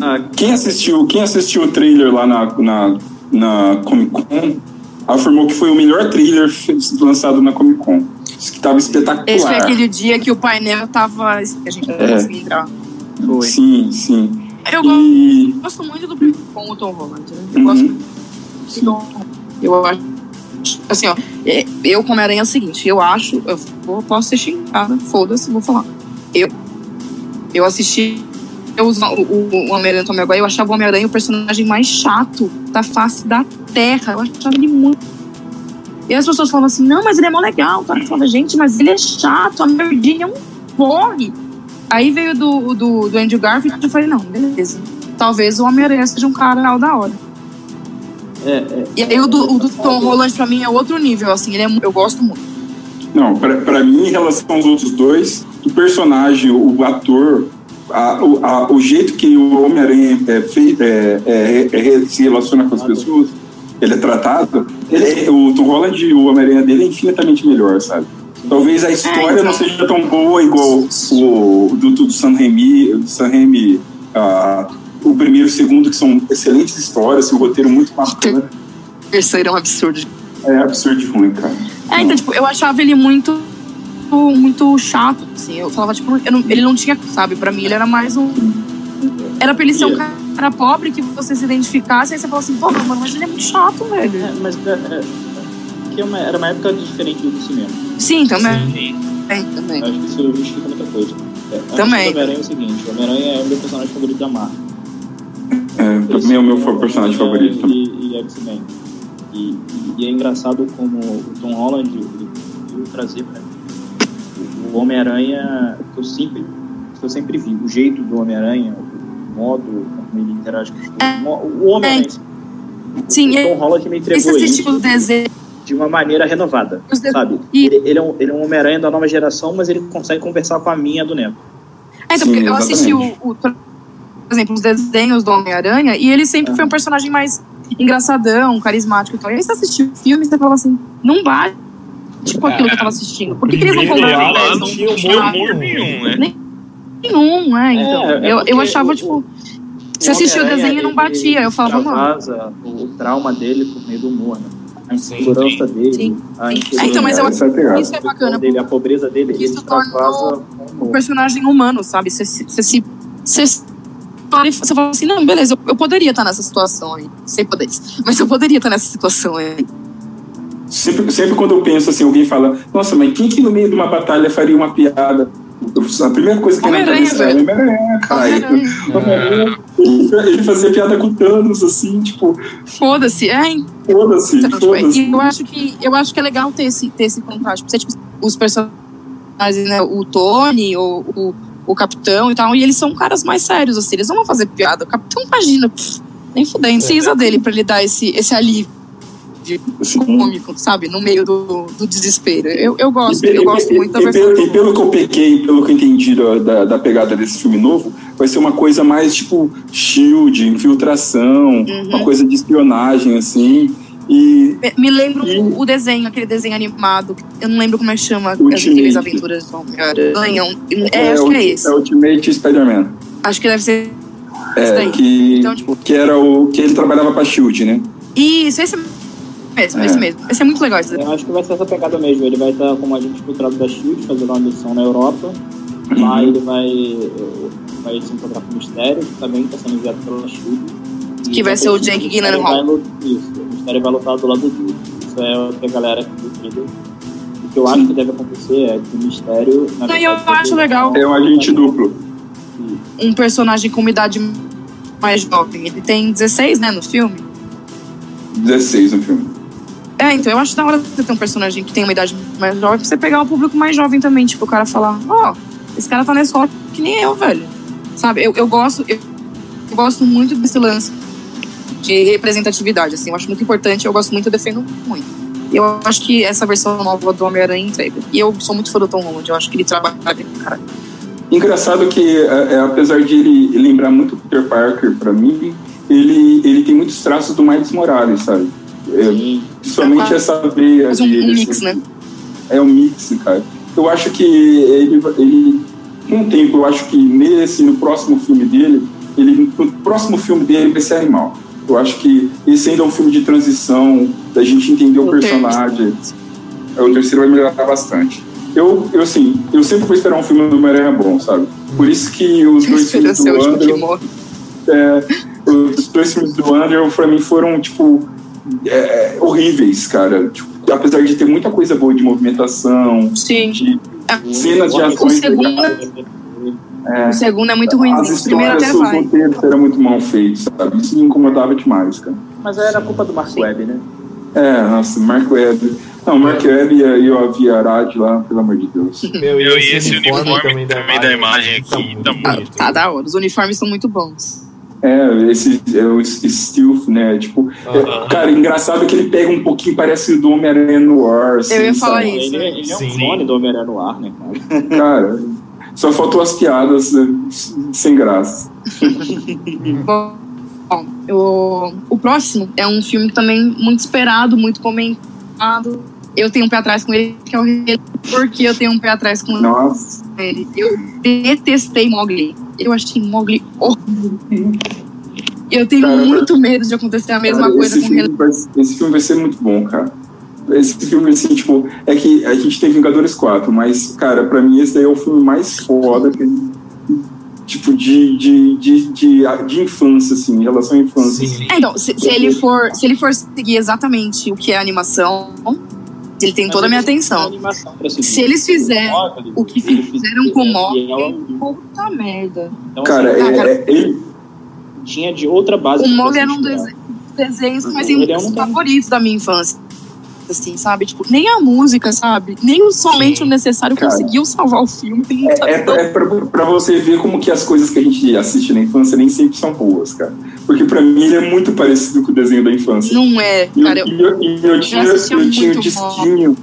Ah, quem assistiu, quem assistiu o trailer lá na, na, na Comic Con afirmou que foi o melhor trailer lançado na Comic Con. Disse que tava espetacular. esse foi aquele dia que o painel tava. A gente não É. conseguia entrar. Foi. Sim, sim. Eu gosto, E. gosto muito do primeiro com o Tom Holland. Né? Eu gosto Uhum. muito do Tom Holland. Eu acho. Assim, ó, eu como aranha é o seguinte, eu acho, eu vou, posso ser xingada, foda-se, vou falar. Eu, eu assisti eu, uso o, o, o Homem-Aranha Tom Maguire, eu achava o Homem-Aranha o personagem mais chato da face da Terra. Eu achava ele muito. E as pessoas falavam assim, não, mas ele é mó legal. Tá? Eu falava, gente, mas ele é chato, a merdinha é um porre. Aí veio do, do, do Andrew Garfield e eu falei, não, beleza. Talvez o Homem-Aranha seja um cara legal da hora. é, é, E aí o do, o do Tom Holland pra mim é outro nível, assim, ele é, eu gosto muito. Não, pra, pra mim, em relação aos outros dois, o personagem, o ator, a, o, a, o jeito que o Homem-Aranha é, é, é, é, se relaciona com as pessoas, ele é tratado, ele, o Tom Holland e o Homem-Aranha dele é infinitamente melhor, sabe? Talvez a história não seja tão boa igual o do, do San Remi, do San Remi uh, o primeiro e o segundo, que são excelentes histórias, o roteiro muito bacana. O terceiro é um absurdo. É absurdo de ruim, cara. É, então, tipo, eu achava ele muito muito chato, assim. Eu falava, tipo, eu não, ele não tinha, sabe, pra mim ele era mais um. Era pra ele ser um cara pobre que você se identificasse, aí você fala assim, pô, mano, mas ele é muito chato, velho. É, mas é, é, que uma, era uma época diferente do cinema. Sim, também. Sim. É, também. Acho que isso justifica muita coisa. É, também. O Homem-Aranha é o seguinte, o Homem-Aranha é o meu personagem favorito da Marvel. É, também é o meu personagem favorito. E, e X-Men. E, e, e, é engraçado como o Tom Holland ele trazer pra o Homem-Aranha que eu sempre que eu sempre vi, o jeito do Homem-Aranha, o modo como ele interage com os o Homem-Aranha. É. Sim, o Tom Holland me entregou isso de uma maneira renovada, sabe? Ele, ele, é um, ele é um Homem-Aranha da nova geração, mas ele consegue conversar com a minha do Neto. É, então, Sim, eu assisti o, o, por exemplo, os desenhos do Homem-Aranha e ele sempre é. foi um personagem mais engraçadão, carismático e tal. E aí você assistiu o filme e você fala assim, não vai tipo aquilo que eu tava assistindo. Por que, que eles não colocaram Não tinha humor nenhum, né? Nenhum, é, então. É, é eu, eu achava, tipo. Você assistiu o desenho e não batia. Eu falava, mano. O trauma dele por meio do humor, né? A insegurança dele. Sim. A insegurança é, então, mas eu acho que isso é bacana. Dele, a pobreza dele. Isso torna o personagem humano, sabe? Você se. Você você fala assim, não, beleza, eu, eu poderia estar nessa situação aí, sem poderes, mas eu poderia estar nessa situação aí. Sempre, sempre quando eu penso assim, alguém fala, nossa, mas quem que no meio de uma batalha faria uma piada? A primeira coisa que vem na cabeça é Homem-Aranha. Ele fazia piada com Thanos, assim, tipo. Foda-se, é. Foda-se. Então, tipo, foda eu, acho que, eu acho que é legal ter esse, ter esse contraste. Porque, tipo, os personagens, né, o Tony, o, o, o Capitão e tal, e eles são caras mais sérios, assim, eles não vão fazer piada. O Capitão, imagina, pff, nem fudendo, precisa é. dele pra ele dar esse, esse alívio de cômico, sabe? No meio do, do desespero. Eu, eu gosto, e, eu gosto muito da versão. E, pelo que eu peguei, pelo que eu entendi da, da pegada desse filme novo, vai ser uma coisa mais tipo shield, infiltração, uhum. uma coisa de espionagem, assim. E, Me lembro e... o desenho, aquele desenho animado, eu não lembro como é que chama, Ultimate. as aventuras do Homem-Aranha. É, é, acho que é esse. É Ultimate Spider-Man. Acho que deve ser. É, que, então, tipo... que era o que ele trabalhava pra Shield, né? Isso, esse mesmo, é. esse mesmo. Esse é muito legal. Esse eu acho que vai ser essa pegada mesmo. Ele vai estar como agente filtrado da SHIELD, fazendo uma missão na Europa. Uhum. Lá ele vai, vai se encontrar com o Mistério, que também está sendo enviado pela SHIELD. Que vai ser o Jake Gyllenhaal. Isso, o Mistério vai lutar do lado dele. Isso é o que a galera que O que eu acho que deve acontecer é que o Mistério... Não, eu acho legal. É um agente duplo. Um personagem com uma idade mais jovem. Ele tem 16, né, no filme? 16 no filme. É, então eu acho da hora você ter um personagem que tem uma idade mais jovem, pra você pegar um público mais jovem também, tipo, o cara falar, ó, oh, esse cara tá na escola que nem eu, velho. Sabe, eu, eu gosto, eu, eu gosto muito desse lance de representatividade, assim, eu acho muito importante, eu gosto muito, eu defendo muito. Eu acho que essa versão nova do Homem-Aranha entrega. E eu sou muito fã do Tom Holland, eu acho que ele trabalha cara. Engraçado que, é, é, apesar de ele lembrar muito Peter Parker pra mim, ele, ele tem muitos traços do Miles Morales, sabe? É, principalmente essa veia. Mas um, um mix, né? É um mix, cara. Eu acho que ele, ele com o tempo, eu acho que nesse, no próximo filme dele, ele, no próximo filme dele vai ser animal. Eu acho que esse ainda é um filme de transição, da gente entender o, o personagem. É, o terceiro vai melhorar bastante. Eu, eu, assim, eu sempre vou esperar um filme do Homem-Aranha bom, sabe? Por isso que os dois filmes do Andrew... É, os dois filmes do Andrew, pra mim, foram, tipo, é, horríveis, cara. Tipo, apesar de ter muita coisa boa de movimentação, Sim. de cenas de ações. O segundo, é, o segundo é muito ruim. As histórias, os roteiros eram muito mal feitos, sabe? Isso me incomodava demais, cara. Mas era culpa do Mark Sim. Webb, né? É, nossa, Mark Webb. Não, Mark Webb e o Avi Arad lá, pelo amor de Deus. Meu, e esse, uniforme, uniforme também, também da imagem aqui tá, tá muito. Tá, tá da hora. Os uniformes são muito bons. É, esse é o stealth, né? Tipo, é, cara, engraçado que ele pega um pouquinho, parece o do Homem-Aranha no Ar. Assim, Eu ia falar sabe? isso. Ele, ele é um clone do Homem-Aranha no Ar, né, cara? Cara, Só faltou as piadas né, sem graça. Bom, o, o próximo é um filme também muito esperado, muito comentado. Eu tenho um pé atrás com ele, que é o Rei porque eu tenho um pé atrás com Nossa. ele. Eu detestei Mogli. Eu achei Mogli horrível. Eu tenho Cara, muito medo de acontecer a mesma Cara, coisa esse com filme, vai, esse filme vai ser muito bom, cara. Esse filme, assim, tipo, é que a gente tem Vingadores 4, mas, cara, pra mim esse daí é o filme mais foda que tipo, de, de, de, de, de infância, assim, em relação à infância. Sim. É, então, se, se ele for, se ele for seguir exatamente o que é animação, ele tem toda a minha atenção. Se eles fizerem o que fizeram com o Mogli, puta merda. Então, Cara, assim, é, é- ele, tinha de outra base. O Mogli era um inspirar. dos desenhos mais é favoritos da minha infância. Assim, sabe? Tipo, nem a música, sabe? Nem o somente o necessário Cara. conseguiu salvar o filme. Tem é, pra- é pra, pra você ver como que as coisas que a gente assiste na infância nem sempre são boas, cara. Porque pra mim ele é muito parecido com o desenho da infância. Não é, eu, cara. Eu, eu, e eu tinha, eu tinha o disquinho.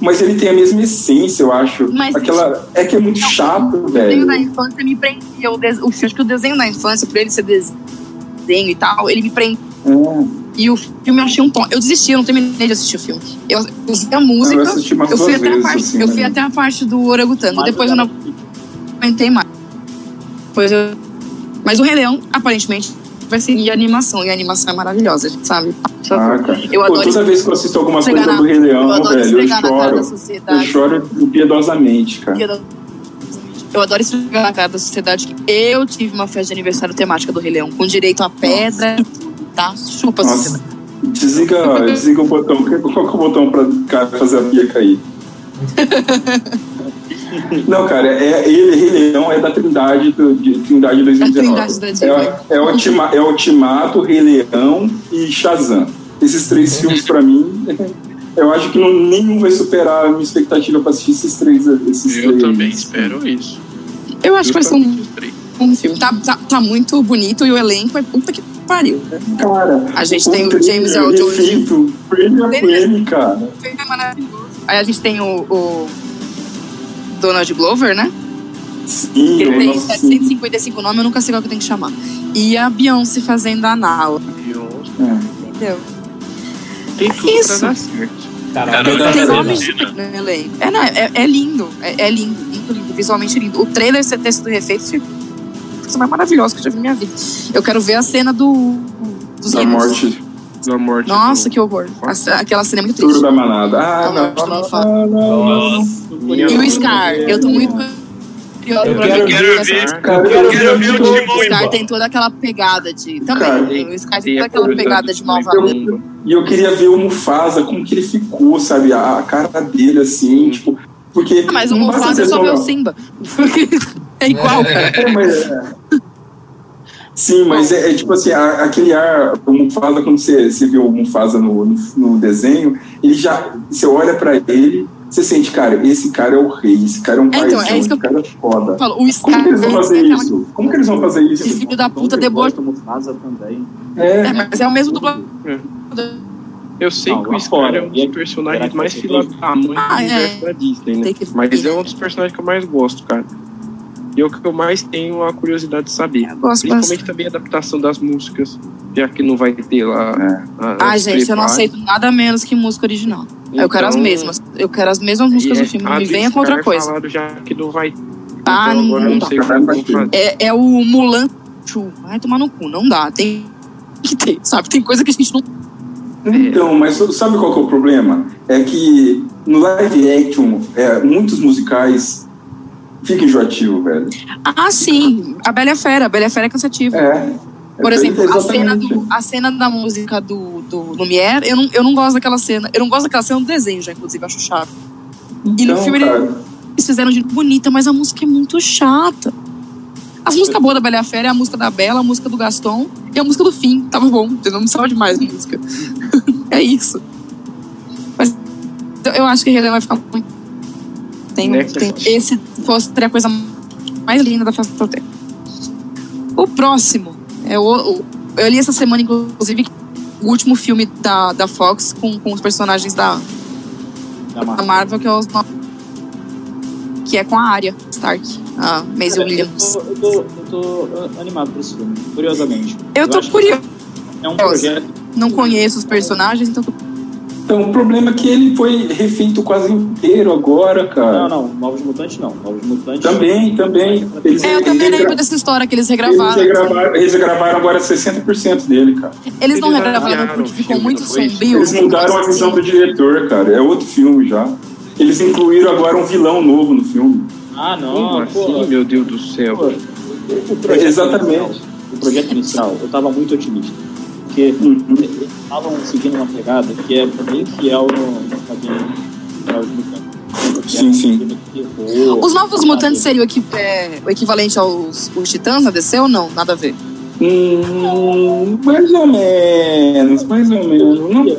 Mas ele tem a mesma essência, eu acho. Mas Aquela, é que é muito chato, o desenho velho. da infância me prendia. O, des... o acho que o desenho da infância, por ele ser desenho e tal, ele me prendia. É. E o filme eu achei um tom. Eu desisti, eu não terminei de assistir o filme. Eu eu vi a Eu música, assisti umas eu fui, até a, parte, assim, eu né? fui até a parte do orangotango. Depois eu não aguentei mais. Depois eu... Mas o Rei Leão, aparentemente, vai seguir a animação. E a animação é maravilhosa, a gente sabe. Ah, cara. Eu Pô, adoro toda vez que eu assisto alguma coisa na- do Rei Leão, eu velho, eu choro. Eu choro impiedosamente, cara. Eu adoro esfregar na cara da sociedade que eu tive uma festa de aniversário temática do Rei Leão, com direito a pedra, tá? Chupa Nossa, sociedade. desliga, desliga o botão. Qual que é o botão pra fazer a pia cair? Não, cara, é, ele, Rei Leão é da Trindade, do, de, Trindade 2019. Trindade. É, é, ultima, é Ultimato, Rei Leão e Shazam. Esses três filmes, pra mim, eu acho que não, nenhum vai superar a minha expectativa pra assistir esses três. Esses Eu três. também espero isso. Eu acho que vai ser um, um filme. Tá, tá, tá muito bonito e o elenco é puta que pariu. né? Cara, A gente tem o James Earl Jones. refeito, frame a frame, cara. É. Aí a gente tem o, o Donald Glover, né? Sim, Que ele tem nossa, sim. 755 nomes, eu nunca sei qual que eu tenho que chamar. E a Beyoncé fazendo a Nala, É. entendeu? Tem tudo Isso. pra dar certo. Cara, Cara, eu tá Tem fazendo nomes. É, é, é lindo, é, é lindo, lindo, lindo, visualmente lindo. O trailer ser ter sido refeito coisa mais maravilhosa que eu já vi na minha vida. Eu quero ver a cena do dos Da morte, Da morte. Nossa, do- que horror. A- aquela cena é muito tudo triste. da manada. Ah, não, morte do não, não, não, não. Nossa. E o Scar, eu tô muito curiosa Eu pra quero ver ver- essa- ver- Cara, quero eu ver quero o Timão o Scar tem toda aquela pegada de. Também. Cara, o Scar tem toda a aquela pegada de do malvadão. E eu queria ver o Mufasa, como que ele ficou, sabe? A, cara dele, assim, tipo. Porque. Ah, mas o Mufasa é só ver o Simba. é igual, cara. É, mas é. Sim, mas é, é tipo assim, a- aquele ar, o Mufasa, quando você, você vê o Mufasa no, no, no desenho, ele já. Você olha pra ele, você sente, cara, esse cara é o rei, esse cara é um então, paizão, é esse cara é foda. Falo, o Scar Como que eles vão é fazer aquela- isso? Como que eles vão fazer isso? Esse filho da puta também. É, É, mas é o mesmo dublador. Eu sei Não, que o Scar é um dos personagens será que mais ser da mãe do Ah, é. universo da Disney, né? Mas é um dos personagens que eu mais gosto, cara. E é o que eu mais tenho a curiosidade de saber. Principalmente bastante. também a adaptação das músicas, já que não vai ter lá. É. a- Ai, as gente, eu não aceito nada menos que música original. eu quero as Então, mesmas. Eu quero as mesmas músicas e do é- filme. Não me venha com outra coisa. falaram já que não vai. Ah, então não- não não dá. vão fazer. É, é o Mulan Chu. Vai tomar no cu. Não dá. Tem que ter, sabe? Tem coisa que a gente não. Então, mas sabe qual que é o problema? É que no live action, é, muitos musicais ficam enjoativos, velho. Ah, sim. A Bela a Fera. A Bela a Fera é cansativa. É. Por É, exemplo, a cena, do, a cena da música do, do Lumière, eu não, eu não gosto daquela cena. Eu não gosto daquela cena do desenho, já, inclusive, acho chato. E no Então, filme cara, eles fizeram de bonita, mas a música é muito chata. As músicas boas da Bela e a Fera é a música da Bela, a música do Gaston e a música do Fim. Tava bom? Não precisava de mais música. é isso. Mas eu- acho que Rei Leão vai ficar muito. Tem, tem, esse fosse seria a coisa mais linda da festa do tempo. O próximo é o, o- Eu li essa semana, inclusive, o último filme da, da Fox com, com os personagens da, Da da Marvel. Marvel, que é os que é com a Arya Stark, a Maisie Cara, Williams. Eu tô, eu, tô, eu tô animado por esse filme, curiosamente. Eu tô acho que curiosa. É um projeto. Não conheço os personagens, então tô Então, o problema é que ele foi refeito quase inteiro agora, cara. Não, não, Novos Mutantes não. Novos Mutantes. Também, também. Eles, É, eu também eles, lembro dessa história que eles eles, regravaram. regravaram, eles regravaram agora 60% dele, cara. Eles não Eles regravaram porque ficou muito sombrio. Eles mudaram a visão do diretor, cara. É outro filme já. Eles incluíram agora um vilão novo no filme. Ah, não, assim, meu Deus do céu? pô, o projeto Exatamente. Inicial, o projeto inicial, eu tava muito otimista. Porque Uhum. eles estavam seguindo uma pegada que é bem fiel no, quadrinho Novos Mutantes. Sim, sim. Os Novos? Mutantes seriam o, é, o equivalente aos os Titãs na DC ou não? Nada a ver. Hum, mais ou menos, mais ou menos. Não,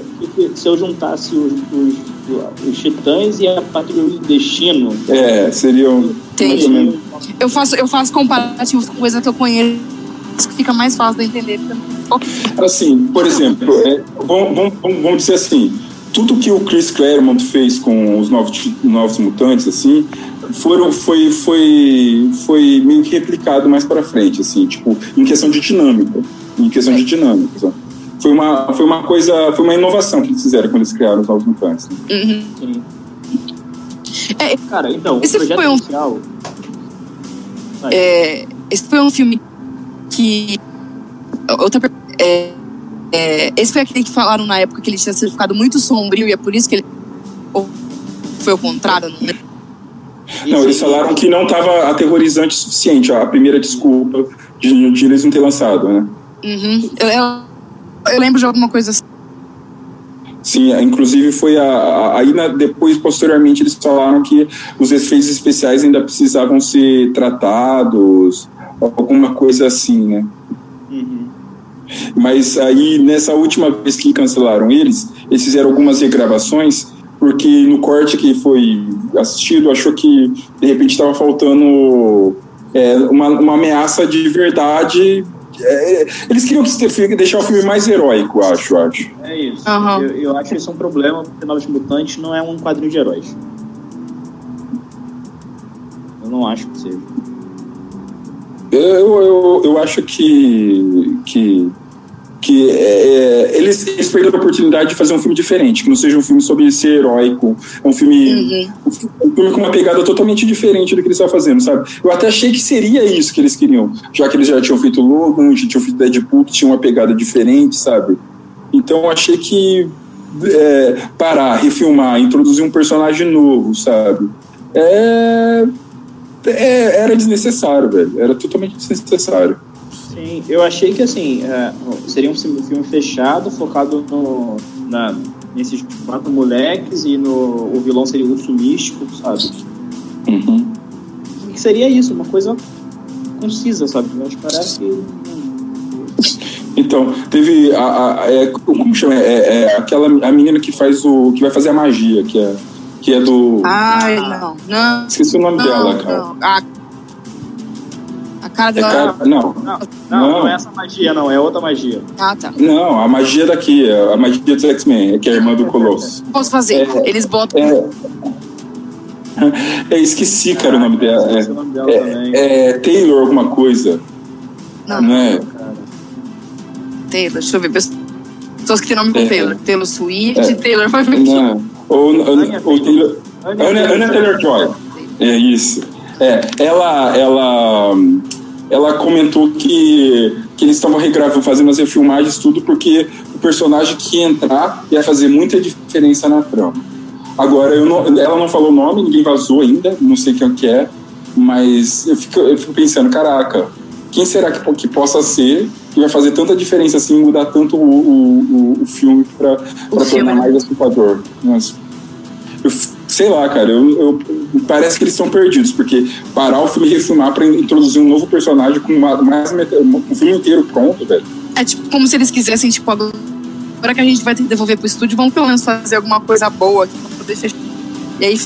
Se eu juntasse os, os, os Titãs e a Patrulha do Destino, é, seriam mais Entendi. ou menos. Eu faço, eu faço comparativos com coisa que eu conheço que fica mais fácil de entender. Assim, por exemplo, é, vamos, vamos- vamos- dizer assim, tudo que o Chris Claremont fez com os novos, novos mutantes, assim, foram, foi, foi, foi meio que replicado mais para frente, assim, tipo, em questão de dinâmica, em questão de dinâmica. Foi uma, foi uma coisa, foi uma inovação que eles fizeram quando eles criaram os novos mutantes. né? Uhum. Sim. É, Cara, então, esse o projeto foi um- inicial. É, esse foi um filme que. Outra per- é, é, esse foi aquele que falaram na época que ele tinha ficado muito sombrio e é por isso que ele. Ou foi o contrário, não lembro. Não, eles falaram que não estava aterrorizante o suficiente, a primeira desculpa de, de eles não ter lançado, né? Uhum. Eu, eu, eu lembro de alguma coisa assim. Sim, inclusive foi a, a- aí na- depois posteriormente eles falaram que os efeitos especiais ainda precisavam ser tratados, alguma coisa assim, né? Uhum. Mas aí nessa última vez que cancelaram eles, eles fizeram algumas regravações porque no corte que foi assistido achou que de repente estava faltando é, uma, uma ameaça de verdade. É, eles queriam que se- deixar o filme mais heróico, acho, acho. É isso. Aham. Eu, eu acho isso um problema, porque Novos Mutantes não é um quadrinho de heróis. Eu não acho que seja. Eu, eu, eu acho que, que, que é, eles, eles perderam a oportunidade de fazer um filme diferente, que não seja um filme sobre ser heróico, é um filme, Uhum. um filme com uma pegada totalmente diferente do que eles estavam fazendo, sabe? Eu até achei que seria isso que eles queriam, já que eles já tinham feito Logan, já tinham feito Deadpool, que tinha uma pegada diferente, sabe? Então eu achei que é, parar, refilmar, introduzir um personagem novo, sabe? É, é, era desnecessário, velho. Era totalmente desnecessário. Sim, eu achei que assim, é, seria um filme fechado, focado no, na, nesses quatro moleques e no, o vilão seria o urso místico, sabe? Uhum. E seria isso, uma coisa concisa, sabe? Mas parece que. Então, teve a, a- é, como chama? É, é aquela a menina que faz o que vai fazer a magia, que é que é do Ai, não. Não. esqueci o nome Não, dela, cara. não. A, a cara É dela. cara, não, Não, não, Não. não, é essa magia, não, é outra magia. Ah, tá. não, a magia daqui, a magia dos X-Men, que é a irmã do Colosso. Posso fazer. É. Eles botam. É, é esqueci, cara, o nome dela. Esqueci o nome dela É, também. é, é Taylor alguma coisa, Não, não é? Cara. Taylor. Deixa eu ver. Pessoas que têm nome com É. Taylor. Taylor Swift, É. Taylor. Não. Ou, Anya ou Taylor, Anya Ana, Ana Taylor-Joy. É isso. É, ela, ela, ela comentou que, que eles estavam regravando, fazendo as refilmagens, tudo porque o personagem que ia entrar ia fazer muita diferença na trama. Agora, eu não, ela não falou o nome, ninguém vazou ainda, não sei quem que é, mas eu fico, eu fico pensando, caraca, quem será que, que possa ser que vai fazer tanta diferença assim, mudar tanto o, o, o- filme para tornar né? mais assustador? Nossa. Eu, sei lá, cara, eu, eu- parece que eles estão perdidos, porque parar o filme e refilmar para introduzir um novo personagem com uma, mais um filme inteiro pronto, velho. É tipo como se eles quisessem, tipo, agora que a gente vai ter que devolver pro estúdio, vamos pelo menos fazer alguma coisa boa aqui pra poder fechar. E aí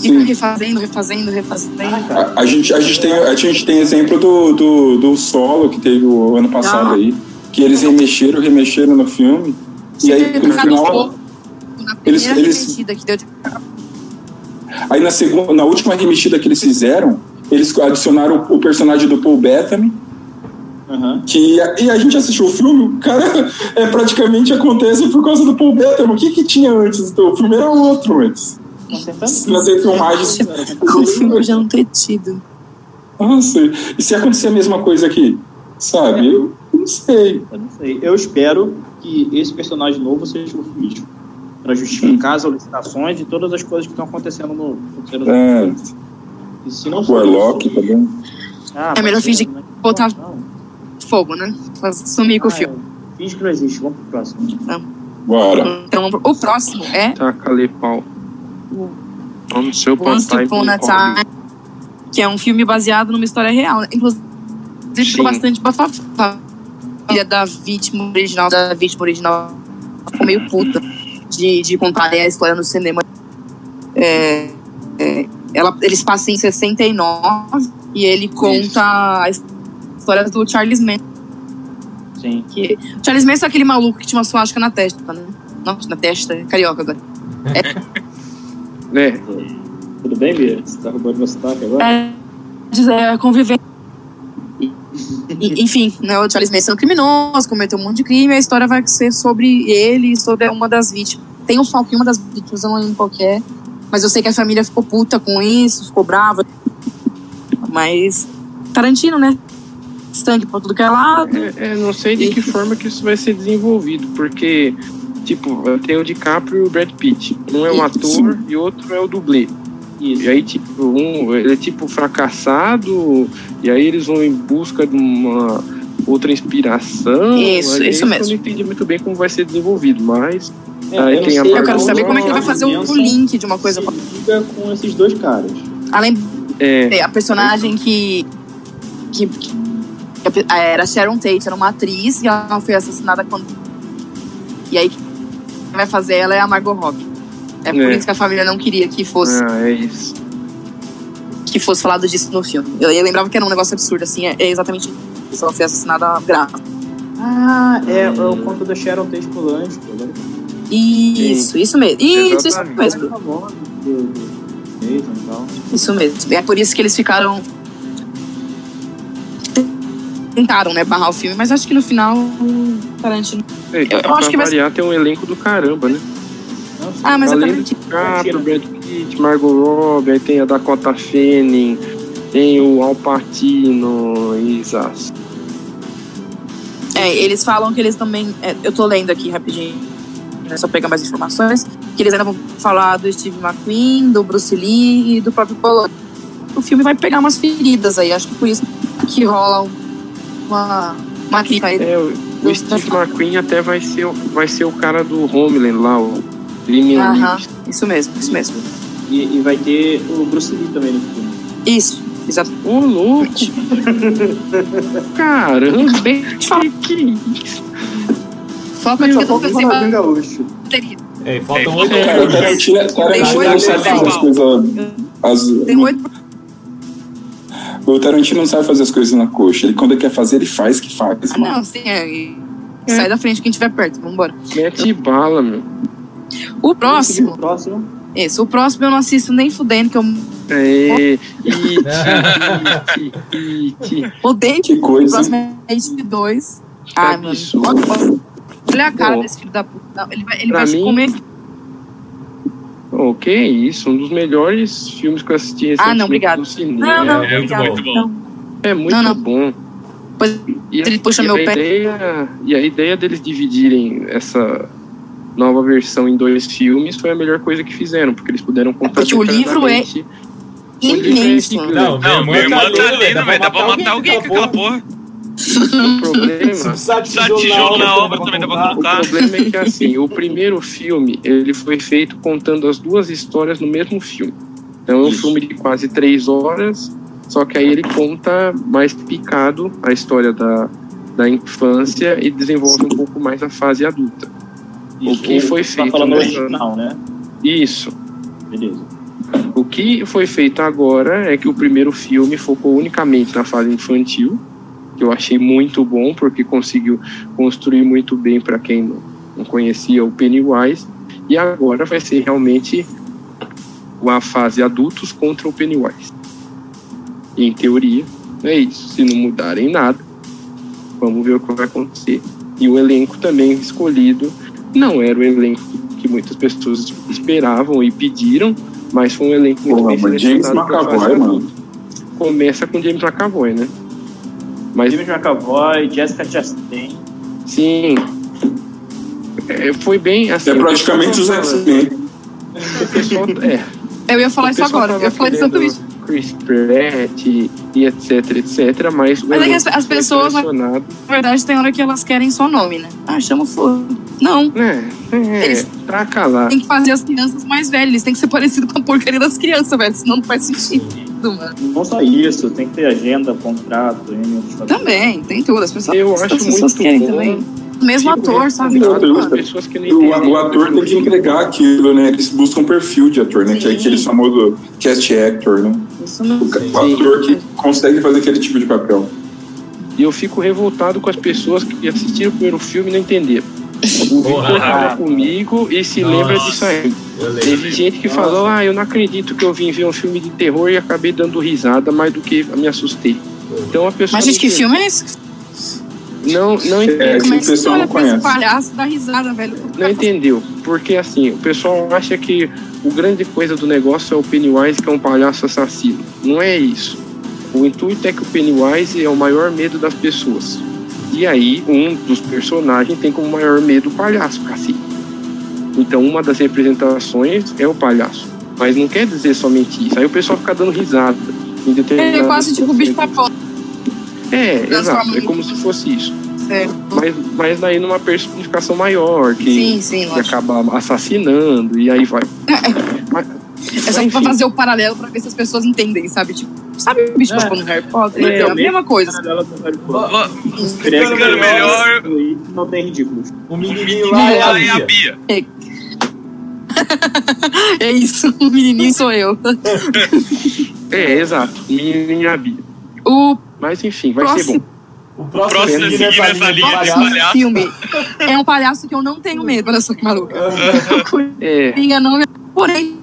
fica refazendo, refazendo, refazendo. A, a gente, a, gente tem, a gente tem exemplo do, do, do solo que teve o ano passado Ah. aí, que eles remexeram, remexeram no filme, e aí no final. eles- primeira eles- repetida que deu de... Aí na, segunda, na última remexida que eles fizeram, eles adicionaram o, o personagem do Paul Bettany, Uhum. que e a gente assistiu o filme, o cara é, praticamente acontece por causa do Paul Bettany. O que que tinha antes? Então, o filme era outro antes. Nas filmagens. O filme já não ter tido. Nossa, e se acontecer a mesma coisa aqui? Sabe? Eu não sei. Eu não sei. Eu espero que esse personagem novo seja o Fisk. Pra justificar as solicitações e todas as coisas que estão acontecendo no. É, E se não o for Warlock isso- também. Ah, É melhor fingir não- botar- não. Fogo, né? Faz- Sumir com o Ah, filme. é. Finge que não existe. Vamos pro próximo. Bora. Então, o próximo é Taca-lhe pau. Seu Once. Upon a Time, que é um filme baseado numa história real. né? Inclusive, ficou bastante bafafá. A família da vítima original, da vítima original, ficou meio puta de, de contar a história no cinema. É, é, ela, eles passam em 69 e ele conta a história do Charles Manson. Sim. Que, o Charles Manson é aquele maluco que tinha uma suástica na testa, né? Não, na testa, é carioca agora. É, Tudo bem, Bia? Você tá roubando meu sotaque agora? é, é, conviver. Enfim, né, o Charles Manson é um criminoso, cometeu um monte de crime, a história vai ser sobre ele e sobre uma das vítimas. Tem um foco em uma das vítimas, eu não lembro qual que é, mas eu sei que a família ficou puta com isso, ficou brava. Mas Tarantino, né? Sangue pra tudo que é lado. é, é, não sei de que forma que isso vai ser desenvolvido, porque, tipo, tem o DiCaprio e o Brad Pitt. Um é o ator e outro é o dublê. Isso. E aí, tipo, um, ele é tipo fracassado, e aí eles vão em busca de uma outra inspiração. Isso, Aí isso Eu mesmo. não entendi muito bem como vai ser desenvolvido, mas É, Aí eu tem a Eu quero saber como é que ele vai fazer o Manson link de uma coisa se liga com esses dois caras. Além é, a personagem que, que, que era Sharon Tate, era uma atriz e ela foi assassinada quando. E aí vai fazer ela é a Margot Robbie. É por É. isso que a família não queria que fosse, ah, é isso. que fosse falado disso no filme. Eu, eu lembrava que era um negócio absurdo, assim, é, é exatamente isso. Ela foi assassinada grávida. Ah, é, é o conto da Sharon Tate Polanski. Agora Isso, isso mesmo. Isso, isso mesmo. tal. Isso mesmo. É por isso que eles ficaram. Tentaram, né, barrar o filme, mas acho que no final. Tarantino. É, Eu pra acho que vai- variar, tem um elenco do caramba, né? Não sei. Ah, mas Além do DiCaprio, Brad Pitt, Margot Robbie, aí tem a Dakota Fanning, tem o Al Pacino, Isas. É, eles falam que eles também. é, eu tô lendo aqui rapidinho, né, só pegar mais informações. Que eles ainda vão falar do Steve McQueen, do Bruce Lee e do próprio Paulo. O filme vai pegar umas feridas aí, acho que por isso que rola uma, uma crítica aí. É, o, o Steve McQueen até vai ser, o- vai ser o cara do Homeland lá, o Limin Aham, isso mesmo, isso mesmo. E, e vai ter o Bruce Lee também no filme. Isso, exato. Ô, louco! Caramba, que, que isso? Só que falta o Ronaldinho Gaúcho. É, faltam É, oito Cara, o não sabe as coisas. as- Tem oito. O Tarantino não sabe fazer as coisas na coxa. Ele, quando ele quer fazer, ele faz que faz. Ah, não, sim, é. e- Sai da frente quem tiver perto, vambora. Mete bala, meu. O O próximo, próximo. esse, o próximo eu não assisto nem fudendo, que eu É, It, It, It. odeio. Que O coisa. próximo é It 2. Que Ai, mano. Olha, olha a cara Pô. desse filho da puta. Ele vai, ele Pra vai mim, comer. Que isso, um dos melhores filmes que eu assisti recentemente Ah, não, obrigado. no cinema. Não, não, É muito obrigado. bom. Não. É muito Não, não. bom. Pois E, ele puxa e meu a pé. Ideia, e a ideia deles dividirem essa nova versão em dois filmes foi a melhor coisa que fizeram, porque eles puderam contar porque o livro é o livro é imenso. Não, Não, minha irmã tá doida, lendo, velho. Dá pra matar alguém com aquela porra. O problema, Se precisar de tijolo na obra também dá pra o colocar. problema é que assim, o primeiro filme ele foi feito contando as duas histórias no mesmo filme. Então é um Isso. filme de quase três horas, só que aí ele conta mais picado a história da, da infância e desenvolve um pouco mais a fase adulta. O que foi Tá feito falando nessa- original, né? Isso. Beleza. O que foi feito agora é que o primeiro filme focou unicamente na fase infantil, que eu achei muito bom, porque conseguiu construir muito bem para quem não- conhecia o Pennywise. E agora vai ser realmente o, a fase adultos contra o Pennywise. Em teoria, é isso. Se não mudarem nada, vamos ver o que vai acontecer. E o elenco também escolhido não era o elenco que muitas pessoas esperavam e pediram, mas foi um elenco muito Porra, bem James McAvoy, mano. Começa com James McAvoy, né? Mas James McAvoy, Jessica Chastain. sim, é, foi bem assim. É praticamente os X-Men. É, Eu ia falar isso agora. Eu ia falar exatamente. Chris Pratt e, e etc, etc, mas Mas é que as- as pessoas-. Na verdade, tem hora que elas querem só nome, né? Ah, chama foda. Não. É, é, Eles- pra calar. Tem que fazer as crianças mais velhas. Eles têm que ser parecidos com a porcaria das crianças, velho. Senão não faz sentido, mano. Não só isso, tem que ter agenda, contrato. Também, tem tudo. As pessoas, Eu as acho pessoas muito querem bom. também. O mesmo ator, sabe? Pessoas que O, entendem. o ator tem que entregar aquilo, né? Eles buscam perfil de ator, né? Que é Sim. aquele famoso cast actor, né? Isso não. O ator que consegue fazer aquele tipo de papel. E eu fico revoltado com as pessoas que assistiram o primeiro filme e não entenderam. O. Victor tava comigo e se Nossa. lembra disso aí. Teve gente que falou, ah, eu não acredito que eu vim ver um filme de terror e acabei dando risada mais do que me assustei. Então a pessoa. Mas, gente, que não- filme é esse? Não, não É, entendeu. Como é o que você pessoal olha não pra esse conhece. palhaço e dá risada, velho? Não entendeu. Porque assim, o pessoal acha que o grande coisa do negócio é o Pennywise, que é um palhaço assassino. Não é isso. O intuito é que o Pennywise é o maior medo das pessoas. E aí, um dos personagens tem como maior medo o palhaço, cacete. Então, uma das representações é o palhaço. Mas não quer dizer somente isso. Aí o pessoal fica dando risada. É quase tipo bicho papão. É, exato. É como se fosse isso. Certo. Mas, mas daí numa personificação maior, que Sim, sim, que acaba assassinando e aí vai. Mas, É só pra fazer o paralelo pra ver se as pessoas entendem, sabe? Tipo, sabe o bicho É. papão no Harry Potter? É, É, a mesma coisa. Do melhor. e Não tem ridículos. O menininho lá é a Lá é a Bia. Bia. É isso, o menininho sou eu. é, exato. Menininha Bia. O Mas enfim, vai ser Próximo. bom. O próximo Próximo a a nessa linha de palhaço. palhaço. filme é um palhaço que eu não tenho medo, olha só que maluca. É, Coringa não, porém,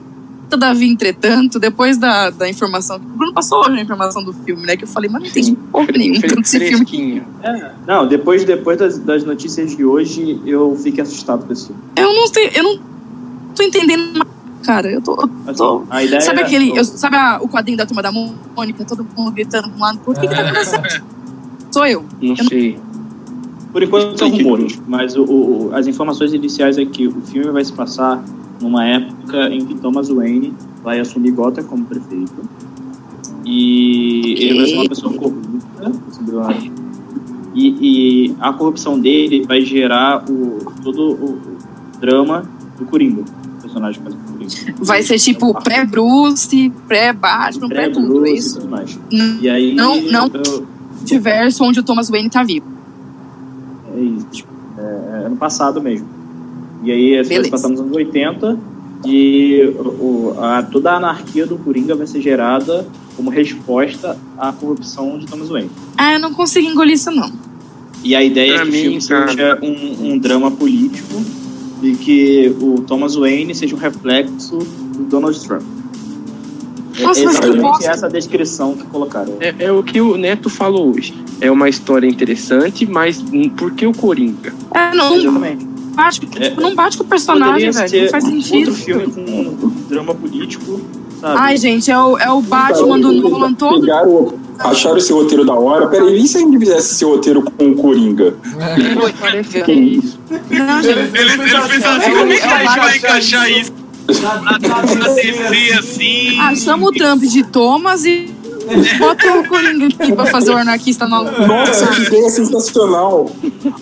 todavia, entretanto, depois da, da informação, o Bruno passou hoje a informação do filme, né? Que eu falei, mas não entendi porra nenhuma fre- tanto esse filme. fresquinho. Não, depois, depois das, das notícias de hoje, eu fiquei assustado com esse filme. Eu não sei, eu não tô entendendo nada, cara. Eu tô. eu Assim, tô- a ideia Sabe é- aquele. eu- sabe a- o quadrinho da turma da Mônica, todo mundo gritando pra um lado, por que, que tá acontecendo? Sou eu. Não sei. Por enquanto são rumores, mas o, o- as informações iniciais é que o filme vai se passar numa época em que Thomas Wayne vai assumir Gotham como prefeito. E ele vai ser uma pessoa corrupta, e, e a corrupção dele vai gerar o, todo o, o drama do Coringa, personagem que faz o Coringa. Vai ser tipo pré-Bruce, pré-Batman, pré-tudo, é Pré-Bruce e isso? mais. Não E aí, Não, não. eu- universo onde o Thomas Wayne tá vivo. É isso. tipo, É, é ano passado mesmo. E aí, vai Beleza. se passar nos anos 80. E o, o- a- toda a anarquia do Coringa vai ser gerada como resposta à corrupção de Thomas Wayne. Ah, eu não consigo engolir isso, não. E a ideia Pra é que o mim, filme cara. seja um, um drama político e que o Thomas Wayne seja um reflexo do Donald Trump. É Nossa, que exatamente essa descrição que colocaram. É, é o que o Neto falou hoje. É uma história interessante, mas por que o Coringa? É, não, não Exatamente. Bate, É, tipo, não bate com o personagem, velho. Não faz sentido. outro filme com um drama político, sabe? Ai, gente, é o, é o Batman do Nolan todo. Pegaram, o- acharam esse roteiro da hora. Peraí, e se a gente fizesse esse roteiro com o Coringa? Parece que é isso. Não, gente, Eles, eles pensaram assim, É o- como é que é a gente vai encaixar isso na, na, na DC assim? ah, chama o Trump de Thomas e bota o Coringa aqui pra fazer o anarquista maluco. Nossa, que ideia sensacional!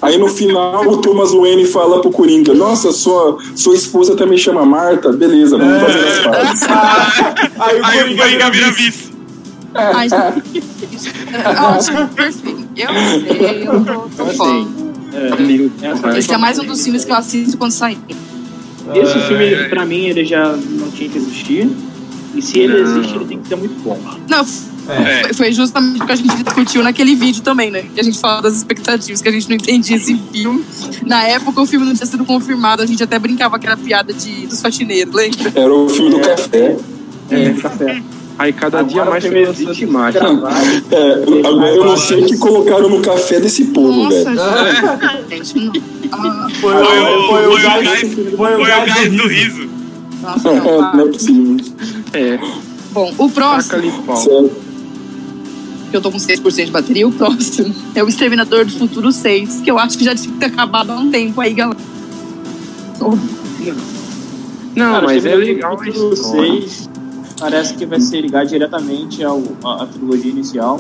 Aí no final o Thomas Wayne fala pro Coringa: Nossa, sua, sua esposa também chama Marta? Beleza, vamos fazer as pazes. Aí o Aí o Coringa Coringa vira vice. Ai, gente. Ótimo, perfeito. Eu sei, eu tô, tô Assim, fã. é, essa- Esse é mais um dos filmes que eu assisto quando sair. Esse filme, é. pra mim, ele já não tinha que existir. E se ele Não. existe, ele tem que ser muito bom. Não, É. foi- foi justamente o que a gente discutiu naquele vídeo também, né? Que a gente fala das expectativas, que a gente não entendia esse filme. Na época o filme não tinha sido confirmado, a gente até brincava que era piada de, dos faxineiros, lembra? Era o filme do café. É. café. Aí cada dia Agora mais o foi lançando existe imagem. É, agora eu não sei o que colocaram no café desse povo, Nossa, velho. ah, Foi, Foi o, o gás, gás- foi o Foi o gás gás do do riso. nossa, não, Não é ah. possível. É, Bom, o próximo, que eu tô com 6% de bateria, o próximo é o Exterminador do Futuro 6, que eu acho que já tinha que ter acabado há um tempo aí, galera. Não, Cara, mas é legal Futuro história. 6 parece que vai ser ligado diretamente ao, à, à trilogia inicial.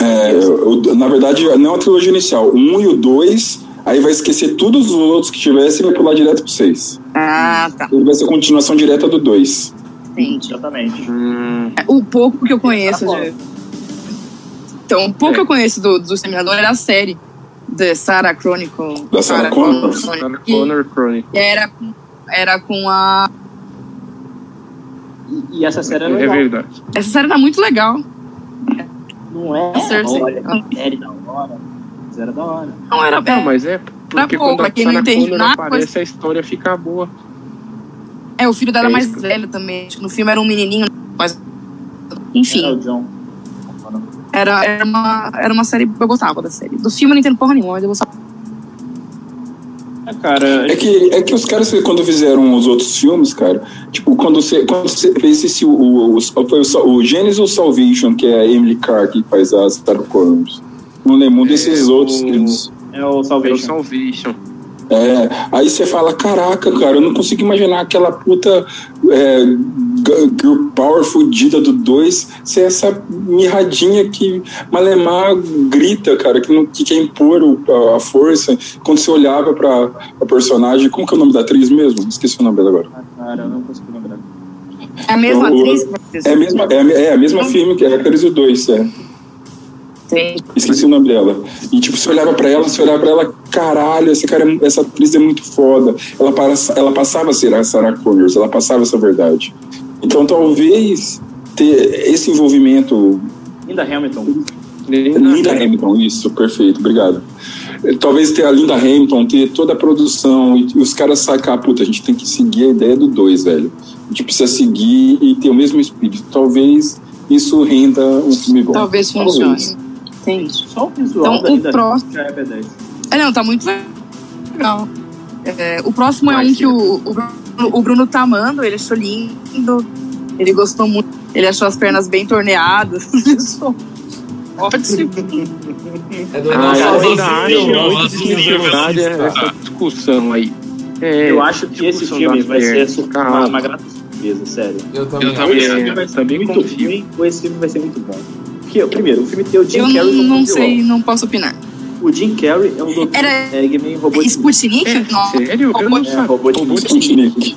É, eu- na verdade, não a trilogia inicial. O 1 e o 2, aí vai esquecer todos os outros que tivesse e vai pular direto pro 6. Ah, tá. Ele vai ser a continuação direta do 2. Entendi. Exatamente. Hum, O pouco que eu conheço Tá de... Então, o pouco É. que eu conheço do, do Exterminador era a série de Sarah Chronicle. Da Sarah Connor? Sarah Connor Chronicle. era, com- era com a... E, e essa série é É legal. verdade. Essa série era muito legal. Não é? Cersei. Olha, que série da hora. Mas era da hora. Não, era... Não, mas é porque bom, quando pra a quem não Sarah entende Connor nada, aparece, a história fica boa. É, o filho dela É mais velho também. Acho que no filme era um menininho, mas... Era Enfim, o John. Era, era, uma, era uma série... Eu gostava da série. Do filme eu não entendo porra nenhuma, mas eu gostava. É, cara, É que, é que os caras, quando fizeram os outros filmes, cara, tipo, quando você, quando você fez esse, o, o, o, o, Genesis ou Salvation, que é a Emily Carr que faz as Sarah Connors. Não lembro um desses É, outros. o- filmes. é o É o Salvation. É, aí você fala, caraca, cara, eu não consigo imaginar aquela puta é, girl power fudida do 2 ser essa mirradinha que Malemar grita, cara, que, não, que quer impor o- a, a força. Quando você olhava pra, pra personagem, como que é o nome da atriz mesmo? Esqueci o nome dela agora. Ah, cara, eu não consigo lembrar. É a mesma O- atriz? É a mesma, é, a- é a mesma filme que é a atriz do 2, é. Sim. Esqueci o nome dela. E tipo, você olhava pra ela, você olhava pra ela, caralho, esse cara, essa atriz é muito foda. Ela, ela passava a ser a Sarah Connors, ela passava essa verdade. Então talvez ter esse envolvimento. Linda Hamilton. Linda Hamilton, isso, perfeito, obrigado. Talvez ter a Linda Hamilton, ter toda a produção e, e os caras sacar, puta, a gente tem que seguir a ideia do 2, velho. A gente precisa seguir e ter o mesmo espírito. Talvez isso renda um filme bom. Talvez funcione. Entendi. Só o visual Então, da o próximo- já é B10. É, não, tá muito legal. É, o próximo é um que o, o, Bruno, o Bruno tá amando, ele achou lindo, ele gostou muito, ele achou as pernas bem torneadas. Ótimo. É do Ah, eu desnecessária nível essa discussão aí. É, Eu acho que esse filme vai ser pernas, sur- calma. uma, uma grata surpresa, sério. Eu também. Eu também filme vai ser Também muito confio. esse filme vai ser muito bom. Porque, primeiro, o filme tem o Jim Eu Carrey não, como não vilão. sei, não posso opinar. O Jim Carrey é um Dr. Era- Eggman robô de Sputnik? Não, Sério? Eu não É, robô de Sputnik.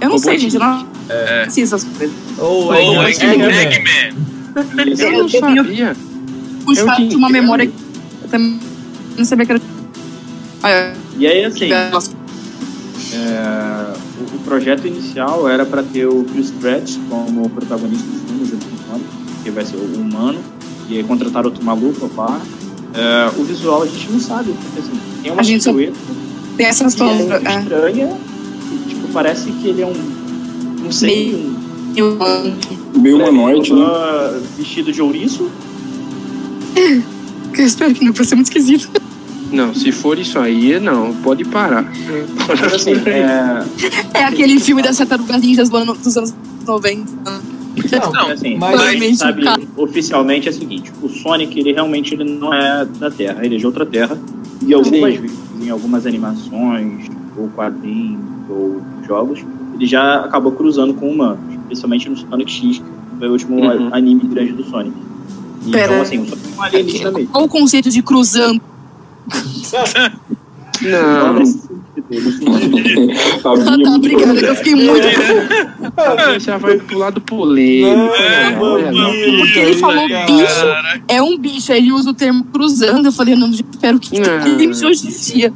eu não sei, Robô gente, eu não É. sei essas coisas. Ou é Eggman. Eu não Eu tenho- sabia. Jim de uma memória que eu também não sabia que era. E aí, assim, é, o, o projeto inicial era para ter o Chris Pratt como protagonista do filme, junto com o Sonic, que vai ser o humano, e aí contrataram outro maluco lá. É, o visual a gente não sabe, porque assim, tem uma A gente só- silhueta tem essas que é É, estranha, e, tipo, parece que ele é um, não sei, um eu- Meio humanoide, né? vestido de ouriço, eu espero que não, vai ser muito esquisito. Não, se for isso aí, não. Pode parar. assim, é, É aquele filme das tartarugas ninjas do ano- dos anos 90. Não, assim, mas- a gente sabe oficialmente é o seguinte: o Sonic ele realmente ele não é da Terra, ele é de outra Terra. E algumas vezes, em algumas animações, ou quadrinhos, ou jogos, ele já acabou cruzando com humanos, especialmente no Sonic X, que foi o último Uhum. anime grande do Sonic. E, Pera. Então, assim, o Sonic é um alienígena mesmo. Qual o conceito de cruzando? Não, Não, sentido. Ah, tá, obrigada, que eu fiquei muito. a já vai pro lado polêmico. Não, né? Porque ele falou Cara. bicho, é um bicho, aí ele usa o termo cruzando. Eu falei, não, espero que Não. nem bicho hoje em dia.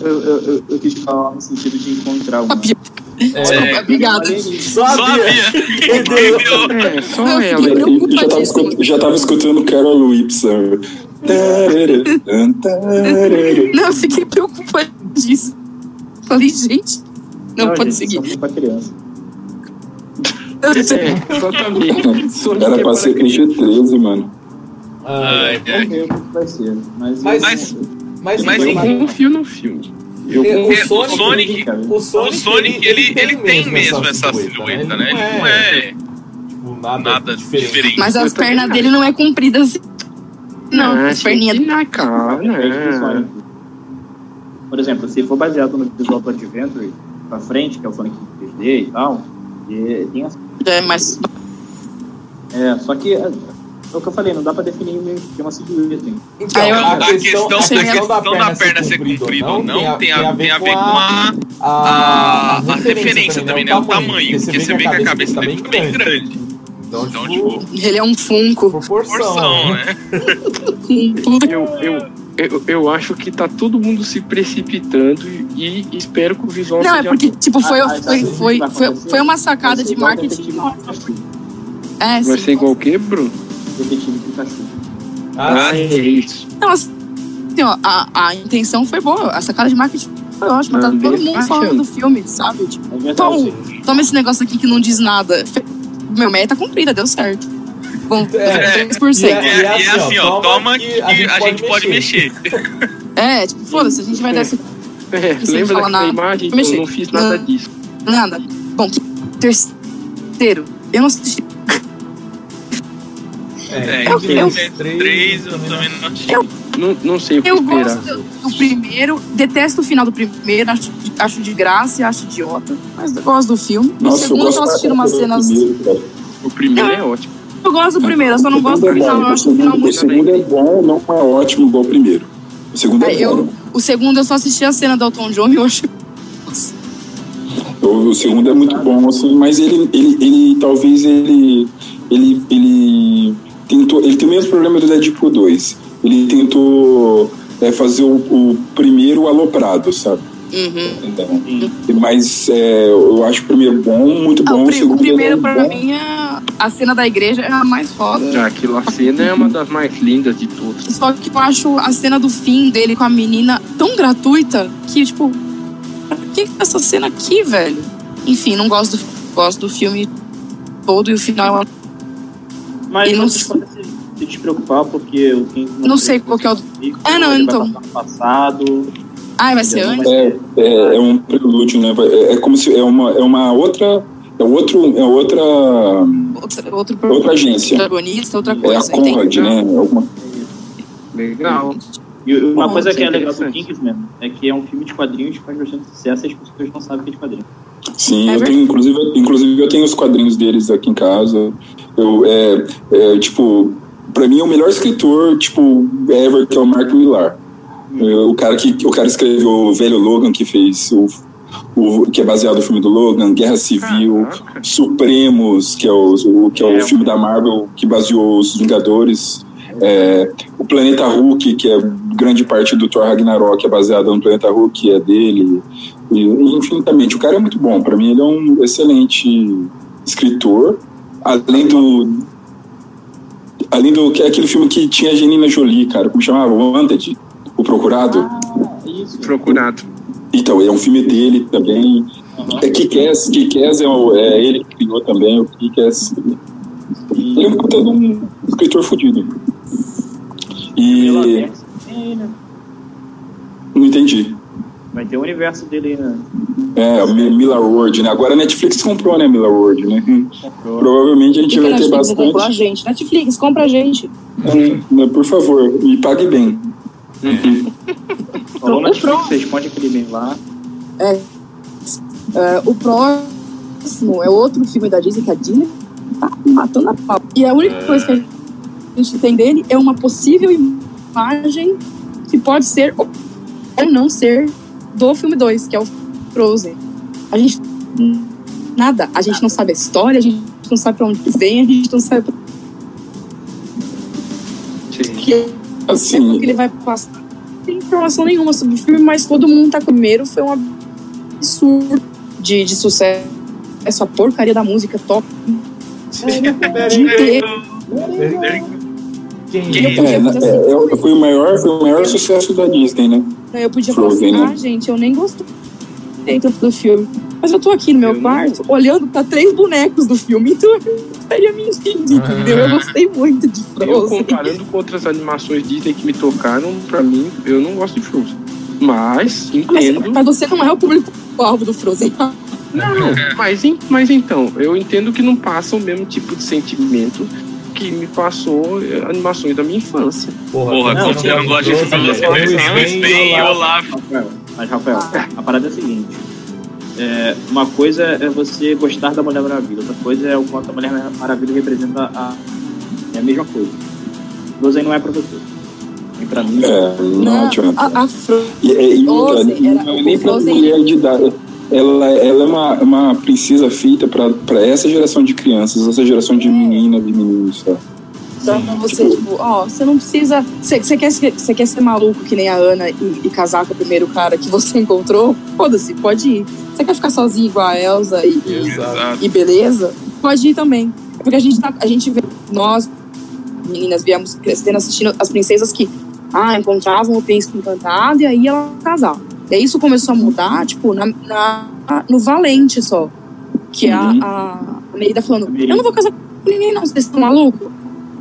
Eu, eu, eu, eu quis falar no sentido de encontrar uma. É, Obrigada. Só a. Bia. Entendeu? É, só ela. já tava escutando Carol Whipson. Não, eu fiquei preocupadíssima. Falei, gente, não, pode gente, seguir. Só pra criança. É, exatamente. Sonic Era é pra ser criança. PG-13, mano. Ai, ai. Vamos ver o que vai ser. Mas, Mas- Mas- Mas, Mas Eu enfim, confio no filme. Eu É, confio. É, o Sonic, o Sonic, o Sonic ele, ele tem mesmo essa silhueta, né? Ele não é tipo, nada, nada diferente. diferente. Mas as pernas acho. dele não é comprida assim. Não, as perninhas. gente, Na cara, Depende do né? Por exemplo, se for baseado no visual do Adventure pra frente, que é o Sonic 3D e tal, e tem as... É, mas É, só que é, é o que eu falei, não dá pra definir meio que uma silhueta. Então, eu- a questão, a questão da perna ser comprida ou não tem a, tem a ver com a, a, a, a referência também, né? O tamanho. Porque você vê que a cabeça dele fica bem grande. Então, Então, tipo, tipo, ele é um funko. proporção. porção, né? né? Eu, eu, eu, eu acho que tá todo mundo se precipitando e, e espero que o visual Não, é porque, tipo, foi, Ah, ah, foi, foi, foi, foi uma sacada Vai ser de marketing. É, Vai ser igual o quê, Bruno? Detetive Pikachu. Ah, é isso. Não, assim, ó, a, a intenção foi boa. A sacada de marketing foi ótima. Tá Ah, todo mundo falando do filme, sabe? Tipo, É verdade. Tom, toma esse negócio aqui que não diz nada. Meu meta cumprida, deu certo. Bom, É. 3%. E é, e é assim, ó, toma que a gente pode mexer. É, tipo, foda-se, a gente vai dar esse É, Sem lembra falar daquela nada. imagem? Mexer. Eu não fiz nada Não. disso. nada. Bom, terceiro, eu não assisti. É, Eu- eu- três eu também não achei. Não, não sei o que Eu esperar. gosto do primeiro, detesto o final do primeiro, acho, acho de graça e acho idiota, mas eu gosto do filme. o Nossa, eu segundo eu tô assistindo umas cenas. primeiro. O primeiro é ótimo. Eu gosto do primeiro, eu só não gosto do O é final. Eu acho o o final muito. O segundo é bom, não é ótimo igual o primeiro. O segundo é É, eu- bom. O segundo eu só assisti a cena do Elton John e eu acho. O, o segundo é muito bom, assim, mas ele, ele, ele talvez ele, ele, ele tentou, ele tem o mesmo problema do Deadpool 2. Ele tentou é, fazer o, o primeiro aloprado, sabe? Uhum. Então, mas é, eu acho o primeiro bom, muito Ah, bom. o, pri- o segundo primeiro, é pra bom. mim, é a cena da igreja é a mais foda. Já aquela cena é uma das mais lindas de todas. Só que eu acho a cena do fim dele com a menina tão gratuita que, tipo, pra que que tá essa cena aqui, velho? Enfim, não gosto do, gosto do filme todo e o final. Mas E não se, se despreocupar porque o King Não sei qual que é o- Ah, não, então. Passado. Ai, vai ser antes? É, é, é um prelúdio, né? É, é como se é uma, é uma outra. É outro, é outra, Outro, outro outra agência. protagonista, outra É a coisa. Conrad, né? Alguma, Legal. E uma Bom, coisa que é é legal do. Kingsman é que é um filme de quadrinhos que faz bastante sucesso e as pessoas não sabem que é de quadrinhos. Sim, É eu tenho, inclusive, inclusive eu tenho os quadrinhos deles aqui em casa. Eu, é, é, tipo, pra mim é o melhor escritor, tipo, ever, que é o Mark Millar. O cara que o cara escreveu o velho Logan que fez o, o que é baseado no filme do Logan, Guerra Civil, Caraca. Supremos, que é o, o- que é o É. filme da Marvel que baseou os Vingadores. É, o Planeta Hulk, que é grande parte do Thor Ragnarok, é baseado no Planeta Hulk, que é dele. E, infinitamente. O cara é muito bom. Para mim, ele é um excelente escritor. Além do. Além do. que é aquele filme que tinha a Janina Jolie, cara. Como chamava? Wanted, O Procurado. Ah, isso. Procurado. Então, é um filme dele também. Uhum. É Kick-Ass. Kick-Ass é, o- é ele que criou também o Kick-Ass. Ele é um puta de um escritor fodido. E. Não entendi. Vai ter o universo dele aí, né? É, Miller World, né? Agora a Netflix comprou, né, Miller World, né? Comprou. Provavelmente a gente que vai ter Netflix não comprou a bastante. gente? Netflix, compra a gente. Hum, né, Por favor, e pague bem. Falou O Netflix, próximo. responde aquele e-mail lá. É, o próximo é outro filme da Disney que a Disney tá matando a pau. E a única coisa que a gente tem dele é uma possível imagem que pode ser ou não ser do filme 2, que é o Frozen. A gente. Nada. A gente não sabe a história, a gente não sabe pra onde vem, a gente não sabe Sim. que é Assim, que ele vai passar. Não tem informação nenhuma sobre o filme, mas todo mundo tá com primeiro. Foi um absurdo de, de sucesso. Essa porcaria da música top. Eu é, é, assim, é, foi, o maior, foi o maior sucesso da Disney, né? Eu podia falar assim, né? ah, gente, eu nem gostei tanto do filme. Mas eu tô aqui no meu Eu não- quarto, olhando pra três bonecos do filme, então eu estaria mentindo, entendeu? Eu gostei muito de Eu Frozen. comparando com outras animações Disney que me tocaram, pra mim, eu não gosto de Frozen. Mas, Mas, entendo. mas você não é o público-alvo do Frozen. Não, mas, mas então, eu entendo que não passa o mesmo tipo de sentimento que me passou eh, animações da minha infância. Porra, Não, como você não gosta de e Olaf. Rafael, mas Rafael, a parada é a seguinte. É, uma coisa é você gostar da Mulher Maravilha, outra coisa é o quanto a Mulher Maravilha representa a, é a mesma coisa. Frozen não é você. Nem pra mim. É, não, Não, adianta. a, a Frozen. E, e, e era- não nem pra mulher de idade. Ela, ela é uma, uma princesa feita pra, pra essa geração de crianças, essa geração de meninas e meninos, sabe? Então, pra você, tipo, ó, você não precisa. Você você quer, ser- você quer ser maluco que nem a Ana e, e casar com o primeiro cara que você encontrou? Foda-se, pode ir. Você quer ficar sozinho igual a Elsa e, e, e beleza? Pode ir também. Porque a gente, tá, a gente vê, nós, meninas, viemos crescendo assistindo as princesas que, ah, encontravam o príncipe encantado e aí ela casava. E aí isso começou a mudar, tipo, na, na- no Valente só. Que a, Uhum. a Merida falando, eu não vou casar com ninguém não, vocês estão malucos?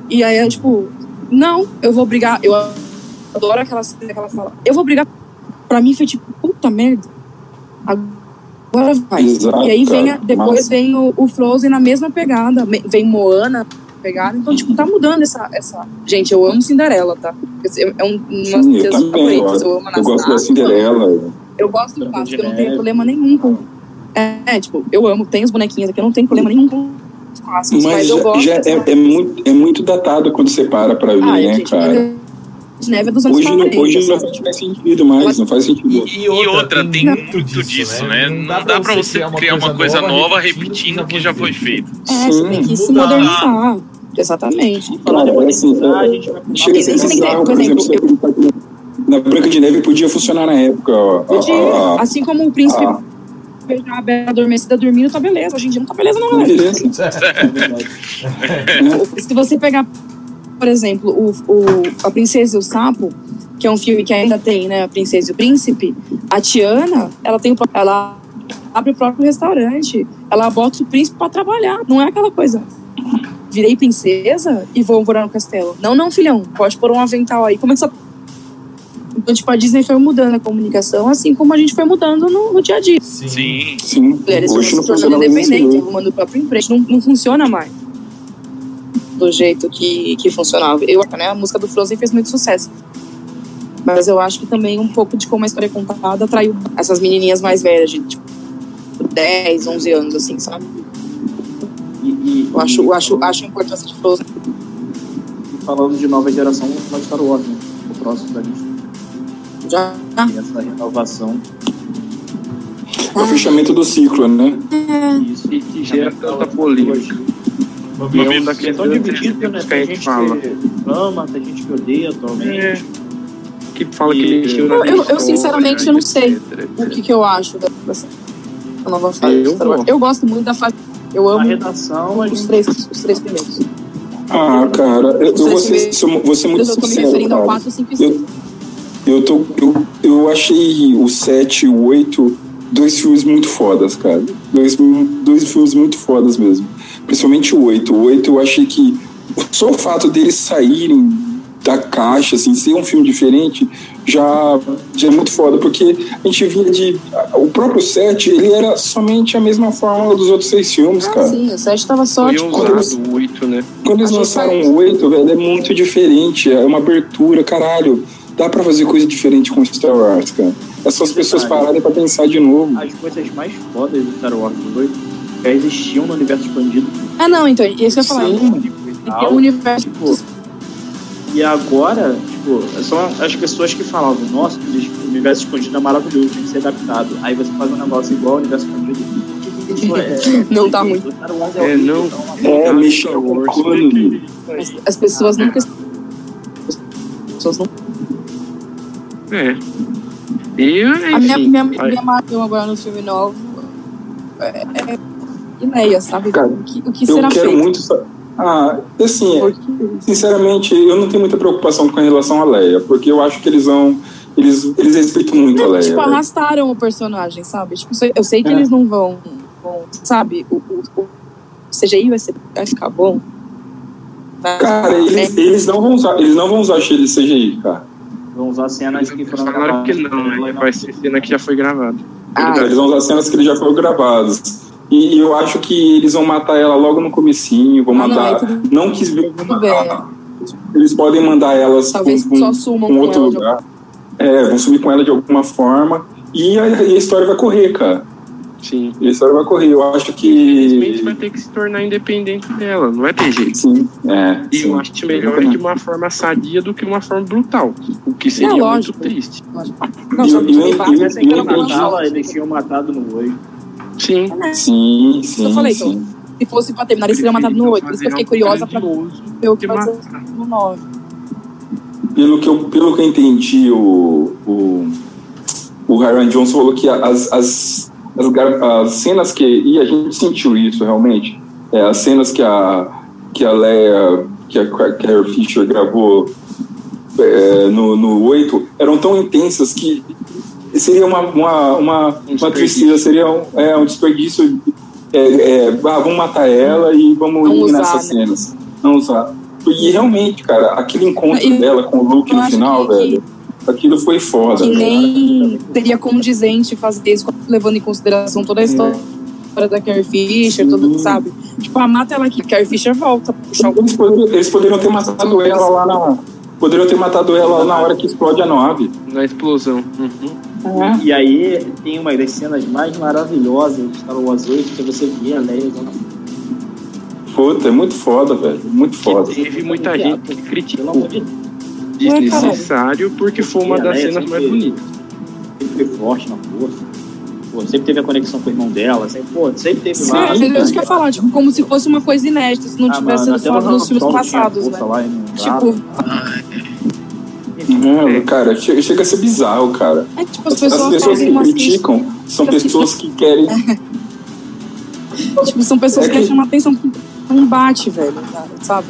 E aí é tipo, não, eu vou brigar. Eu adoro aquela cena que ela fala, eu vou brigar. Pra mim foi tipo, puta merda. Agora vai. Exato, e aí vem a- depois vem o, o Frozen na mesma pegada. Vem Moana na pegada. Então, tipo, tá mudando essa. essa... Gente, eu amo Cinderela, tá? É um, uma Sim, eu das também. favoritas. Eu, Eu amo eu gosto da. Cinderela. Eu gosto do clássico, eu não tenho problema nenhum com. É, é, tipo, eu amo, tem os bonequinhos aqui, eu não tenho problema nenhum com os clássicos, mas, Mas eu já, gosto. já é, é muito, é muito datado quando você para pra ver, Ah, né, gente, cara? De Neve é dos anos Hoje, não, 40. hoje não sabe? faz sentido mais, não faz sentido. E outra, tem muito disso, né? Não dá pra você criar uma coisa nova repetindo o que já foi feito. É, você tem que se Mudar. modernizar. Exatamente. Cara, assim, é- a gente vai falar Chega a Isso- ser isso tem que ter, bizarro, por exemplo, na Branca de Neve podia funcionar na época. Podia. a- a- Assim como o príncipe a- beijar a Bela adormecida dormindo, tá beleza. Hoje em dia não tá beleza, não, galera. beleza. É verdade. Se você pegar, por exemplo, o, o, A Princesa e o Sapo, que é um filme que ainda tem, né, A Princesa e o Príncipe, a Tiana, ela tem ela abre o próprio restaurante, ela bota o príncipe pra trabalhar, não é aquela coisa. Virei princesa e vou morar no castelo. Não, não, filhão, pode pôr um avental aí. Começa então, tipo, a Disney foi mudando a comunicação, assim como a gente foi mudando no, no dia a dia. Sim. Sim. Sim, Mulheres hoje não se tornando assim, independentes, isso. arrumando o próprio emprego. Não, não funciona mais do jeito que, que funcionava. Eu, né, a música do Frozen fez muito sucesso. Mas eu acho que também um pouco de como a história é contada atraiu essas menininhas mais velhas, de tipo, 10, 11 anos, assim, sabe? E, e- Eu acho, e eu acho, acho a importância de Frozen. falando de nova geração, vamos falar de Star Wars, né? O próximo da lista. Já. E essa renovação. É o fechamento do ciclo, né? Isso. E que gera tanta polêmica. É são divididos, né? Tem gente fala. que ama, tem gente que odeia atualmente. É. Que fala que E- na Eu- eu- eu, sinceramente, eu não sei. O que, que eu acho da- dessa nova fase Eu. Eu gosto muito da fase. Eu A amo redação, a os gente três, os três primeiros. Ah, cara, eu, eu vou, ser, sou- vou ser muito Eu tô me sincero, referindo ao cara. 4, 5 e 6. Eu, tô, eu, eu achei o 7 e o 8 dois filmes muito fodas, cara. Dois, dois filmes muito fodas mesmo. Principalmente o 8. O 8 eu achei que só o fato deles saírem da caixa, assim, ser um filme diferente, já, já é muito foda, porque a gente vinha de. O próprio 7, ele era somente a mesma fórmula dos outros seis filmes, Ah, cara. sim, o 7 tava só, Foi tipo, ousado o 8, né? Quando eles lançaram o 8, velho, é muito diferente. É uma abertura, caralho. Dá pra fazer coisa diferente com Star Wars, cara. É só as pessoas pararem pra pensar de novo. as coisas mais fodas do Star Wars 8 já existiam no universo expandido. Ah, não, então, isso que eu ia falar. Sim. Que ter um universo. Tipo, e agora, tipo, são as pessoas que falavam, nossa, o universo expandido é maravilhoso, tem que ser adaptado. Aí você faz um negócio igual ao universo expandido. Tipo, é- Não tá ruim. O Star Wars É, não. É, o Wars. cânone. As, as pessoas nunca. As pessoas não. É. E, A minha, minha, minha marca agora no filme novo é, é ideia, sabe? Cara, o que, o que Eu será quero feito? muito. sa- Ah, assim, é, sinceramente, eu não tenho muita preocupação com relação a Leia, porque eu acho que eles vão Eles, eles respeitam muito a Leia. Tipo, velho. arrastaram o personagem, sabe? Tipo, eu sei que É. eles não vão, vão, sabe? O, o, o CGI vai, ser, vai ficar bom. Vai Cara, ficar eles, eles não vão usar, eles não vão usar cheio de CGI, cara. Vão usar cenas que foram Falaram que gravadas não, né? Vai ser cena que já foi gravada. Ah, Eles vão usar cenas que já foram gravadas. E eu acho que eles vão matar ela logo no comecinho, vão Ah, não, mandar. tudo- Não, quis ver, vão matar. Eles podem mandar elas Talvez com, só sumam com com outro de lugar. É, vão subir com ela de alguma forma. E a, e a história vai correr, cara. Sim. E a história vai correr. Eu acho Infelizmente que. vai ter que se tornar independente dela, não vai ter jeito. Sim, é. E sim. eu acho melhor de uma forma sadia do que uma forma brutal. O que seria É, muito lógico. triste. Não, E- só que e- base, e- assim, que ela e- vai e- matar. Eles tinham matado no oi. Sim. Sim, sim. Eu falei, sim. então, se fosse pra terminar, eles seriam matados no 8. Por isso que eu fiquei curiosa pra ver o que vai ser no 9. Pelo que eu, pelo que eu entendi, o, o, o Ryan Johnson falou que as, as, as, as cenas que. E a gente sentiu isso realmente. É, as cenas que a, que a Leia, que a Carrie Fisher gravou é, no, no 8 eram tão intensas que seria uma, uma, uma, uma desperdício. tristeza, seria um, é, um desperdício. É, é, ah, vamos matar ela e vamos Não ir usar, nessas né? cenas. Não usar. E realmente, cara, aquele encontro E- dela com o Luke eu no final, que- velho, aquilo foi foda. Que velho. nem seria condizente fazer isso, levando em consideração toda a história da Carrie Fisher, tudo, sabe? Tipo, ah, mata ela aqui, Carrie Fisher volta, puxar Eles poderiam, eles poderiam ter matado ela lá na. Poderiam ter matado ela na hora que explode a nave. Na explosão. Uhum. E aí tem uma das cenas mais maravilhosas de Star Wars 8, que é você vê a Leia usando Puta, é muito foda, velho. Muito foda. Teve muita gente que criticou desnecessário porque foi uma Sim, das cenas mais bonitas. sempre foi forte na força. Pô, sempre teve a conexão com o irmão dela, sempre, pô, sempre teve Sim, lá. é isso que eu ia falar, tipo, como se fosse uma coisa inédita, se não Ah, tivesse sido falado no nos filmes passados, né? lá e não Tipo, Não, cara, chega, a ser bizarro, cara. é tipo, as As, pessoas, as pessoas que criticam são pessoas que querem. Tipo, são pessoas É que querem que- chamar atenção pra um embate, velho, cara, sabe?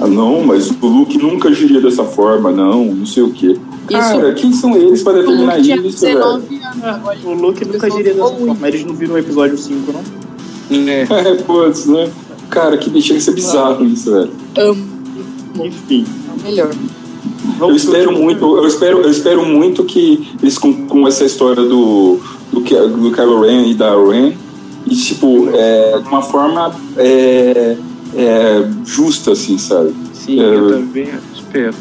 Ah, não, mas o Luke nunca agiria dessa forma, não, não sei o quê. Cara, quem são eles para determinar isso, velho? 19 anos agora. O Luke nunca diria dessa forma, eles não viram o episódio 5, não? É. É, putz, né? Cara, que chega a ser bizarro isso, velho. Amo, Enfim. é o melhor. Eu espero muito, eu espero, eu espero muito que eles com, com essa história do, do, do Kylo Ren e da Ren, e tipo, é, de uma forma é, é, justa, assim, sabe? Sim, É. eu também espero.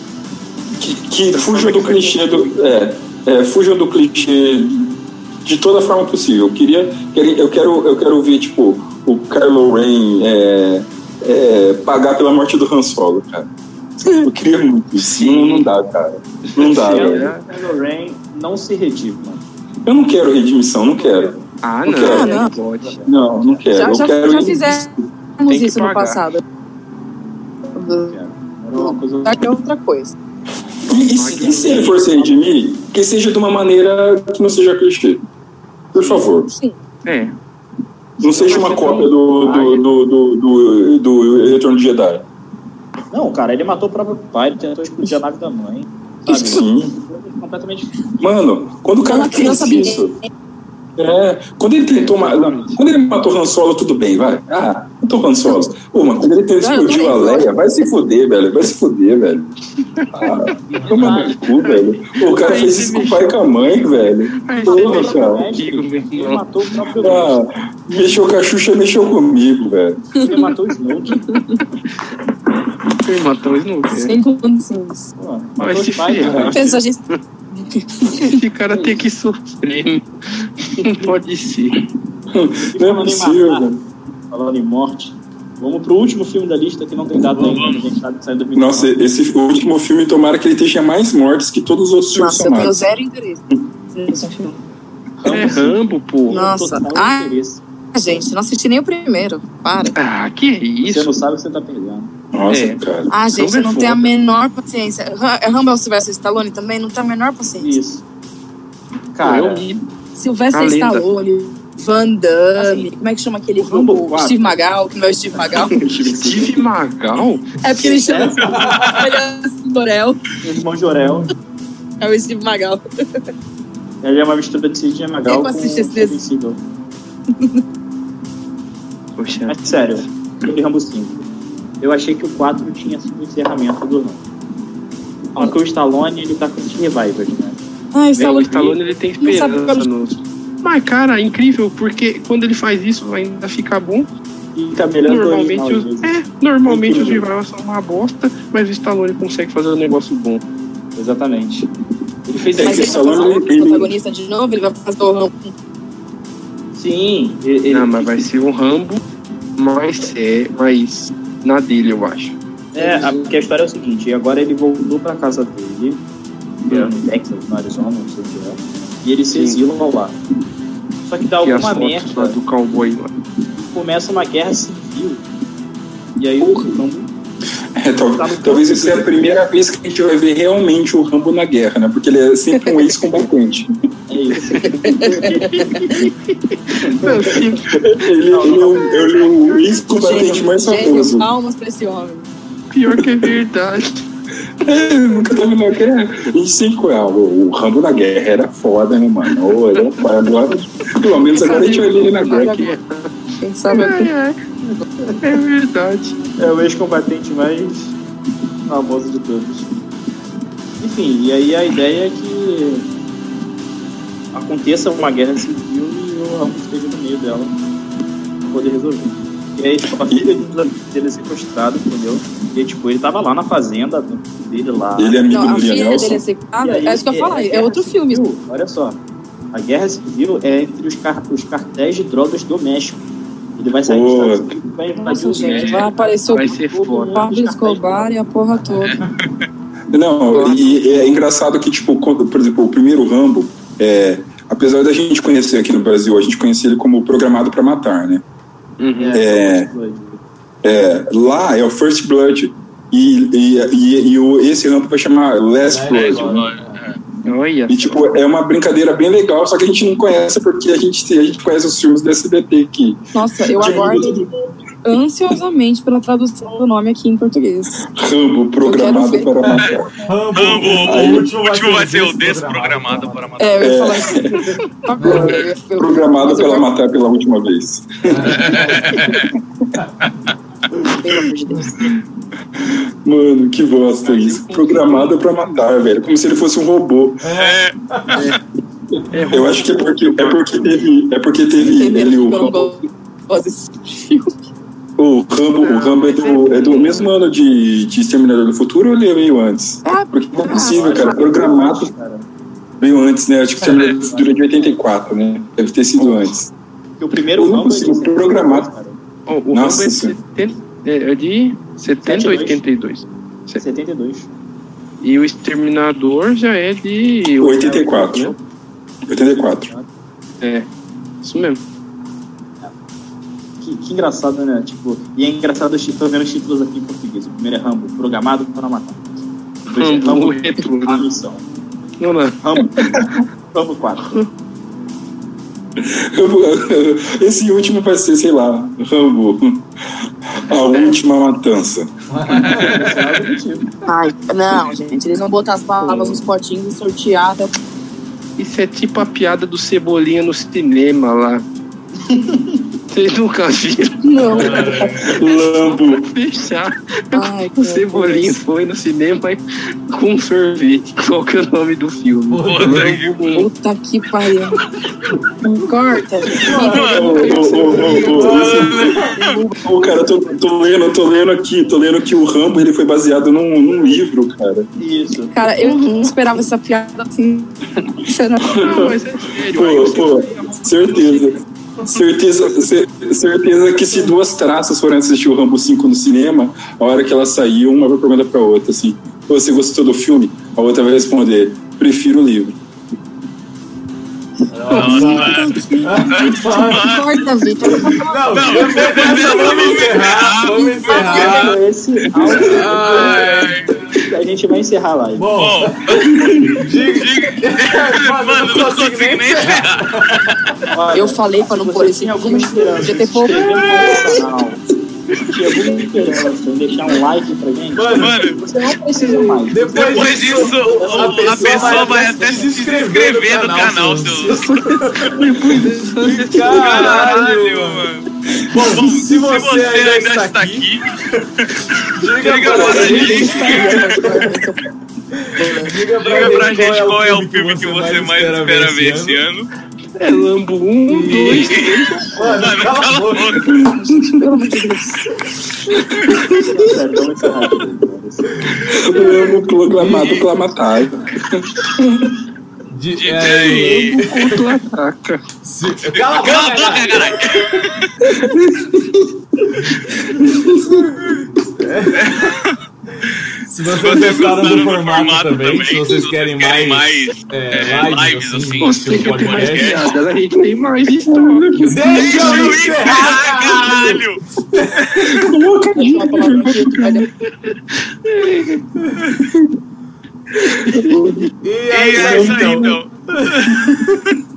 Que, que fujam do clichê do. É, é, fujam do clichê de toda forma possível. Eu queria. quero- Eu quero, eu quero ver, tipo, o Kylo Ren é, é, pagar pela morte do Han Solo, cara. Eu queria muito isso. Não, não dá, cara. Não dá, velho. Kylo Ren não se redime, mano. Eu não quero redimissão, não quero. Ah, Não não. quero. Ah, não. Pode. Não, não quero. Já, já, quero já fizemos isso no passado. Era uma coisa. Daqui é outra coisa. E, e se- e se ele for se redimir, que seja de uma maneira que não seja clichê. Por favor. Sim. É. Não seja uma cópia do, do, do, do, do, do Retorno de Jedi. Não, cara, ele matou o próprio pai, ele tentou explodir a nave da mãe. Sabe? Sim. Completamente. Mano, quando o cara fez criança isso. É, quando ele tentou. ma- Quando ele matou Han Solo, tudo bem, vai. Ah, matou Han Solo. Pô, mas quando ele tentou explodiu a Leia, vai se fuder, velho. Vai se fuder, velho. Ah, toma no cu, velho. Pô, o cara fez isso com o pai e com a mãe, velho. Porra, cara. Meu Ele matou o próprio Ah, mexeu com a Xuxa, mexeu comigo, velho. Ele matou o Snoke. Ele matou o Snoke. Sem condições. Vai se ferrar. cara. Pensa, gente Esse cara tem que sofrer. Não pode ser. Não é possível, velho. Falando em morte. Vamos pro último filme da lista que não tem data ainda. A gente sabe que sai em 2019. Nossa, esse último filme, tomara que ele tenha mais mortes que todos os outros filmes Nossa, eu tenho zero interesse nesse filme. É Rambo, pô. Nossa. Ah, interesse. gente, não assisti nem o primeiro. Para. Ah, que Você isso? não sabe o que você tá perdendo. Nossa, É. cara. Ah, gente, é não tem a menor paciência. É Rambo Sylvester Stallone também? Não tem a menor paciência. Isso. eu Cara, li. Sylvester A lenda. Stallone, Van Damme, Assim, como é que chama aquele Rambo Rambo? 4. Steve Magal, que não é o Steve Magal. Steve Magal? é porque ele chama ele é Dorel. o irmão de Orel. É o Steve Magal. Ele é uma mistura de Sidney Magal Eu com assisti esse Steven desenho. Seagal. Poxa, Mas sério, sobre Rambo 5. Eu achei que o 4 tinha sido o encerramento do Rambo. Porque o Stallone, ele tá com esses revivals, né? Ai, o Stallone. Stallone ele tem esperança nos. Mas, cara, é incrível, porque quando ele faz isso ainda fica bom. Fica melhor que o Normalmente, os, é, normalmente os rivais são uma bosta, mas o Stallone consegue fazer um negócio bom. Exatamente. Ele fez Mas que ele o vai fazer Stallone, o ele- protagonista de novo, ele vai fazer o Rambo. Sim, ele, ele- Não, mas vai ser um Rambo mais, é, mais na dele, eu acho. É, a, porque a história é o seguinte, agora ele voltou pra casa dele, é no Texas, no Arizona, não sei o que é, e ele se exila lá. Só que dá as alguma lá merda, do cowboy lá. começa uma guerra civil. E aí o Rambo É, talvez campo isso seja a primeira vez que a gente vai ver realmente o Rambo na guerra, né? Porque ele é sempre um ex-combatente. é isso. Ele, ele é o, ele é o ex-combatente mais famoso. palmas pra esse homem. Pior que é verdade. É, nunca tava na guerra. A gente sempre ah, o, o Rambo na guerra era foda, né, mano? Ô, era foda. Agora, pelo menos agora a gente vai ver ele na guerra. Que é, Quem sabe é, é, é verdade. É o ex-combatente mais famoso de todos. Enfim, e aí a ideia é que aconteça uma guerra civil e o Rambo esteja no meio dela pra poder resolver. E aí, tipo, a filha dele é sequestrada, entendeu? E tipo, ele tava lá na fazenda dele lá. Ele é amigo Não, do filha Liam dele é. E aí, É isso que eu ia É guerra outro filme. civil, Olha só. A guerra civil é entre os, car os cartéis de drogas do México. Ele vai sair Pô. Estados Unidos e vai Nossa, o gente, vai aparecer Vai o ser Todo foda. mundo Pablo de Escobar e a porra toda. Não, e, e é engraçado que, tipo, quando, por exemplo, o primeiro Rambo, é, apesar da gente conhecer aqui no Brasil, a gente conhecia ele como Programado pra Matar, né? Uhum. É. É, lá é o First Blood. E, e, e, e o, esse Rambo vai chamar Last Blood. Olha. E, tipo, é uma brincadeira bem legal, só que a gente não conhece porque a gente, a gente conhece os filmes do SBT que. Nossa, eu aguardo ansiosamente pela tradução do nome aqui em português. Rambo, programado para matar. Rambo, Rambo, Aí- o último vai ser o desprogramado para matar. É, eu ia É. falar isso. Eu- Programado guardo- matar pela última vez. Pelo amor de Deus. Mano, que bosta isso. Programado pra matar, velho. Como se ele fosse um robô. É, É, Eu acho que é porque, é porque teve. É porque teve ele, o filme. O Rambo, o Rambo é, do, é do mesmo ano de, de Exterminador do Futuro ou ele veio antes? Ah, Porque não é possível, cara. Programado veio antes, né? Acho que Exterminador do Futuro é de 84, né? Deve ter sido antes. O primeiro Não é Rambo é programado. o Nossa Rambo é, de Senhora. 70, é de 70 ou 82. 72. E o Exterminador já é de 84. né? 84. É, isso mesmo. Que, que engraçado, né? Tipo, e é engraçado, eu tô vendo os títulos aqui em português. O primeiro é Rambo, programado para matar. É Rambo, Rambo, o retorno. a missão. Não, não. Rambo, Rambo 4. Esse último vai ser, sei lá, Rambo. A última matança. Ai, não, gente. Eles vão botar as palavras nos potinhos e sortear até Isso é tipo a piada do Cebolinha no cinema lá. Vocês nunca viram? Não. Lambo. Fechar. Ai, O Cebolinha foi no cinema com sorvete. Qual que é o nome do filme? Puta que Puta que pariu. Não corta. Ô, ô, ô, ô, ô, ô, cara, eu tô, tô lendo, tô lendo aqui, tô lendo que o Rambo ele foi baseado num, num livro, cara. Isso. Cara, eu não esperava essa piada assim. Não, mas é sério. Pô, pô, certeza. Certeza, cer- certeza que se duas traças forem assistir o Rambo 5 no cinema, a hora que elas saíam, uma vai perguntar pra outra assim: "Pô, você gostou do filme? A outra vai responder: prefiro o livro. Corta, Vitor. Não, vamos encerrar, vamos encerrar. Esse áudio, a gente vai encerrar a live. Bom, bom, diga. mano, Mano, não consigo nem encerrar. Olha, Eu falei pra não se pôr você esse alguma esperança de ter se inscrever no nosso canal, chegou me esperando, deixar um like pra gente. Mano, mano você não precisa mais. Depois, depois disso, a, a, pessoa, pessoa vai, até se inscrever no canal, seus. Caralho, mano. Bom, Bom se, você se, você ainda, está, está aqui, diga, diga pra gente. Diga pra, diga pra gente qual é o filme que você mais espera ver esse ano. É Lambo 1, 2, 3. Mano, Mano cala a boca. Pelo amor de Deus. Eu amo proclamado clamatário. De, é, Lambo contra-ataca. Cala a boca, caralho. Se vocês, vocês gostaram do, do formato, formato também, também, se vocês querem mais, mais é, lives, lives assim, assim tipo podcast, a gente tem mais história. Deixa eu encerrar, caralho! e é isso aí, então.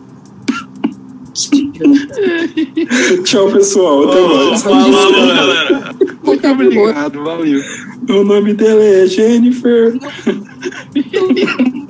Tchau, pessoal. Até oh, mais. Falou, galera. Muito obrigado, valeu. O nome dela é Jennifer.